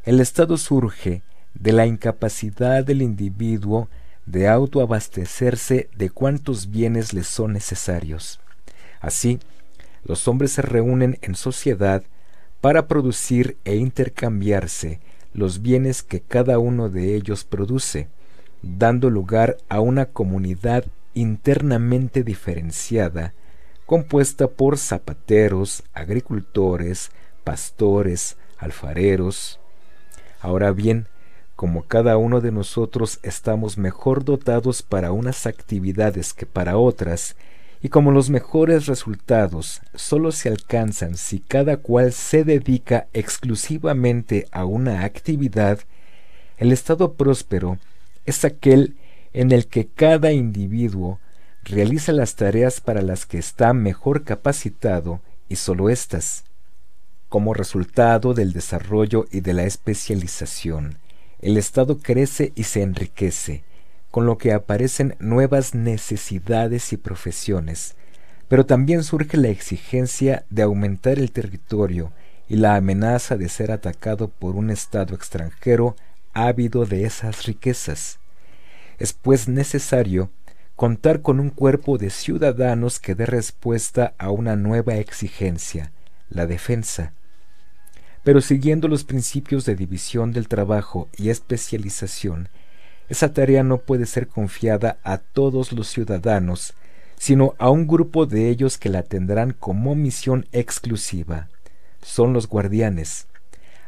el Estado surge de la incapacidad del individuo de autoabastecerse de cuantos bienes le son necesarios. Así, los hombres se reúnen en sociedad para producir e intercambiarse los bienes que cada uno de ellos produce, dando lugar a una comunidad internamente diferenciada, compuesta por zapateros, agricultores, pastores, alfareros. Ahora bien, como cada uno de nosotros estamos mejor dotados para unas actividades que para otras, y como los mejores resultados solo se alcanzan si cada cual se dedica exclusivamente a una actividad, el estado próspero es aquel en el que cada individuo realiza las tareas para las que está mejor capacitado y solo éstas. Como resultado del desarrollo y de la especialización, el Estado crece y se enriquece, con lo que aparecen nuevas necesidades y profesiones, pero también surge la exigencia de aumentar el territorio y la amenaza de ser atacado por un Estado extranjero ávido de esas riquezas. Es pues necesario contar con un cuerpo de ciudadanos que dé respuesta a una nueva exigencia, la defensa, pero siguiendo los principios de división del trabajo y especialización, esa tarea no puede ser confiada a todos los ciudadanos, sino a un grupo de ellos que la tendrán como misión exclusiva. Son los guardianes.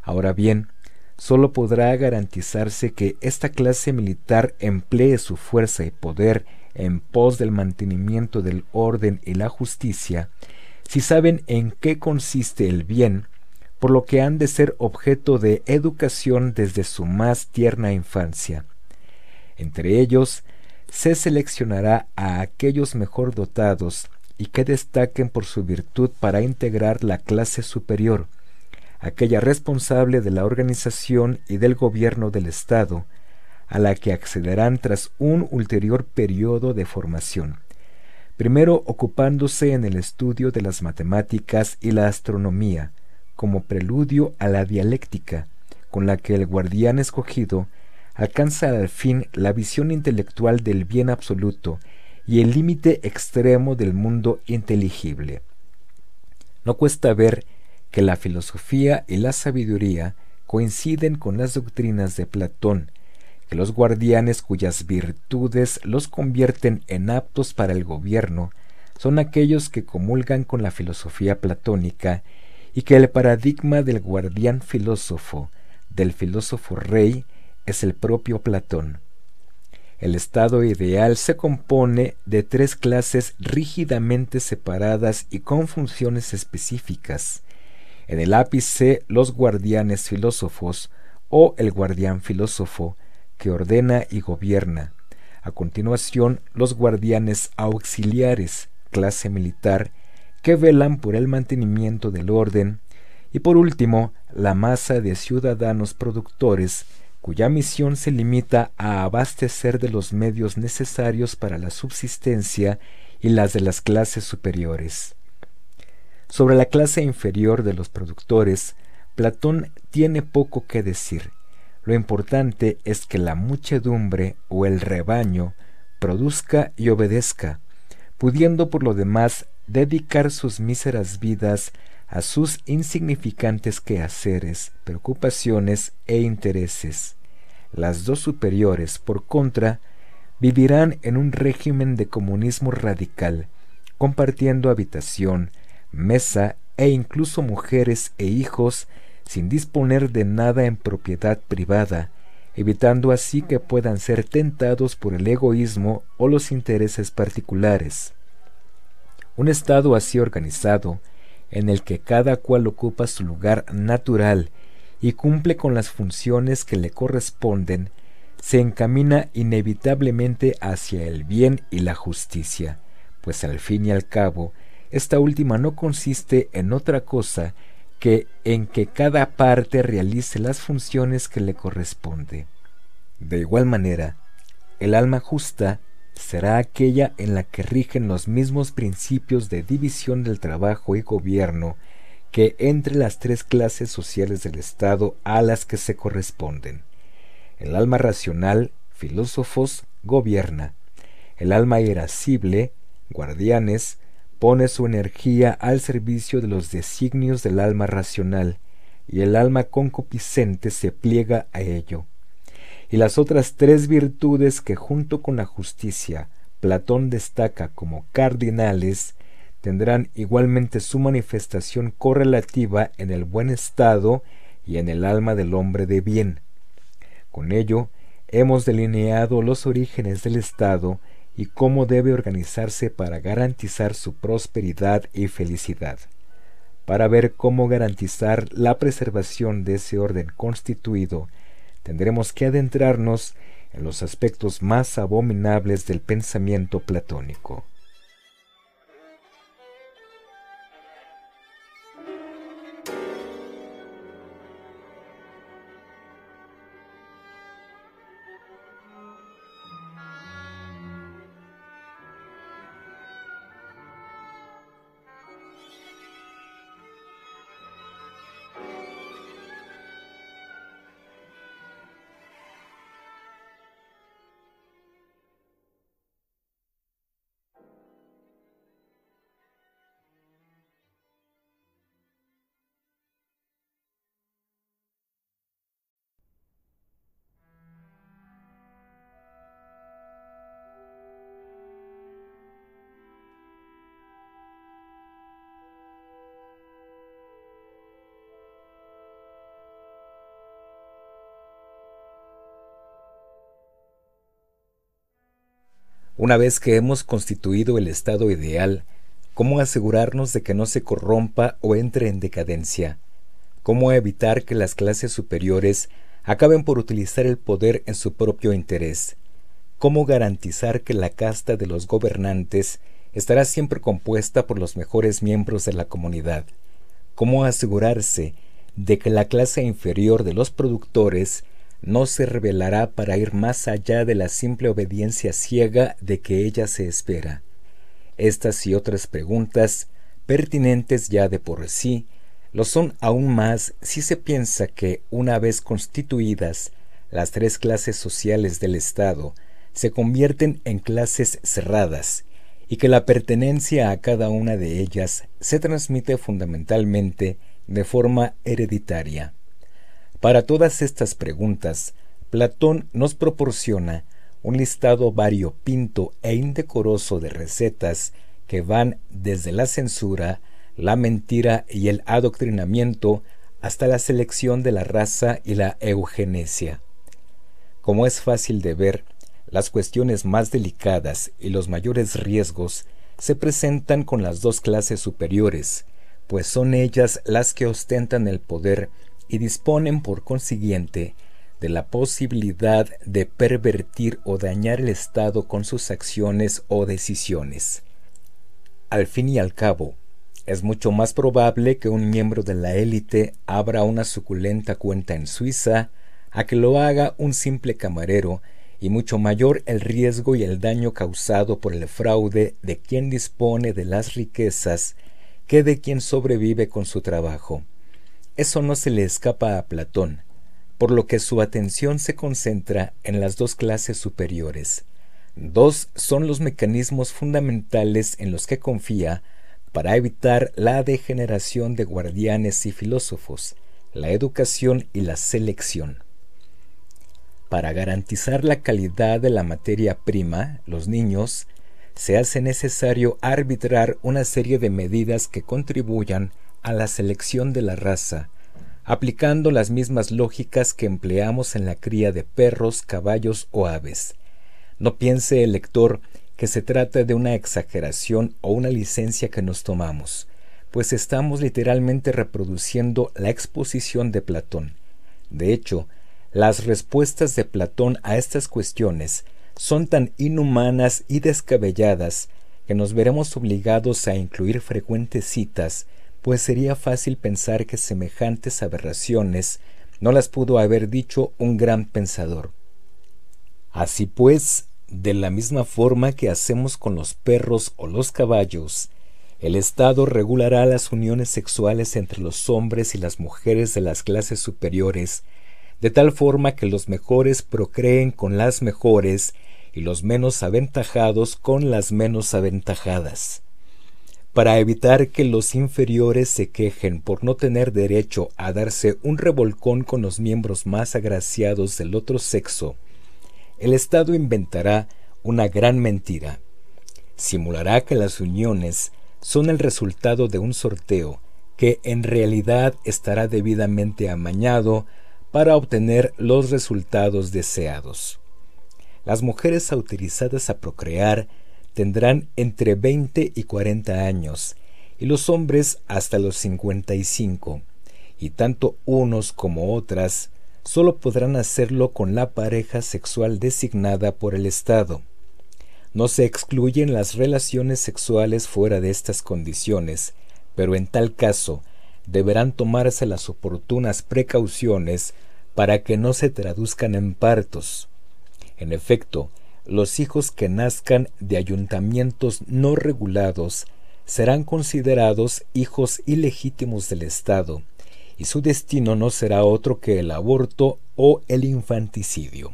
Ahora bien, sólo podrá garantizarse que esta clase militar emplee su fuerza y poder en pos del mantenimiento del orden y la justicia, si saben en qué consiste el bien por lo que han de ser objeto de educación desde su más tierna infancia. Entre ellos, se seleccionará a aquellos mejor dotados y que destaquen por su virtud para integrar la clase superior, aquella responsable de la organización y del gobierno del Estado, a la que accederán tras un ulterior periodo de formación, primero ocupándose en el estudio de las matemáticas y la astronomía, como preludio a la dialéctica, con la que el guardián escogido alcanza al fin la visión intelectual del bien absoluto y el límite extremo del mundo inteligible. No cuesta ver que la filosofía y la sabiduría coinciden con las doctrinas de Platón, que los guardianes cuyas virtudes los convierten en aptos para el gobierno son aquellos que comulgan con la filosofía platónica y que el paradigma del guardián filósofo, del filósofo rey, es el propio Platón. El estado ideal se compone de tres clases rígidamente separadas y con funciones específicas. En el ápice los guardianes filósofos o el guardián filósofo que ordena y gobierna. A continuación los guardianes auxiliares, clase militar, que velan por el mantenimiento del orden, y por último, la masa de ciudadanos productores cuya misión se limita a abastecer de los medios necesarios para la subsistencia y las de las clases superiores. Sobre la clase inferior de los productores, Platón tiene poco que decir. Lo importante es que la muchedumbre o el rebaño produzca y obedezca, pudiendo por lo demás dedicar sus míseras vidas a sus insignificantes quehaceres, preocupaciones e intereses. Las dos superiores, por contra, vivirán en un régimen de comunismo radical, compartiendo habitación, mesa e incluso mujeres e hijos sin disponer de nada en propiedad privada, evitando así que puedan ser tentados por el egoísmo o los intereses particulares. Un Estado así organizado, en el que cada cual ocupa su lugar natural y cumple con las funciones que le corresponden, se encamina inevitablemente hacia el bien y la justicia, pues al fin y al cabo, esta última no consiste en otra cosa que en que cada parte realice las funciones que le corresponde. De igual manera, el alma justa será aquella en la que rigen los mismos principios de división del trabajo y gobierno que entre las tres clases sociales del Estado a las que se corresponden. El alma racional, filósofos, gobierna. El alma irascible, guardianes, pone su energía al servicio de los designios del alma racional, y el alma concupiscente se pliega a ello. Y las otras tres virtudes que junto con la justicia Platón destaca como cardinales, tendrán igualmente su manifestación correlativa en el buen estado y en el alma del hombre de bien. Con ello, hemos delineado los orígenes del Estado y cómo debe organizarse para garantizar su prosperidad y felicidad. Para ver cómo garantizar la preservación de ese orden constituido, tendremos que adentrarnos en los aspectos más abominables del pensamiento platónico. Una vez que hemos constituido el estado ideal, ¿cómo asegurarnos de que no se corrompa o entre en decadencia? ¿Cómo evitar que las clases superiores acaben por utilizar el poder en su propio interés? ¿Cómo garantizar que la casta de los gobernantes estará siempre compuesta por los mejores miembros de la comunidad? ¿Cómo asegurarse de que la clase inferior de los productores no se revelará para ir más allá de la simple obediencia ciega de que ella se espera. Estas y otras preguntas, pertinentes ya de por sí, lo son aún más si se piensa que, una vez constituidas las tres clases sociales del Estado, se convierten en clases cerradas, y que la pertenencia a cada una de ellas se transmite fundamentalmente de forma hereditaria. Para todas estas preguntas, Platón nos proporciona un listado variopinto e indecoroso de recetas que van desde la censura, la mentira y el adoctrinamiento hasta la selección de la raza y la eugenesia. Como es fácil de ver, las cuestiones más delicadas y los mayores riesgos se presentan con las dos clases superiores, pues son ellas las que ostentan el poder y disponen por consiguiente de la posibilidad de pervertir o dañar el Estado con sus acciones o decisiones. Al fin y al cabo, es mucho más probable que un miembro de la élite abra una suculenta cuenta en Suiza a que lo haga un simple camarero y mucho mayor el riesgo y el daño causado por el fraude de quien dispone de las riquezas que de quien sobrevive con su trabajo. Eso no se le escapa a Platón, por lo que su atención se concentra en las dos clases superiores. Dos son los mecanismos fundamentales en los que confía para evitar la degeneración de guardianes y filósofos, la educación y la selección. Para garantizar la calidad de la materia prima, los niños, se hace necesario arbitrar una serie de medidas que contribuyan a la selección de la raza, aplicando las mismas lógicas que empleamos en la cría de perros, caballos o aves. No piense el lector que se trata de una exageración o una licencia que nos tomamos, pues estamos literalmente reproduciendo la exposición de Platón. De hecho, las respuestas de Platón a estas cuestiones son tan inhumanas y descabelladas que nos veremos obligados a incluir frecuentes citas pues sería fácil pensar que semejantes aberraciones no las pudo haber dicho un gran pensador. Así pues, de la misma forma que hacemos con los perros o los caballos, El Estado regulará las uniones sexuales entre los hombres y las mujeres de las clases superiores, de tal forma que los mejores procreen con las mejores y los menos aventajados con las menos aventajadas. Para evitar que los inferiores se quejen por no tener derecho a darse un revolcón con los miembros más agraciados del otro sexo, el Estado inventará una gran mentira. Simulará que las uniones son el resultado de un sorteo que en realidad estará debidamente amañado para obtener los resultados deseados. Las mujeres autorizadas a procrear tendrán entre 20 y 40 años y los hombres hasta los 55, y tanto unos como otras solo podrán hacerlo con la pareja sexual designada por el Estado. No se excluyen las relaciones sexuales fuera de estas condiciones, pero en tal caso deberán tomarse las oportunas precauciones para que no se traduzcan en partos. En efecto, los hijos que nazcan de ayuntamientos no regulados serán considerados hijos ilegítimos del Estado, y su destino no será otro que el aborto o el infanticidio.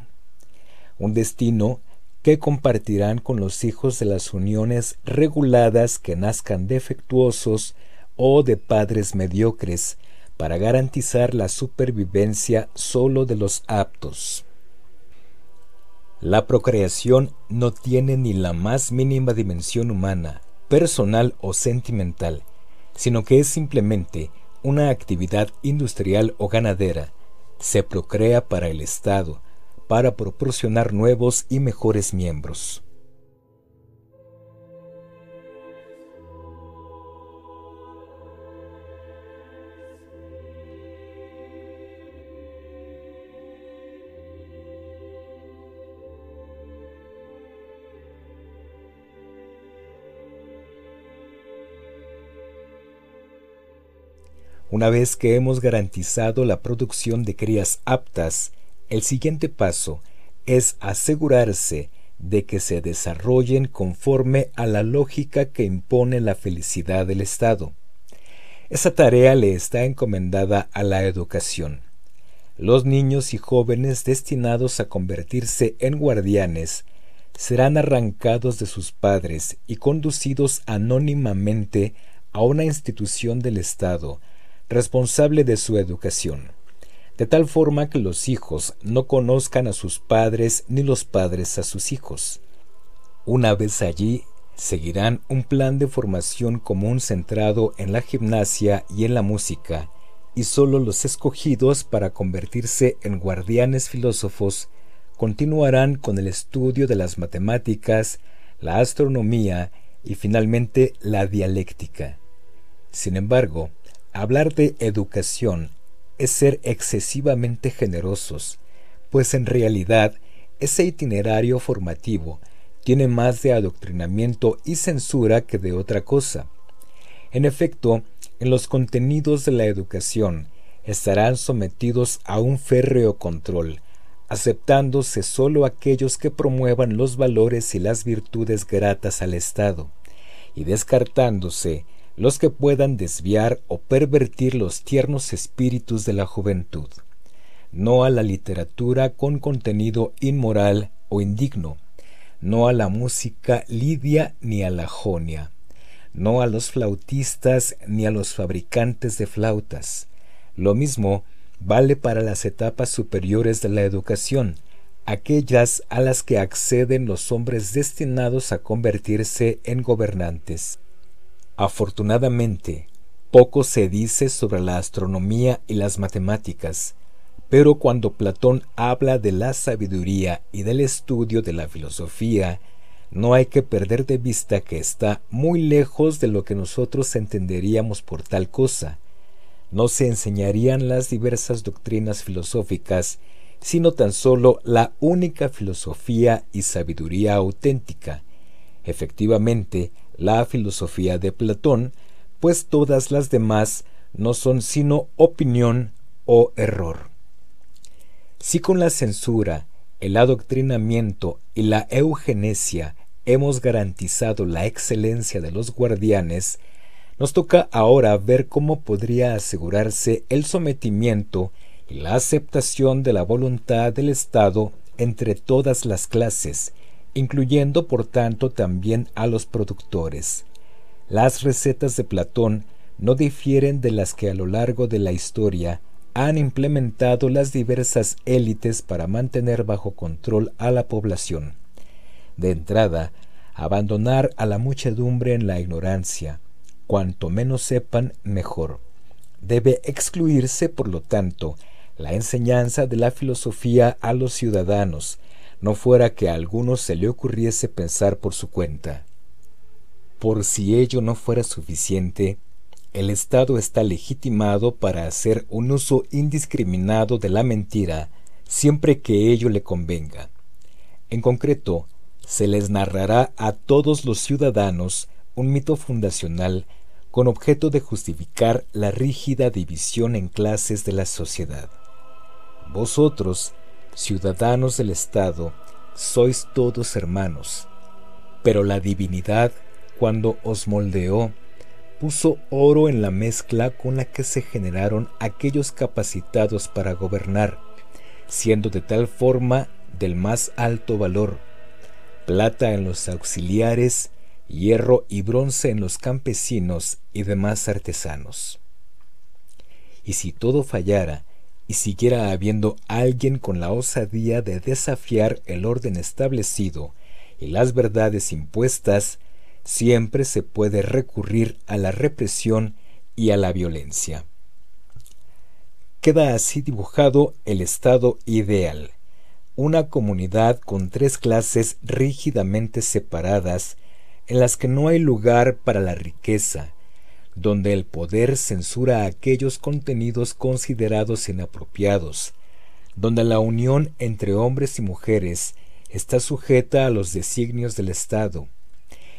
Un destino que compartirán con los hijos de las uniones reguladas que nazcan defectuosos o de padres mediocres, para garantizar la supervivencia solo de los aptos. La procreación no tiene ni la más mínima dimensión humana, personal o sentimental, sino que es simplemente una actividad industrial o ganadera. Se procrea para el Estado, para proporcionar nuevos y mejores miembros. Una vez que hemos garantizado la producción de crías aptas, el siguiente paso es asegurarse de que se desarrollen conforme a la lógica que impone la felicidad del Estado. Esa tarea le está encomendada a la educación. Los niños y jóvenes destinados a convertirse en guardianes serán arrancados de sus padres y conducidos anónimamente a una institución del Estado responsable de su educación de tal forma que los hijos no conozcan a sus padres ni los padres a sus hijos. Una vez allí, seguirán un plan de formación común centrado en la gimnasia y en la música, y sólo los escogidos para convertirse en guardianes filósofos continuarán con el estudio de las matemáticas, la astronomía y finalmente la dialéctica. Sin embargo, hablar de educación es ser excesivamente generosos, pues en realidad ese itinerario formativo tiene más de adoctrinamiento y censura que de otra cosa. En efecto, en los contenidos de la educación estarán sometidos a un férreo control, aceptándose sólo aquellos que promuevan los valores y las virtudes gratas al Estado, y descartándose los que puedan desviar o pervertir los tiernos espíritus de la juventud, no a la literatura con contenido inmoral o indigno, no a la música lidia ni a la jonia, no a los flautistas ni a los fabricantes de flautas. Lo mismo vale para las etapas superiores de la educación, aquellas a las que acceden los hombres destinados a convertirse en gobernantes. Afortunadamente, poco se dice sobre la astronomía y las matemáticas, pero cuando Platón habla de la sabiduría y del estudio de la filosofía, no hay que perder de vista que está muy lejos de lo que nosotros entenderíamos por tal cosa. No se enseñarían las diversas doctrinas filosóficas, sino tan solo la única filosofía y sabiduría auténtica. Efectivamente, la filosofía de Platón, pues todas las demás no son sino opinión o error. Si con la censura, el adoctrinamiento y la eugenesia hemos garantizado la excelencia de los guardianes, Nos toca ahora ver cómo podría asegurarse el sometimiento y la aceptación de la voluntad del Estado entre todas las clases, incluyendo por tanto también a los productores. Las recetas de Platón no difieren de las que a lo largo de la historia han implementado las diversas élites para mantener bajo control a la población. De entrada, abandonar a la muchedumbre en la ignorancia. Cuanto menos sepan, mejor. Debe excluirse, por lo tanto, la enseñanza de la filosofía a los ciudadanos, no fuera que a algunos se le ocurriese pensar por su cuenta. Por si ello no fuera suficiente, el Estado está legitimado para hacer un uso indiscriminado de la mentira siempre que ello le convenga. En concreto, se les narrará a todos los ciudadanos un mito fundacional con objeto de justificar la rígida división en clases de la sociedad. Vosotros, ciudadanos del Estado, sois todos hermanos, pero la divinidad, cuando os moldeó, puso oro en la mezcla con la que se generaron aquellos capacitados para gobernar, siendo de tal forma del más alto valor, plata en los auxiliares, hierro y bronce en los campesinos y demás artesanos. Y si todo fallara, y siguiera habiendo alguien con la osadía de desafiar el orden establecido y las verdades impuestas, siempre se puede recurrir a la represión y a la violencia. Queda así dibujado el estado ideal, una comunidad con tres clases rígidamente separadas en las que no hay lugar para la riqueza, donde el poder censura aquellos contenidos considerados inapropiados, donde la unión entre hombres y mujeres está sujeta a los designios del Estado,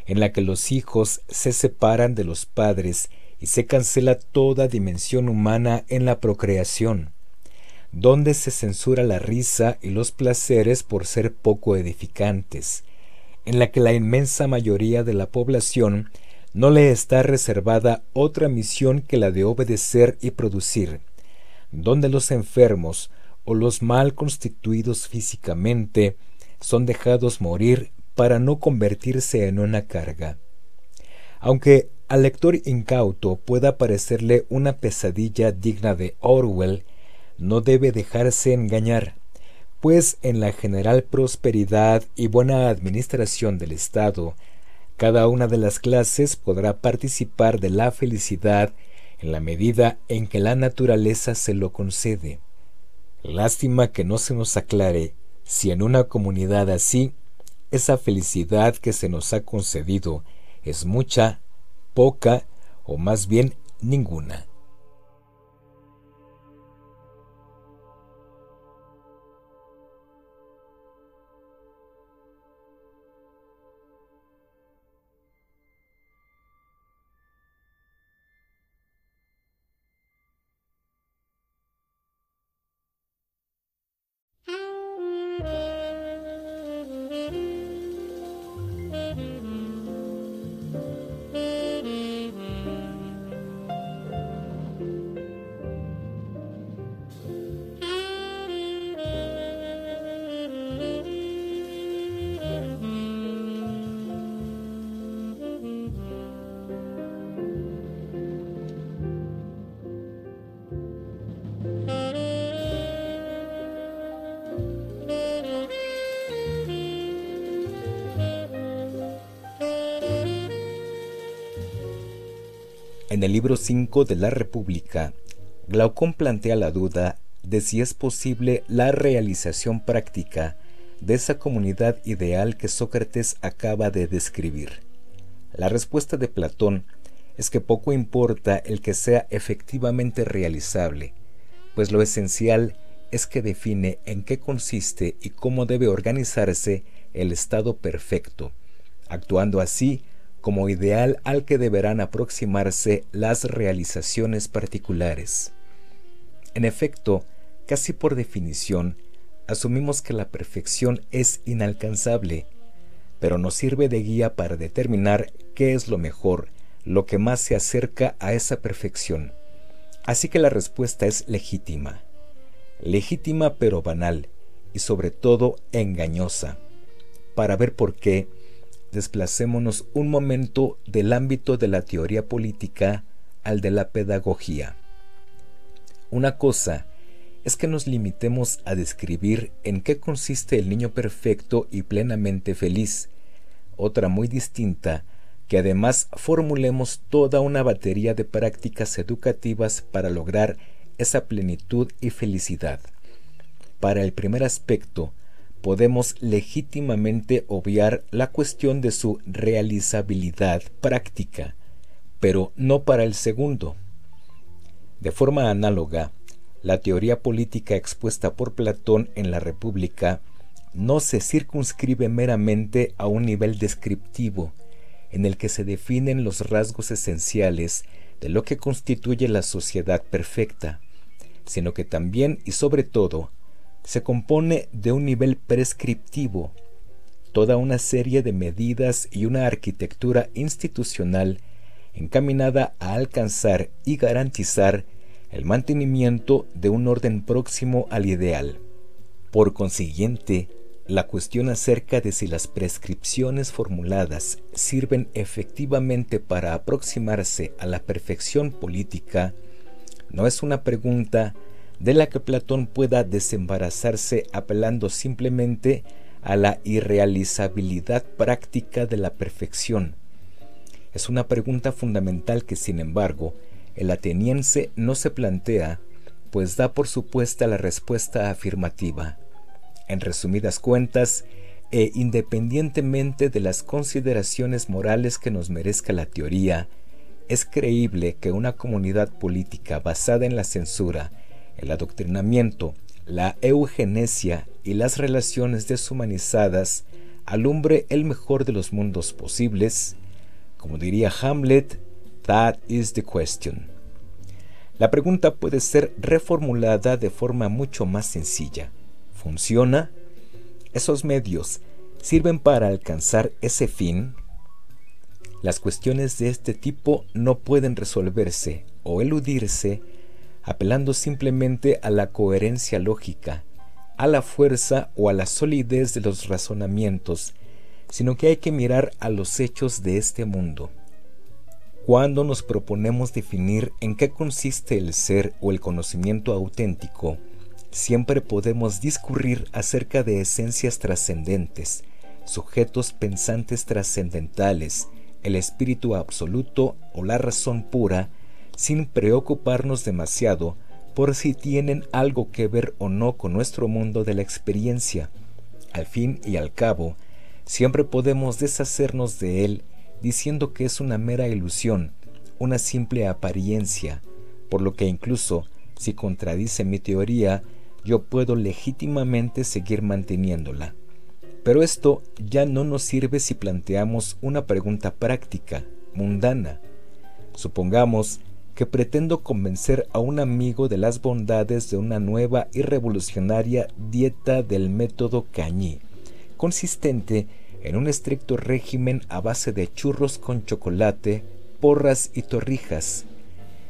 en la que los hijos se separan de los padres y se cancela toda dimensión humana en la procreación, donde se censura la risa y los placeres por ser poco edificantes, en la que la inmensa mayoría de la población no le está reservada otra misión que la de obedecer y producir, donde los enfermos o los mal constituidos físicamente son dejados morir para no convertirse en una carga. Aunque al lector incauto pueda parecerle una pesadilla digna de Orwell, no debe dejarse engañar, pues en la general prosperidad y buena administración del Estado cada una de las clases podrá participar de la felicidad en la medida en que la naturaleza se lo concede. Lástima que no se nos aclare si en una comunidad así esa felicidad que se nos ha concedido es mucha, poca o más bien ninguna. El libro 5 de la República, Glaucón plantea la duda de si es posible la realización práctica de esa comunidad ideal que Sócrates acaba de describir. La respuesta de Platón es que poco importa el que sea efectivamente realizable, pues lo esencial es que define en qué consiste y cómo debe organizarse el estado perfecto, actuando así como ideal al que deberán aproximarse las realizaciones particulares. En efecto, casi por definición, asumimos que la perfección es inalcanzable, pero nos sirve de guía para determinar qué es lo mejor, lo que más se acerca a esa perfección. Así que la respuesta es legítima. Legítima pero banal y sobre todo engañosa. Para ver por qué, desplacémonos un momento del ámbito de la teoría política al de la pedagogía. Una cosa es que nos limitemos a describir en qué consiste el niño perfecto y plenamente feliz. Otra muy distinta, que además formulemos toda una batería de prácticas educativas para lograr esa plenitud y felicidad. Para el primer aspecto, podemos legítimamente obviar la cuestión de su realizabilidad práctica, pero no para el segundo. De forma análoga, la teoría política expuesta por Platón en la República no se circunscribe meramente a un nivel descriptivo, en el que se definen los rasgos esenciales de lo que constituye la sociedad perfecta, sino que también y sobre todo se compone de un nivel prescriptivo, toda una serie de medidas y una arquitectura institucional encaminada a alcanzar y garantizar el mantenimiento de un orden próximo al ideal. Por consiguiente, la cuestión acerca de si las prescripciones formuladas sirven efectivamente para aproximarse a la perfección política no es una pregunta de la que Platón pueda desembarazarse apelando simplemente a la irrealizabilidad práctica de la perfección. Es una pregunta fundamental que, sin embargo, el ateniense no se plantea, pues da por supuesta la respuesta afirmativa. En resumidas cuentas, e independientemente de las consideraciones morales que nos merezca la teoría, es creíble que una comunidad política basada en la censura, el adoctrinamiento, la eugenesia y las relaciones deshumanizadas alumbre el mejor de los mundos posibles, como diría Hamlet, that is the question. La pregunta puede ser reformulada de forma mucho más sencilla. Funciona, esos medios sirven para alcanzar ese fin, las cuestiones de este tipo no pueden resolverse o eludirse apelando simplemente a la coherencia lógica, a la fuerza o a la solidez de los razonamientos, sino que hay que mirar a los hechos de este mundo. Cuando nos proponemos definir en qué consiste el ser o el conocimiento auténtico, siempre podemos discurrir acerca de esencias trascendentes, sujetos pensantes trascendentales, el espíritu absoluto o la razón pura, sin preocuparnos demasiado por si tienen algo que ver o no con nuestro mundo de la experiencia. Al fin y al cabo, siempre podemos deshacernos de él diciendo que es una mera ilusión, una simple apariencia, por lo que incluso si contradice mi teoría, yo puedo legítimamente seguir manteniéndola. Pero esto ya no nos sirve si planteamos una pregunta práctica, mundana. Supongamos que pretendo convencer a un amigo de las bondades de una nueva y revolucionaria dieta del método Cañí, consistente en un estricto régimen a base de churros con chocolate, porras y torrijas,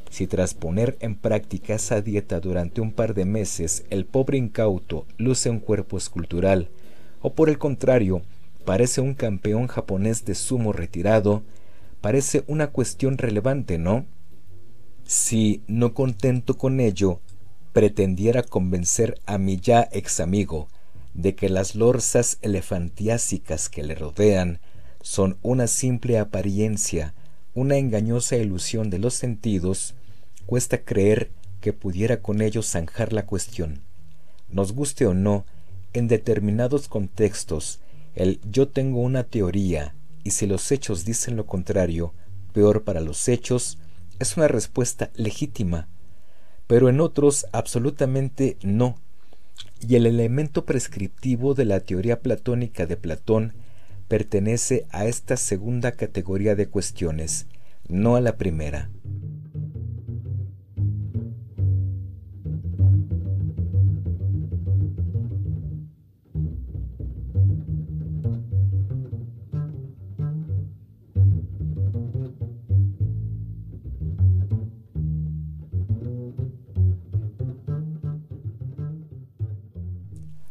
si tras poner en práctica esa dieta durante un par de meses el pobre incauto luce un cuerpo escultural, o por el contrario, parece un campeón japonés de sumo retirado, parece una cuestión relevante, ¿no? Si, no contento con ello, pretendiera convencer a mi ya ex amigo de que las lorzas elefantiásicas que le rodean son una simple apariencia, una engañosa ilusión de los sentidos, cuesta creer que pudiera con ello zanjar la cuestión. Nos guste o no, en determinados contextos, el yo tengo una teoría y si los hechos dicen lo contrario, peor para los hechos, es una respuesta legítima, pero en otros absolutamente no. Y el elemento prescriptivo de la teoría platónica de Platón pertenece a esta segunda categoría de cuestiones, no a la primera.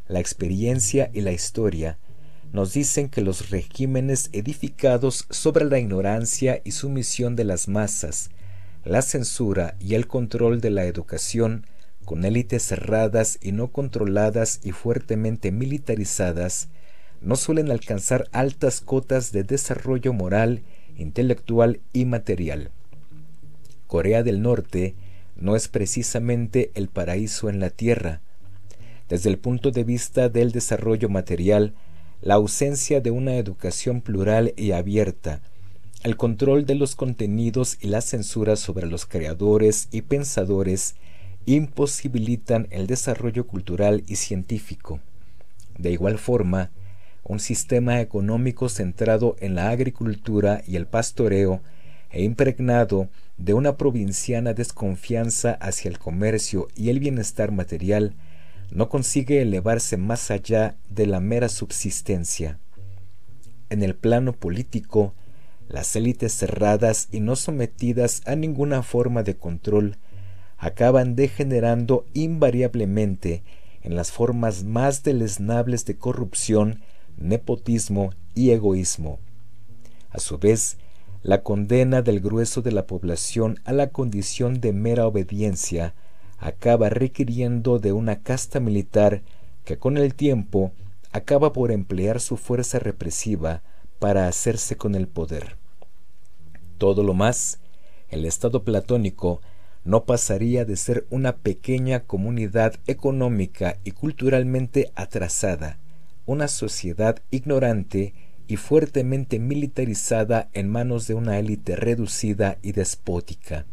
La experiencia y la historia nos dicen que los regímenes edificados sobre la ignorancia y sumisión de las masas, la censura y el control de la educación, con élites cerradas y no controladas y fuertemente militarizadas, no suelen alcanzar altas cotas de desarrollo moral, intelectual y material. Corea del Norte no es precisamente el paraíso en la tierra. Desde el punto de vista del desarrollo material, la ausencia de una educación plural y abierta, el control de los contenidos y la censura sobre los creadores y pensadores imposibilitan el desarrollo cultural y científico. De igual forma, un sistema económico centrado en la agricultura y el pastoreo e impregnado de una provinciana desconfianza hacia el comercio y el bienestar material, no consigue elevarse más allá de la mera subsistencia. En el plano político, las élites cerradas y no sometidas a ninguna forma de control acaban degenerando invariablemente en las formas más deleznables de corrupción, nepotismo y egoísmo. A su vez, la condena del grueso de la población a la condición de mera obediencia acaba requiriendo de una casta militar que con el tiempo acaba por emplear su fuerza represiva para hacerse con el poder. Todo lo más, el Estado platónico no pasaría de ser una pequeña comunidad económica y culturalmente atrasada, una sociedad ignorante y fuertemente militarizada en manos de una élite reducida y despótica.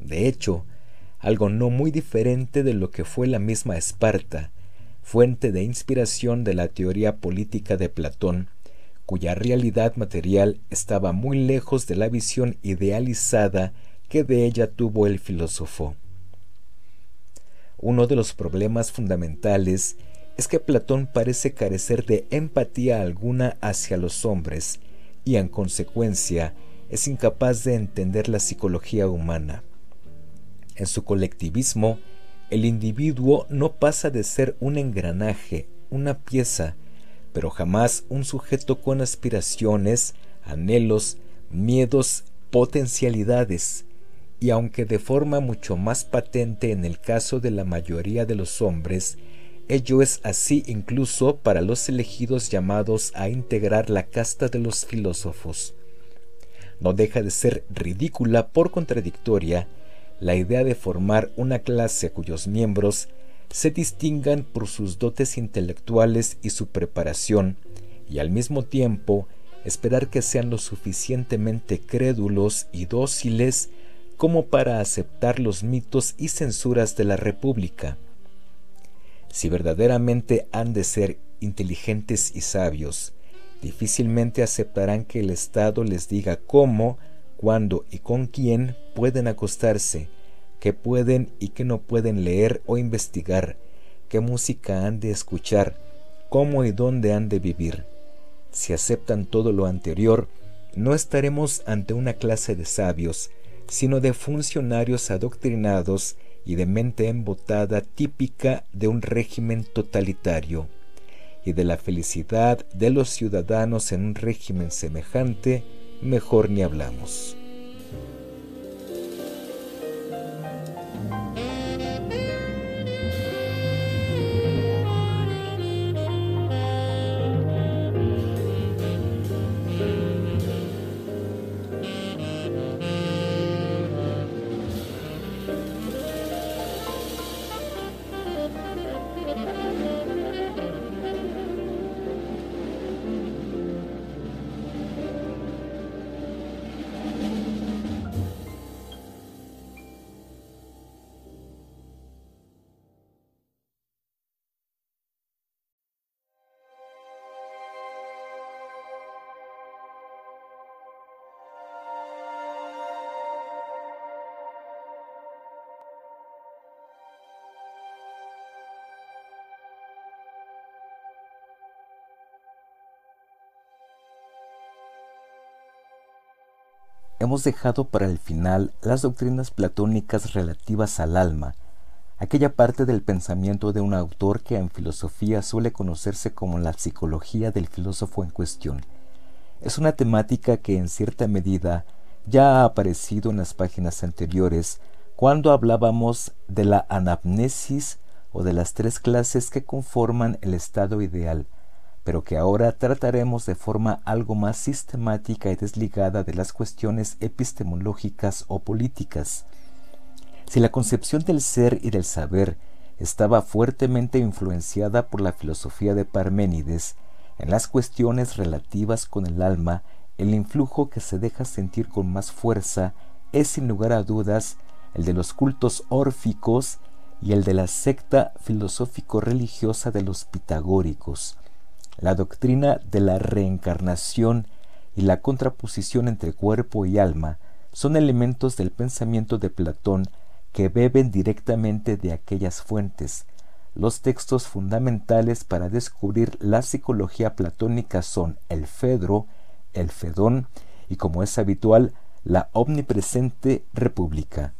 De hecho, algo no muy diferente de lo que fue la misma Esparta, fuente de inspiración de la teoría política de Platón, cuya realidad material estaba muy lejos de la visión idealizada que de ella tuvo el filósofo. Uno de los problemas fundamentales es que Platón parece carecer de empatía alguna hacia los hombres y en consecuencia es incapaz de entender la psicología humana. En su colectivismo, el individuo no pasa de ser un engranaje, una pieza, pero jamás un sujeto con aspiraciones, anhelos, miedos, potencialidades, y aunque de forma mucho más patente en el caso de la mayoría de los hombres, ello es así incluso para los elegidos llamados a integrar la casta de los filósofos. No deja de ser ridícula por contradictoria la idea de formar una clase cuyos miembros se distingan por sus dotes intelectuales y su preparación, y al mismo tiempo esperar que sean lo suficientemente crédulos y dóciles como para aceptar los mitos y censuras de la República. Si verdaderamente han de ser inteligentes y sabios, difícilmente aceptarán que el Estado les diga cómo, cuándo y con quién pueden acostarse, qué pueden y qué no pueden leer o investigar, qué música han de escuchar, cómo y dónde han de vivir. Si aceptan todo lo anterior, no estaremos ante una clase de sabios, sino de funcionarios adoctrinados y de mente embotada típica de un régimen totalitario, y de la felicidad de los ciudadanos en un régimen semejante, mejor ni hablamos. Hemos dejado para el final las doctrinas platónicas relativas al alma, aquella parte del pensamiento de un autor que en filosofía suele conocerse como la psicología del filósofo en cuestión. Es una temática que en cierta medida ya ha aparecido en las páginas anteriores cuando hablábamos de la anamnesis o de las tres clases que conforman el estado ideal, pero que ahora trataremos de forma algo más sistemática y desligada de las cuestiones epistemológicas o políticas. Si la concepción del ser y del saber estaba fuertemente influenciada por la filosofía de Parménides, en las cuestiones relativas con el alma, el influjo que se deja sentir con más fuerza es sin lugar a dudas el de los cultos órficos y el de la secta filosófico-religiosa de los pitagóricos. La doctrina de la reencarnación y la contraposición entre cuerpo y alma son elementos del pensamiento de Platón que beben directamente de aquellas fuentes. Los textos fundamentales para descubrir la psicología platónica son el Fedro, el Fedón y, como es habitual, la omnipresente República.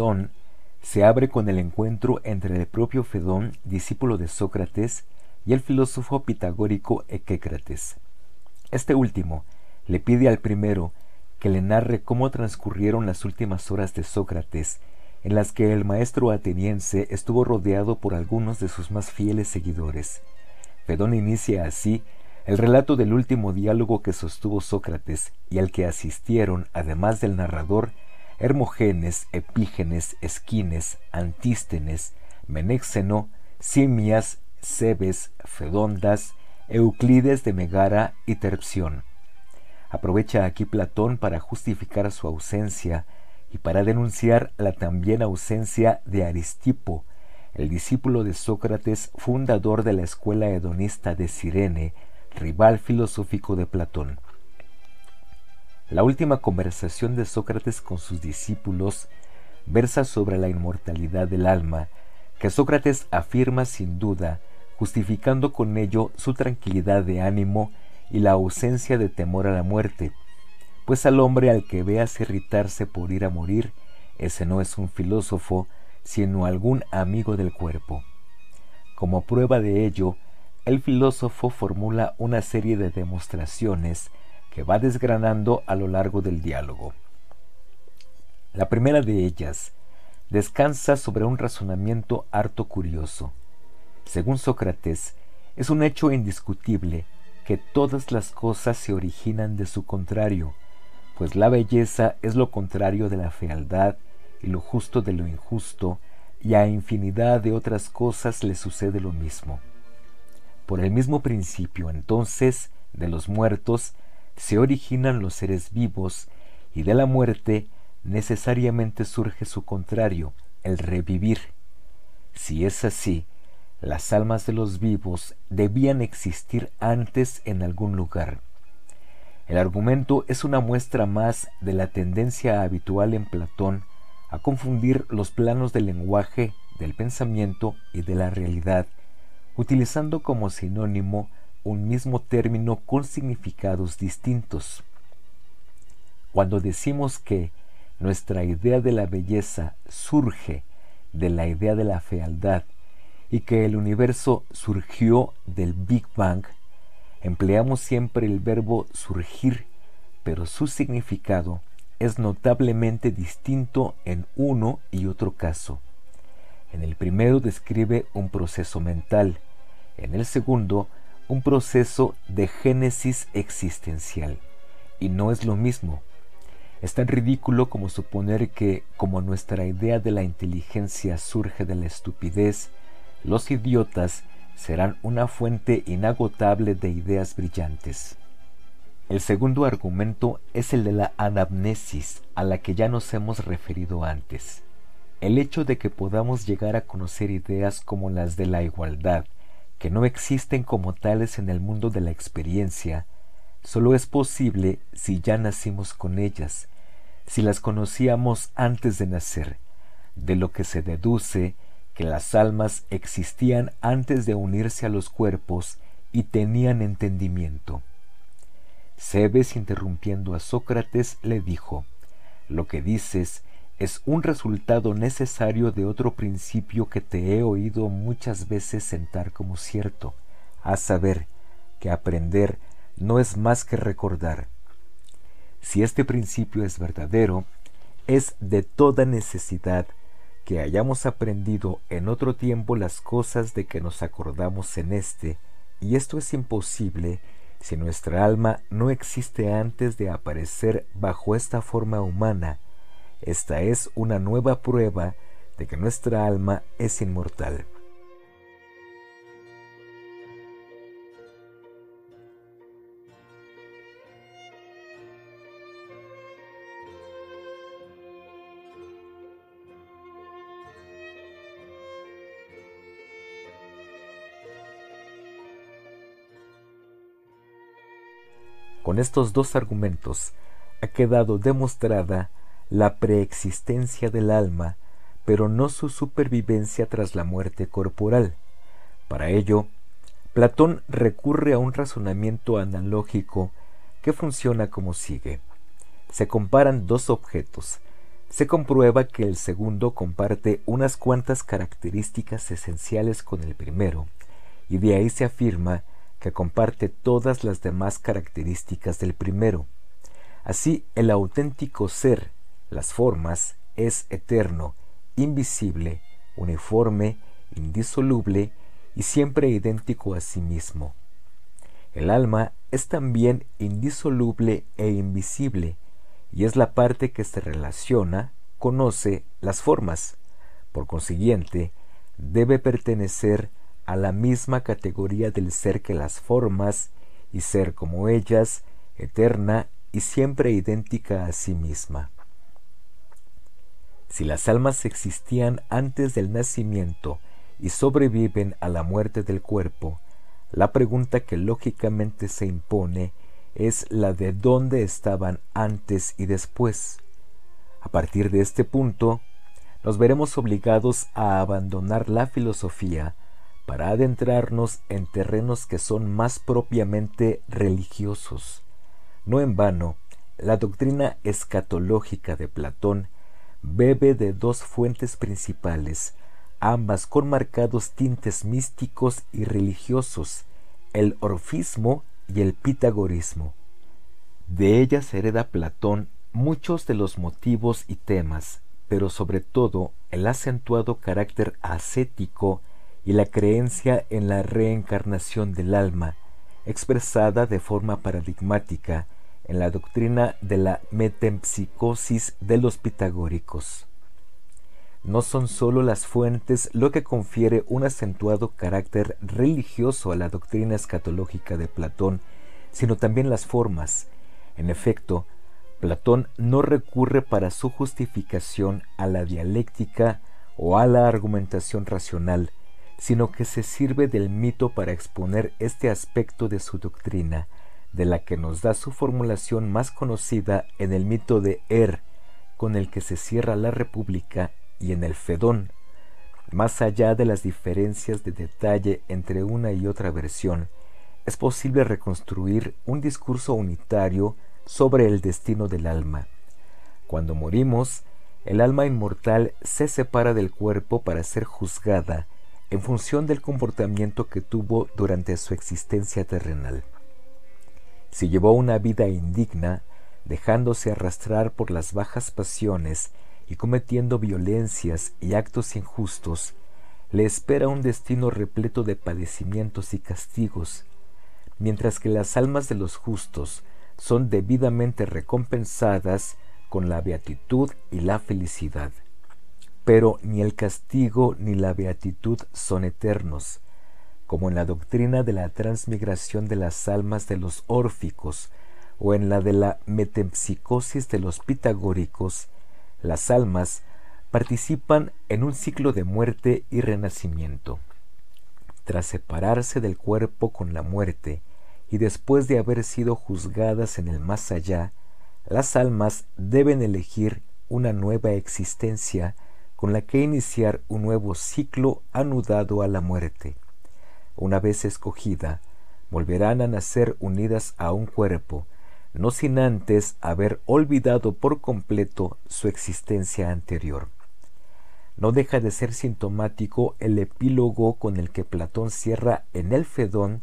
Fedón se abre con el encuentro entre el propio Fedón, discípulo de Sócrates, y el filósofo pitagórico Equécrates. Este último le pide al primero que le narre cómo transcurrieron las últimas horas de Sócrates, en las que el maestro ateniense estuvo rodeado por algunos de sus más fieles seguidores. Fedón inicia así el relato del último diálogo que sostuvo Sócrates y al que asistieron, además del narrador, Hermogenes, Epígenes, Esquines, Antístenes, Menéxeno, Simias, Cebes, Fedondas, Euclides de Megara y Terpsión. Aprovecha aquí Platón para justificar su ausencia y para denunciar la también ausencia de Aristipo, el discípulo de Sócrates, fundador de la escuela hedonista de Cirene, rival filosófico de Platón. La última conversación de Sócrates con sus discípulos versa sobre la inmortalidad del alma, que Sócrates afirma sin duda, justificando con ello su tranquilidad de ánimo y la ausencia de temor a la muerte, pues al hombre al que veas irritarse por ir a morir, ese no es un filósofo, sino algún amigo del cuerpo. Como prueba de ello, el filósofo formula una serie de demostraciones que va desgranando a lo largo del diálogo. La primera de ellas descansa sobre un razonamiento harto curioso. Según Sócrates, es un hecho indiscutible que todas las cosas se originan de su contrario, pues la belleza es lo contrario de la fealdad y lo justo de lo injusto, y a infinidad de otras cosas le sucede lo mismo. Por el mismo principio, entonces, de los muertos, se originan los seres vivos y de la muerte necesariamente surge su contrario, el revivir. Si es así, las almas de los vivos debían existir antes en algún lugar. El argumento es una muestra más de la tendencia habitual en Platón a confundir los planos del lenguaje, del pensamiento y de la realidad, utilizando como sinónimo un mismo término con significados distintos. Cuando decimos que nuestra idea de la belleza surge de la idea de la fealdad y que el universo surgió del Big Bang, empleamos siempre el verbo surgir, pero su significado es notablemente distinto en uno y otro caso. En el primero describe un proceso mental, en el segundo un proceso de génesis existencial. Y no es lo mismo. Es tan ridículo como suponer que, como nuestra idea de la inteligencia surge de la estupidez, los idiotas serán una fuente inagotable de ideas brillantes. El segundo argumento es el de la anamnesis, a la que ya nos hemos referido antes. El hecho de que podamos llegar a conocer ideas como las de la igualdad, que no existen como tales en el mundo de la experiencia, solo es posible si ya nacimos con ellas, si las conocíamos antes de nacer, de lo que se deduce que las almas existían antes de unirse a los cuerpos y tenían entendimiento. Cebes, interrumpiendo a Sócrates, le dijo, Lo que dices es un resultado necesario de otro principio que te he oído muchas veces sentar como cierto, a saber, que aprender no es más que recordar. Si este principio es verdadero, es de toda necesidad que hayamos aprendido en otro tiempo las cosas de que nos acordamos en este, y esto es imposible si nuestra alma no existe antes de aparecer bajo esta forma humana. Esta es una nueva prueba de que nuestra alma es inmortal. Con estos dos argumentos ha quedado demostrada la preexistencia del alma, pero no su supervivencia tras la muerte corporal. Para ello, Platón recurre a un razonamiento analógico que funciona como sigue. Se comparan dos objetos. Se comprueba que el segundo comparte unas cuantas características esenciales con el primero, y de ahí se afirma que comparte todas las demás características del primero. Así, el auténtico ser, las formas, es eterno, invisible, uniforme, indisoluble y siempre idéntico a sí mismo. El alma es también indisoluble e invisible, y es la parte que se relaciona, conoce las formas. Por consiguiente, debe pertenecer a la misma categoría del ser que las formas, y ser como ellas, eterna y siempre idéntica a sí misma. Si las almas existían antes del nacimiento y sobreviven a la muerte del cuerpo, la pregunta que lógicamente se impone es la de dónde estaban antes y después. A partir de este punto, nos veremos obligados a abandonar la filosofía para adentrarnos en terrenos que son más propiamente religiosos. No en vano, la doctrina escatológica de Platón bebe de dos fuentes principales, ambas con marcados tintes místicos y religiosos, el orfismo y el pitagorismo. De ellas hereda Platón muchos de los motivos y temas, pero sobre todo el acentuado carácter ascético y la creencia en la reencarnación del alma, expresada de forma paradigmática en la doctrina de la metempsicosis de los pitagóricos. No son sólo las fuentes lo que confiere un acentuado carácter religioso a la doctrina escatológica de Platón, sino también las formas. En efecto, Platón no recurre para su justificación a la dialéctica o a la argumentación racional, sino que se sirve del mito para exponer este aspecto de su doctrina, de la que nos da su formulación más conocida en el mito de Er, con el que se cierra la República, y en el Fedón. Más allá de las diferencias de detalle entre una y otra versión, es posible reconstruir un discurso unitario sobre el destino del alma. Cuando morimos, el alma inmortal se separa del cuerpo para ser juzgada en función del comportamiento que tuvo durante su existencia terrenal. Si llevó una vida indigna, dejándose arrastrar por las bajas pasiones y cometiendo violencias y actos injustos, le espera un destino repleto de padecimientos y castigos, mientras que las almas de los justos son debidamente recompensadas con la beatitud y la felicidad. Pero ni el castigo ni la beatitud son eternos. Como en la doctrina de la transmigración de las almas de los órficos o en la de la metempsicosis de los pitagóricos, las almas participan en un ciclo de muerte y renacimiento. Tras separarse del cuerpo con la muerte y después de haber sido juzgadas en el más allá, las almas deben elegir una nueva existencia con la que iniciar un nuevo ciclo anudado a la muerte. Una vez escogida, volverán a nacer unidas a un cuerpo, no sin antes haber olvidado por completo su existencia anterior. No deja de ser sintomático el epílogo con el que Platón cierra en el Fedón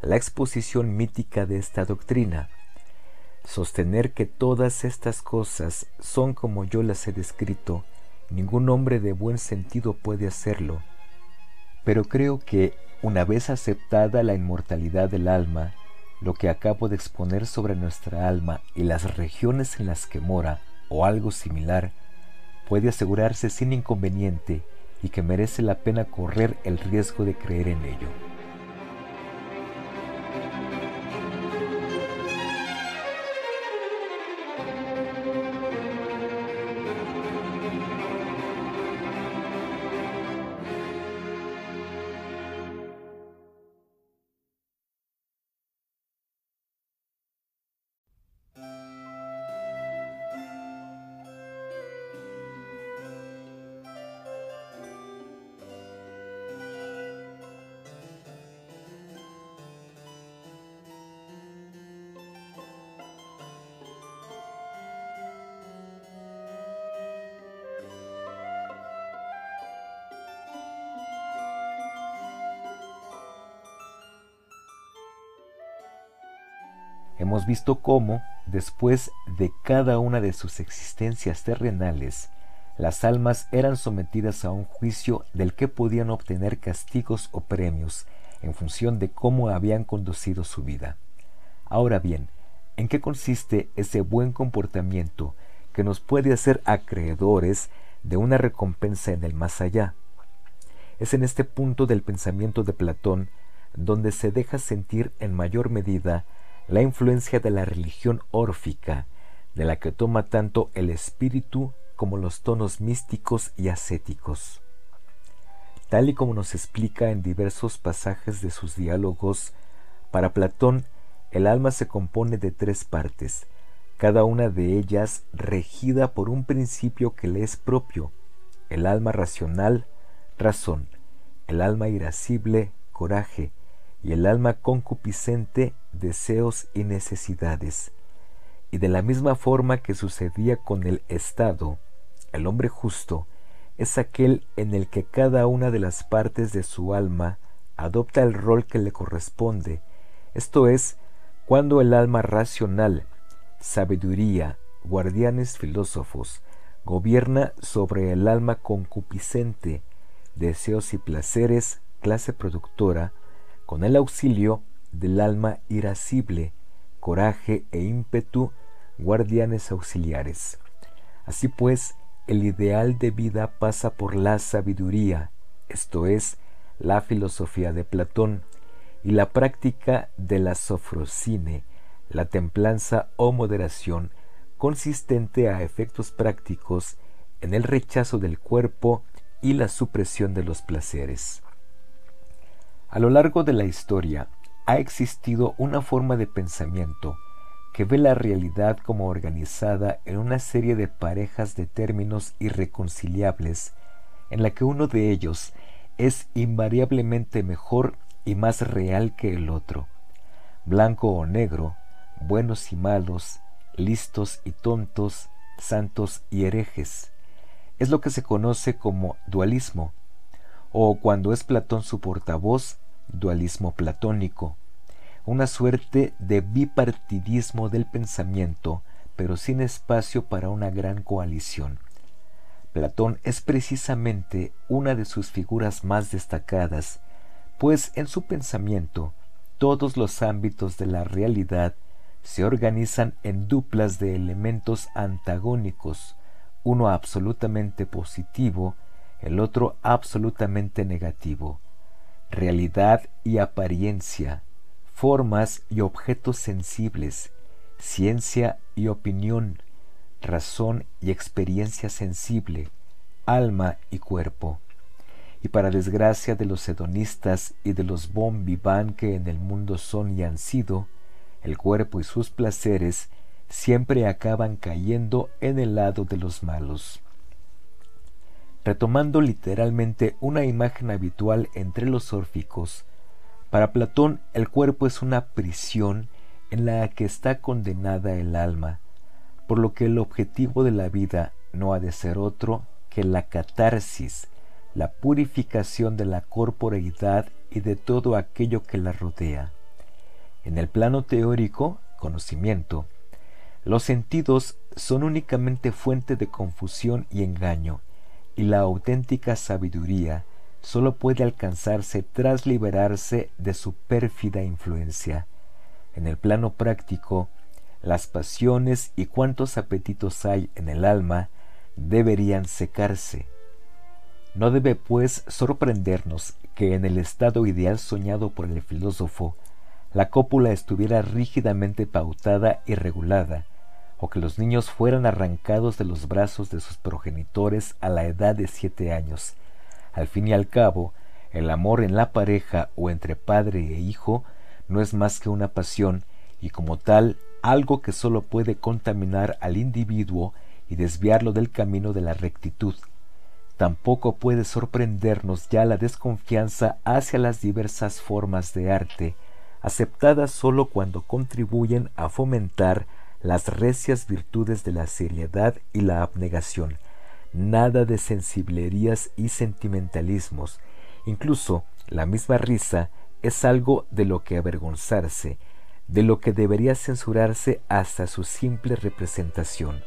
la exposición mítica de esta doctrina. Sostener que todas estas cosas son como yo las he descrito, ningún hombre de buen sentido puede hacerlo. Pero creo que, una vez aceptada la inmortalidad del alma, lo que acabo de exponer sobre nuestra alma y las regiones en las que mora, o algo similar, puede asegurarse sin inconveniente y que merece la pena correr el riesgo de creer en ello. Hemos visto cómo, después de cada una de sus existencias terrenales, las almas eran sometidas a un juicio del que podían obtener castigos o premios en función de cómo habían conducido su vida. Ahora bien, ¿en qué consiste ese buen comportamiento que nos puede hacer acreedores de una recompensa en el más allá? Es en este punto del pensamiento de Platón donde se deja sentir en mayor medida la influencia de la religión órfica, de la que toma tanto el espíritu como los tonos místicos y ascéticos. Tal y como nos explica en diversos pasajes de sus diálogos, para Platón el alma se compone de tres partes, cada una de ellas regida por un principio que le es propio, el alma racional, razón, el alma irascible, coraje, y el alma concupiscente deseos y necesidades. Y de la misma forma que sucedía con el Estado, el hombre justo es aquel en el que cada una de las partes de su alma adopta el rol que le corresponde, esto es, cuando el alma racional, sabiduría, guardianes filósofos, gobierna sobre el alma concupiscente, deseos y placeres, clase productora, con el auxilio del alma irascible, coraje e ímpetu, guardianes auxiliares. Así pues, el ideal de vida pasa por la sabiduría, esto es, la filosofía de Platón, y la práctica de la sofrosine, la templanza o moderación, consistente a efectos prácticos en el rechazo del cuerpo y la supresión de los placeres. A lo largo de la historia ha existido una forma de pensamiento que ve la realidad como organizada en una serie de parejas de términos irreconciliables, en la que uno de ellos es invariablemente mejor y más real que el otro, blanco o negro, buenos y malos, listos y tontos, santos y herejes. Es lo que se conoce como dualismo, o cuando es Platón su portavoz, dualismo platónico, una suerte de bipartidismo del pensamiento, pero sin espacio para una gran coalición. Platón es precisamente una de sus figuras más destacadas, pues en su pensamiento todos los ámbitos de la realidad se organizan en duplas de elementos antagónicos, uno absolutamente positivo, el otro absolutamente negativo. realidad y apariencia, formas y objetos sensibles, ciencia y opinión, razón y experiencia sensible, alma y cuerpo. Y para desgracia de los hedonistas y de los bon vivant que en el mundo son y han sido, el cuerpo y sus placeres siempre acaban cayendo en el lado de los malos. Retomando literalmente una imagen habitual entre los órficos, para Platón el cuerpo es una prisión en la que está condenada el alma, por lo que el objetivo de la vida no ha de ser otro que la catarsis, la purificación de la corporeidad y de todo aquello que la rodea. En el plano teórico, conocimiento, los sentidos son únicamente fuente de confusión y engaño, y la auténtica sabiduría sólo puede alcanzarse tras liberarse de su pérfida influencia. En el plano práctico, las pasiones y cuantos apetitos hay en el alma deberían secarse. No debe, pues, sorprendernos que en el estado ideal soñado por el filósofo, la cópula estuviera rígidamente pautada y regulada, o que los niños fueran arrancados de los brazos de sus progenitores a la edad de siete años. Al fin y al cabo, el amor en la pareja o entre padre e hijo no es más que una pasión y como tal algo que sólo puede contaminar al individuo y desviarlo del camino de la rectitud. Tampoco puede sorprendernos ya la desconfianza hacia las diversas formas de arte, aceptadas sólo cuando contribuyen a fomentar las recias virtudes de la seriedad y la abnegación, nada de sensiblerías y sentimentalismos, incluso la misma risa es algo de lo que avergonzarse, de lo que debería censurarse hasta su simple representación.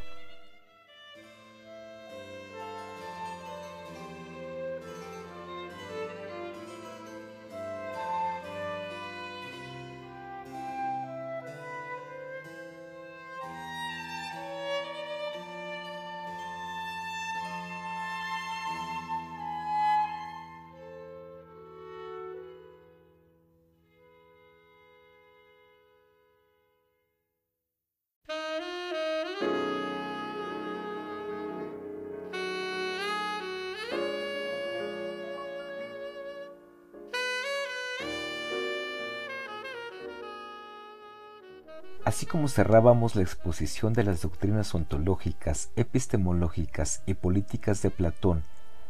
Como cerrábamos la exposición de las doctrinas ontológicas, epistemológicas y políticas de Platón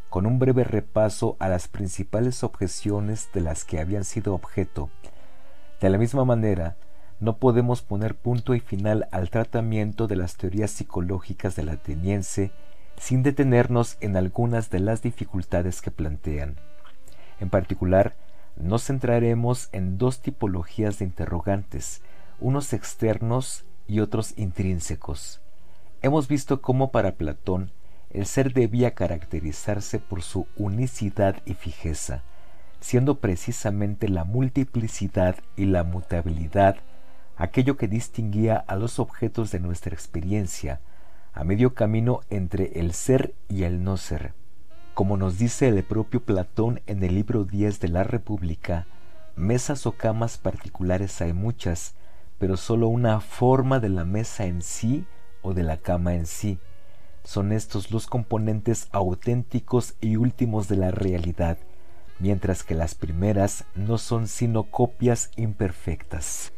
con un breve repaso a las principales objeciones de las que habían sido objeto, de la misma manera, no podemos poner punto y final al tratamiento de las teorías psicológicas del ateniense sin detenernos en algunas de las dificultades que plantean. En particular, nos centraremos en dos tipologías de interrogantes, unos externos y otros intrínsecos. Hemos visto cómo para Platón el ser debía caracterizarse por su unicidad y fijeza, siendo precisamente la multiplicidad y la mutabilidad aquello que distinguía a los objetos de nuestra experiencia, a medio camino entre el ser y el no ser. Como nos dice el propio Platón en el libro 10 de la República, mesas o camas particulares hay muchas, pero sólo una forma de la mesa en sí o de la cama en sí. Son estos los componentes auténticos y últimos de la realidad, mientras que las primeras no son sino copias imperfectas.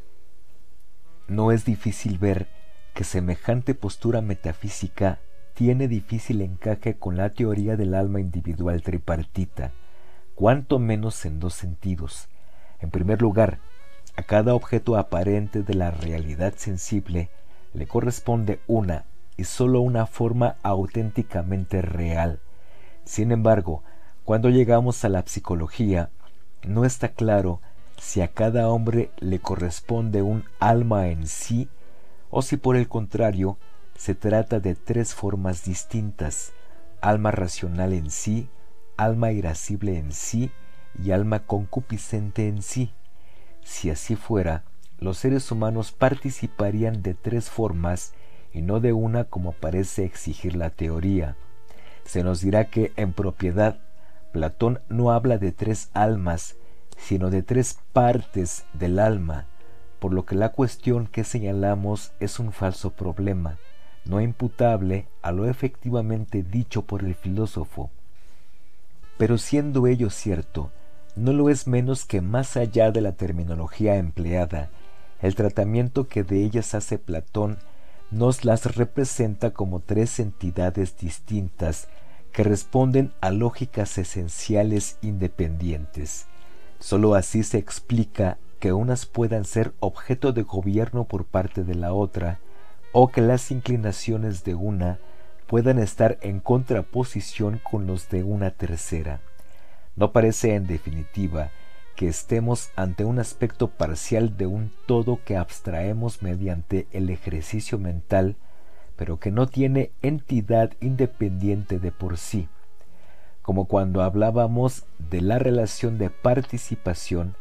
No es difícil ver que semejante postura metafísica tiene difícil encaje con la teoría del alma individual tripartita, cuanto menos en dos sentidos. En primer lugar, a cada objeto aparente de la realidad sensible le corresponde una y sólo una forma auténticamente real. Sin embargo, cuando llegamos a la psicología, no está claro si a cada hombre le corresponde un alma en sí o si por el contrario se trata de tres formas distintas, alma racional en sí, alma irascible en sí y alma concupiscente en sí. Si así fuera, los seres humanos participarían de tres formas y no de una como parece exigir la teoría. Se nos dirá que en propiedad Platón no habla de tres almas, sino de tres partes del alma, por lo que la cuestión que señalamos es un falso problema, no imputable a lo efectivamente dicho por el filósofo. Pero siendo ello cierto, no lo es menos que más allá de la terminología empleada, el tratamiento que de ellas hace Platón nos las representa como tres entidades distintas que responden a lógicas esenciales independientes. Sólo así se explica que unas puedan ser objeto de gobierno por parte de la otra, o que las inclinaciones de una puedan estar en contraposición con los de una tercera. No parece, en definitiva, que estemos ante un aspecto parcial de un todo que abstraemos mediante el ejercicio mental, pero que no tiene entidad independiente de por sí, como cuando hablábamos de la relación de participación,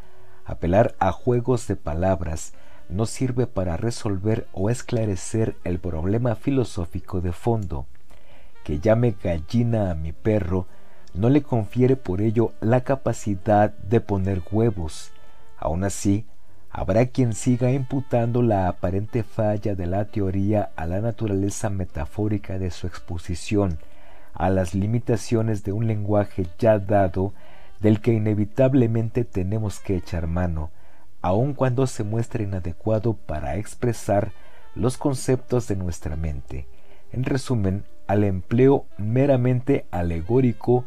apelar a juegos de palabras no sirve para resolver o esclarecer el problema filosófico de fondo. Que llame gallina a mi perro no le confiere por ello la capacidad de poner huevos. Aun así, habrá quien siga imputando la aparente falla de la teoría a la naturaleza metafórica de su exposición, a las limitaciones de un lenguaje ya dado del que inevitablemente tenemos que echar mano, aun cuando se muestre inadecuado para expresar los conceptos de nuestra mente. En resumen, al empleo meramente alegórico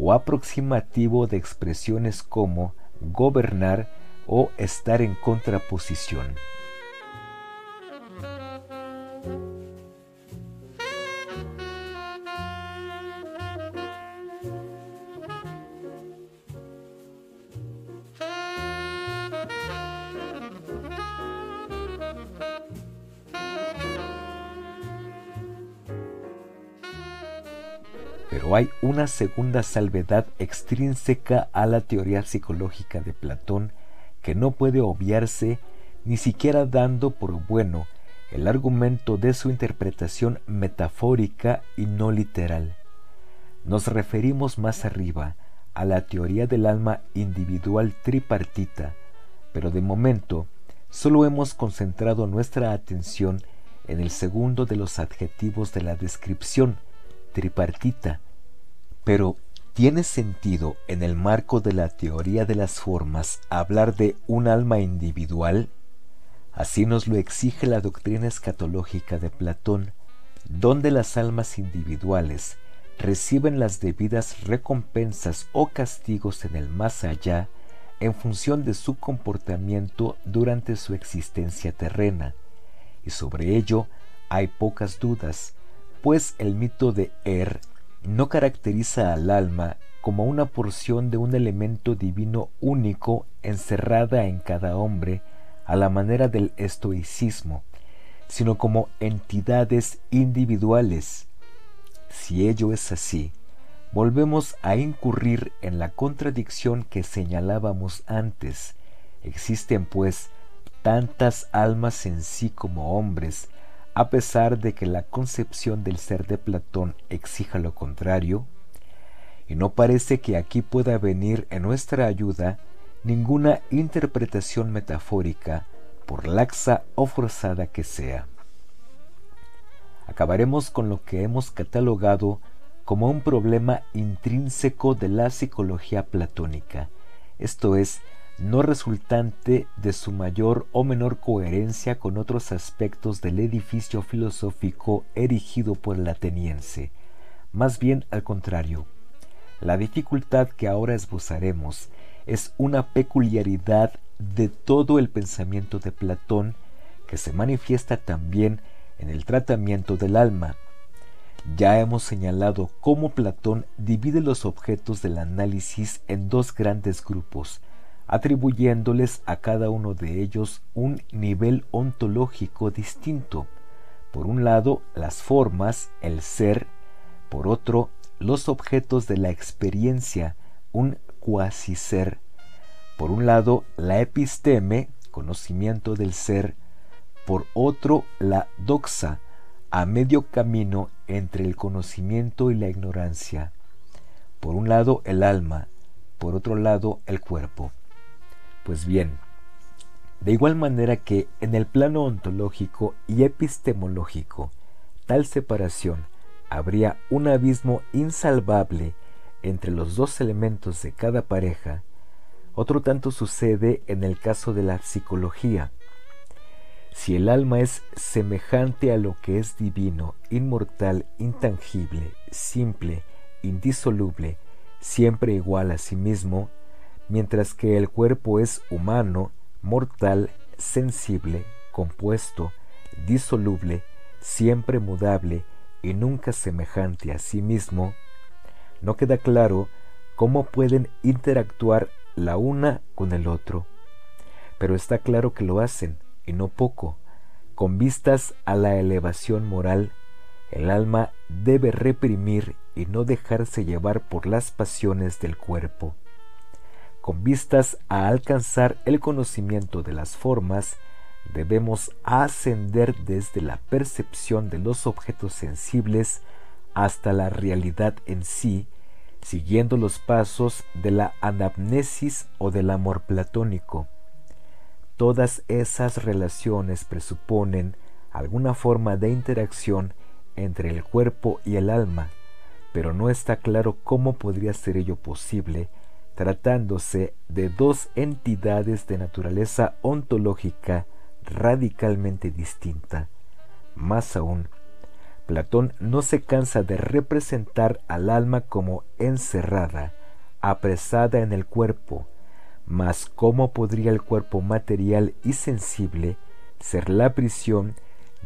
o aproximativo de expresiones como gobernar o estar en contraposición. Hay una segunda salvedad extrínseca a la teoría psicológica de Platón que no puede obviarse ni siquiera dando por bueno el argumento de su interpretación metafórica y no literal. Nos referimos más arriba a la teoría del alma individual tripartita, pero de momento solo hemos concentrado nuestra atención en el segundo de los adjetivos de la descripción, tripartita, pero ¿tiene sentido en el marco de la teoría de las formas hablar de un alma individual? Así nos lo exige la doctrina escatológica de Platón, donde las almas individuales reciben las debidas recompensas o castigos en el más allá en función de su comportamiento durante su existencia terrena, y sobre ello hay pocas dudas, pues el mito de Er no caracteriza al alma como una porción de un elemento divino único encerrada en cada hombre a la manera del estoicismo, sino como entidades individuales. Si ello es así, volvemos a incurrir en la contradicción que señalábamos antes. Existen, pues, tantas almas en sí como hombres, a pesar de que la concepción del ser de Platón exija lo contrario, y no parece que aquí pueda venir en nuestra ayuda ninguna interpretación metafórica, por laxa o forzada que sea. Acabaremos con lo que hemos catalogado como un problema intrínseco de la psicología platónica, esto es, no resultante de su mayor o menor coherencia con otros aspectos del edificio filosófico erigido por el ateniense. Más bien al contrario, la dificultad que ahora esbozaremos es una peculiaridad de todo el pensamiento de Platón que se manifiesta también en el tratamiento del alma. Ya hemos señalado cómo Platón divide los objetos del análisis en dos grandes grupos, atribuyéndoles a cada uno de ellos un nivel ontológico distinto. Por un lado, las formas, el ser, por otro, los objetos de la experiencia, un cuasi ser. Por un lado, la episteme, conocimiento del ser, por otro, la doxa, a medio camino entre el conocimiento y la ignorancia. Por un lado, el alma, por otro lado, el cuerpo. Pues bien, de igual manera que en el plano ontológico y epistemológico, tal separación habría un abismo insalvable entre los dos elementos de cada pareja, otro tanto sucede en el caso de la psicología. Si el alma es semejante a lo que es divino, inmortal, intangible, simple, indisoluble, siempre igual a sí mismo, mientras que el cuerpo es humano, mortal, sensible, compuesto, disoluble, siempre mudable y nunca semejante a sí mismo, no queda claro cómo pueden interactuar la una con el otro. Pero está claro que lo hacen, y no poco. Con vistas a la elevación moral, el alma debe reprimir y no dejarse llevar por las pasiones del cuerpo. Con vistas a alcanzar el conocimiento de las formas, debemos ascender desde la percepción de los objetos sensibles hasta la realidad en sí, siguiendo los pasos de la anamnesis o del amor platónico. Todas esas relaciones presuponen alguna forma de interacción entre el cuerpo y el alma, pero no está claro cómo podría ser ello posible tratándose de dos entidades de naturaleza ontológica radicalmente distinta. Más aún, Platón no se cansa de representar al alma como encerrada, apresada en el cuerpo, mas cómo podría el cuerpo material y sensible ser la prisión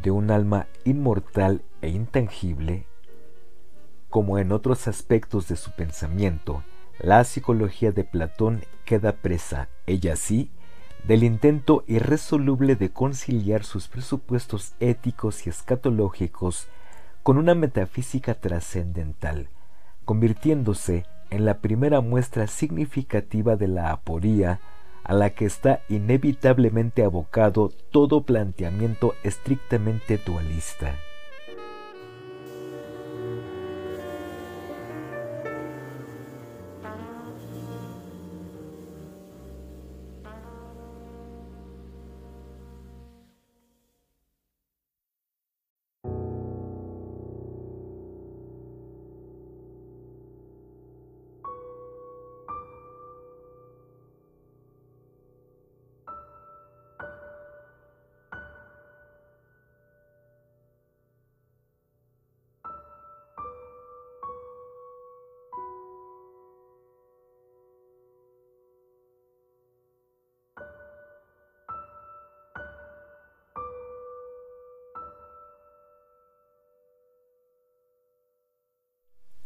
de un alma inmortal e intangible? Como en otros aspectos de su pensamiento, la psicología de Platón queda presa, ella sí, del intento irresoluble de conciliar sus presupuestos éticos y escatológicos con una metafísica trascendental, convirtiéndose en la primera muestra significativa de la aporía a la que está inevitablemente abocado todo planteamiento estrictamente dualista.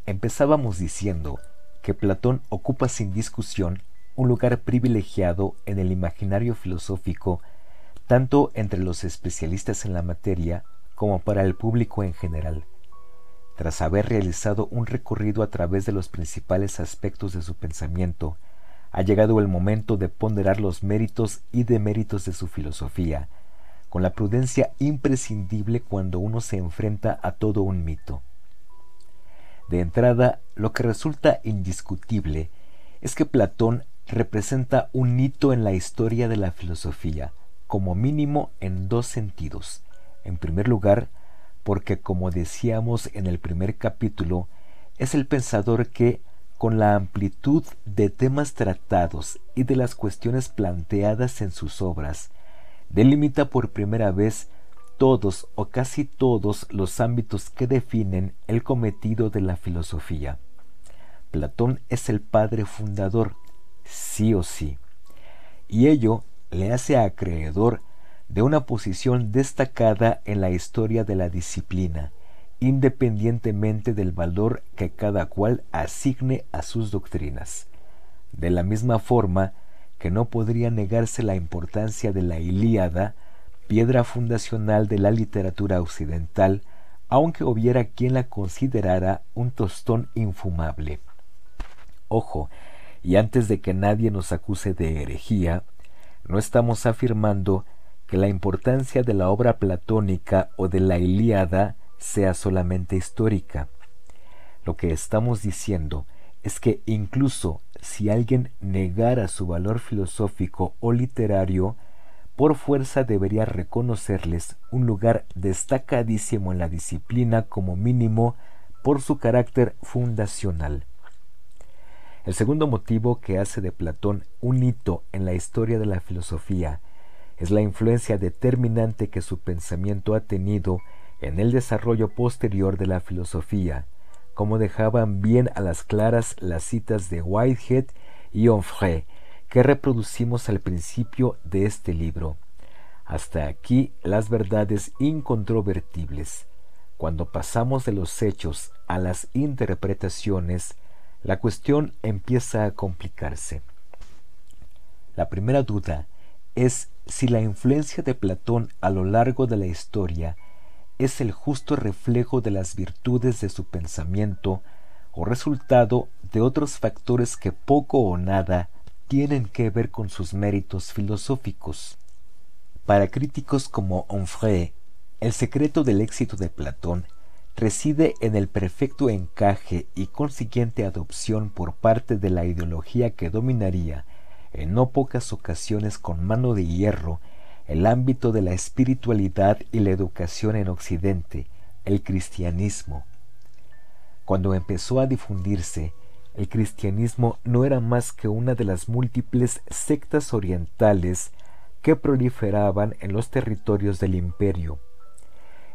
Empezábamos diciendo que Platón ocupa sin discusión un lugar privilegiado en el imaginario filosófico, tanto entre los especialistas en la materia como para el público en general. Tras haber realizado un recorrido a través de los principales aspectos de su pensamiento, ha llegado el momento de ponderar los méritos y deméritos de su filosofía, con la prudencia imprescindible cuando uno se enfrenta a todo un mito. De entrada, lo que resulta indiscutible es que Platón representa un hito en la historia de la filosofía, como mínimo en dos sentidos. En primer lugar, porque como decíamos en el primer capítulo, es el pensador que, con la amplitud de temas tratados y de las cuestiones planteadas en sus obras, delimita por primera vez todos o casi todos los ámbitos que definen el cometido de la filosofía. Platón es el padre fundador, sí o sí, y ello le hace acreedor de una posición destacada en la historia de la disciplina, independientemente del valor que cada cual asigne a sus doctrinas. De la misma forma que no podría negarse la importancia de la Ilíada piedra fundacional de la literatura occidental, aunque hubiera quien la considerara un tostón infumable. Ojo, y antes de que nadie nos acuse de herejía, no estamos afirmando que la importancia de la obra platónica o de la Ilíada sea solamente histórica. Lo que estamos diciendo es que incluso si alguien negara su valor filosófico o literario, por fuerza debería reconocerles un lugar destacadísimo en la disciplina como mínimo por su carácter fundacional. El segundo motivo que hace de Platón un hito en la historia de la filosofía es la influencia determinante que su pensamiento ha tenido en el desarrollo posterior de la filosofía, como dejaban bien a las claras las citas de Whitehead y Onfray, que reproducimos al principio de este libro. Hasta aquí las verdades incontrovertibles. Cuando pasamos de los hechos a las interpretaciones, la cuestión empieza a complicarse. La primera duda es si la influencia de Platón a lo largo de la historia es el justo reflejo de las virtudes de su pensamiento o resultado de otros factores que poco o nada tienen que ver con sus méritos filosóficos. Para críticos como Onfray, el secreto del éxito de Platón reside en el perfecto encaje y consiguiente adopción por parte de la ideología que dominaría en no pocas ocasiones con mano de hierro el ámbito de la espiritualidad y la educación en Occidente, el cristianismo. Cuando empezó a difundirse, el cristianismo no era más que una de las múltiples sectas orientales que proliferaban en los territorios del imperio,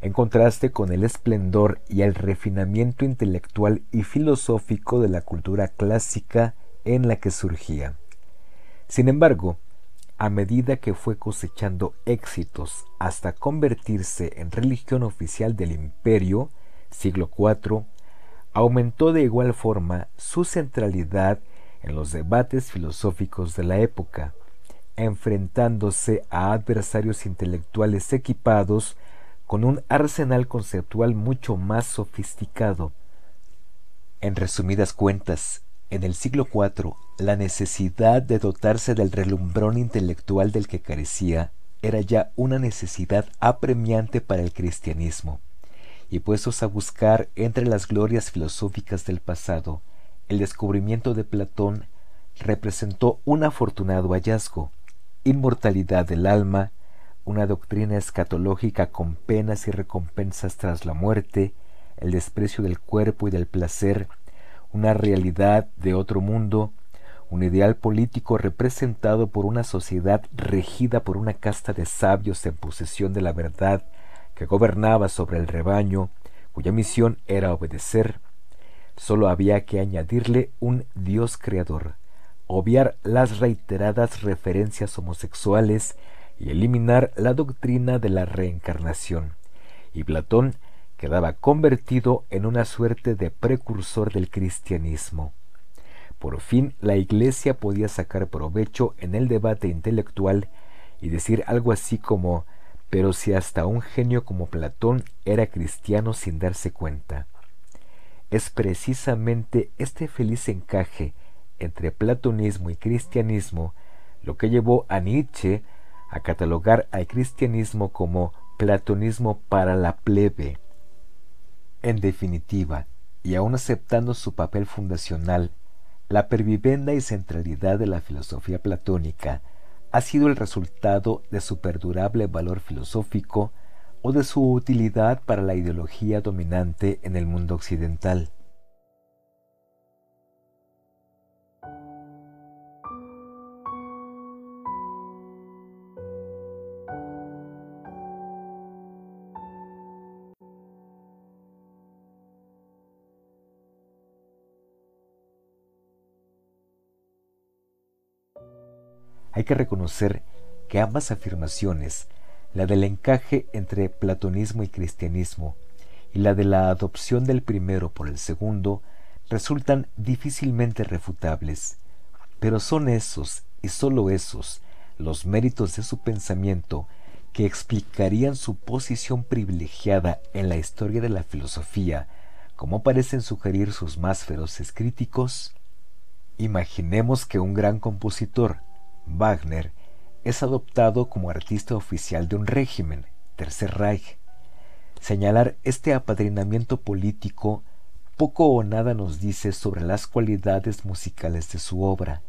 en contraste con el esplendor y el refinamiento intelectual y filosófico de la cultura clásica en la que surgía. Sin embargo, a medida que fue cosechando éxitos hasta convertirse en religión oficial del imperio, siglo IV, aumentó de igual forma su centralidad en los debates filosóficos de la época, enfrentándose a adversarios intelectuales equipados con un arsenal conceptual mucho más sofisticado. En resumidas cuentas, en el siglo IV, la necesidad de dotarse del relumbrón intelectual del que carecía era ya una necesidad apremiante para el cristianismo, y puestos a buscar entre las glorias filosóficas del pasado, el descubrimiento de Platón representó un afortunado hallazgo, inmortalidad del alma, una doctrina escatológica con penas y recompensas tras la muerte, el desprecio del cuerpo y del placer, una realidad de otro mundo, un ideal político representado por una sociedad regida por una casta de sabios en posesión de la verdad gobernaba sobre el rebaño, cuya misión era obedecer. Sólo había que añadirle un Dios creador, obviar las reiteradas referencias homosexuales y eliminar la doctrina de la reencarnación. Y Platón quedaba convertido en una suerte de precursor del cristianismo. Por fin la Iglesia podía sacar provecho en el debate intelectual y decir algo así como pero si hasta un genio como Platón era cristiano sin darse cuenta. Es precisamente este feliz encaje entre platonismo y cristianismo lo que llevó a Nietzsche a catalogar al cristianismo como platonismo para la plebe, en definitiva, y aun aceptando su papel fundacional, la pervivenda y centralidad de la filosofía platónica ha sido el resultado de su perdurable valor filosófico o de su utilidad para la ideología dominante en el mundo occidental. Hay que reconocer que ambas afirmaciones, la del encaje entre platonismo y cristianismo y la de la adopción del primero por el segundo, resultan difícilmente refutables, pero son esos y sólo esos los méritos de su pensamiento que explicarían su posición privilegiada en la historia de la filosofía, como parecen sugerir sus más feroces críticos. Imaginemos que un gran compositor, Wagner es adoptado como artista oficial de un régimen, Tercer Reich. Señalar este apadrinamiento político poco o nada nos dice sobre las cualidades musicales de su obra,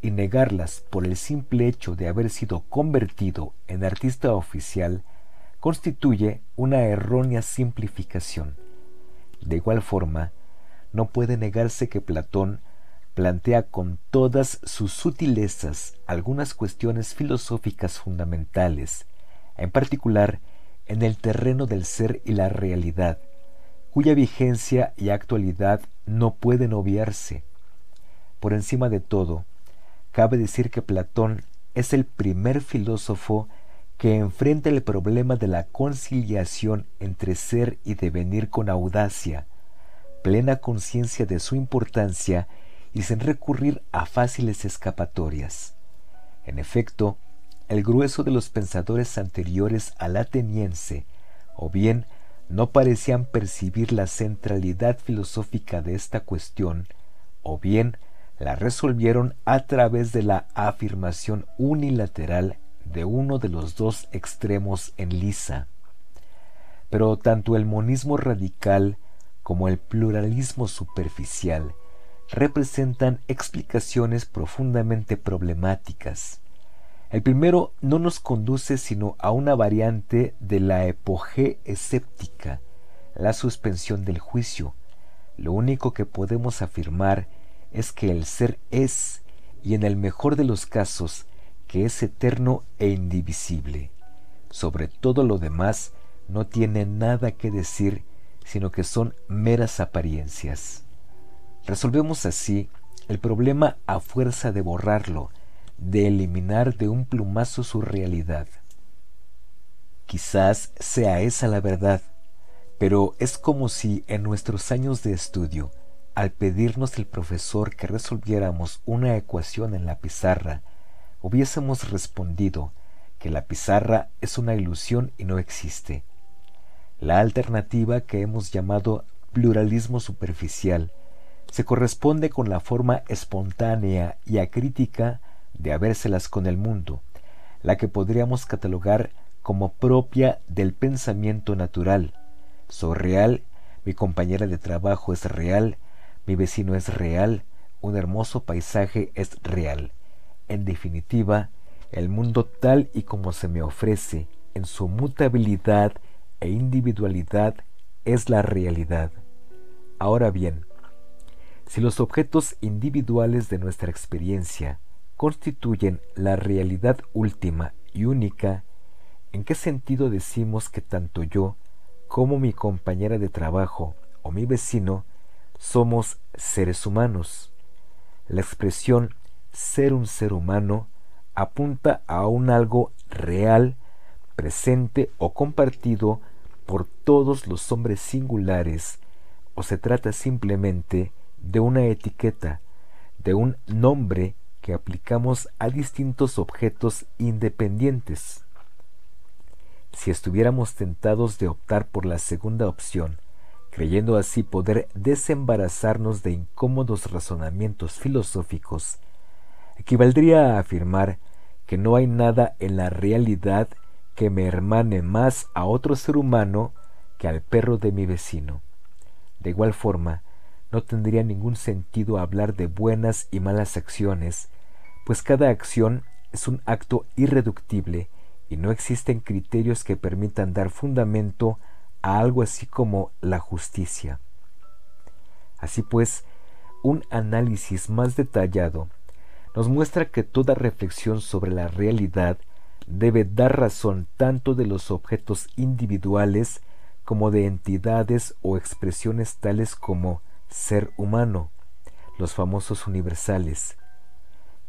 y negarlas por el simple hecho de haber sido convertido en artista oficial constituye una errónea simplificación. De igual forma, no puede negarse que Platón plantea con todas sus sutilezas algunas cuestiones filosóficas fundamentales, en particular en el terreno del ser y la realidad, cuya vigencia y actualidad no pueden obviarse. Por encima de todo, cabe decir que Platón es el primer filósofo que enfrenta el problema de la conciliación entre ser y devenir con audacia, plena conciencia de su importancia y sin recurrir a fáciles escapatorias. En efecto, el grueso de los pensadores anteriores al ateniense, o bien no parecían percibir la centralidad filosófica de esta cuestión, o bien la resolvieron a través de la afirmación unilateral de uno de los dos extremos en lisa. Pero tanto el monismo radical como el pluralismo superficial representan explicaciones profundamente problemáticas. El primero no nos conduce sino a una variante de la epoge escéptica, la suspensión del juicio. Lo único que podemos afirmar es que el ser es, y en el mejor de los casos, que es eterno e indivisible. Sobre todo lo demás no tiene nada que decir, sino que son meras apariencias. Resolvemos así el problema a fuerza de borrarlo, de eliminar de un plumazo su realidad. Quizás sea esa la verdad, pero es como si en nuestros años de estudio, al pedirnos el profesor que resolviéramos una ecuación en la pizarra, hubiésemos respondido que la pizarra es una ilusión y no existe. La alternativa que hemos llamado pluralismo superficial se corresponde con la forma espontánea y acrítica de habérselas con el mundo, la que podríamos catalogar como propia del pensamiento natural. Soy real, mi compañera de trabajo es real, mi vecino es real, un hermoso paisaje es real. En definitiva, el mundo tal y como se me ofrece, en su mutabilidad e individualidad, es la realidad. Ahora bien, si los objetos individuales de nuestra experiencia constituyen la realidad última y única, ¿en qué sentido decimos que tanto yo como mi compañera de trabajo o mi vecino somos seres humanos? La expresión ser un ser humano apunta a un algo real, presente o compartido por todos los hombres singulares, o se trata simplemente de una etiqueta, de un nombre que aplicamos a distintos objetos independientes. Si estuviéramos tentados de optar por la segunda opción, creyendo así poder desembarazarnos de incómodos razonamientos filosóficos, equivaldría a afirmar que no hay nada en la realidad que me hermane más a otro ser humano que al perro de mi vecino. De igual forma, no tendría ningún sentido hablar de buenas y malas acciones, pues cada acción es un acto irreductible y no existen criterios que permitan dar fundamento a algo así como la justicia. Así pues, un análisis más detallado nos muestra que toda reflexión sobre la realidad debe dar razón tanto de los objetos individuales como de entidades o expresiones tales como ser humano, los famosos universales.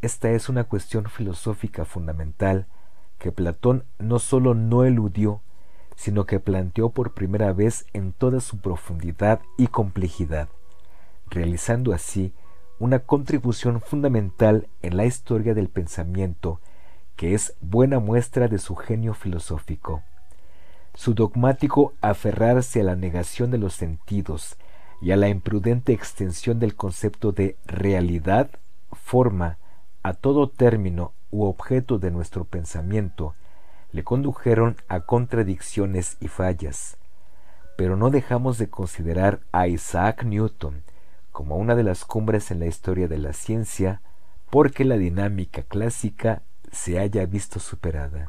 Esta es una cuestión filosófica fundamental que Platón no sólo no eludió, sino que planteó por primera vez en toda su profundidad y complejidad, realizando así una contribución fundamental en la historia del pensamiento que es buena muestra de su genio filosófico. Su dogmático aferrarse a la negación de los sentidos y a la imprudente extensión del concepto de realidad, forma, a todo término u objeto de nuestro pensamiento, le condujeron a contradicciones y fallas. pero no dejamos de considerar a Isaac Newton como una de las cumbres en la historia de la ciencia porque la dinámica clásica se haya visto superada.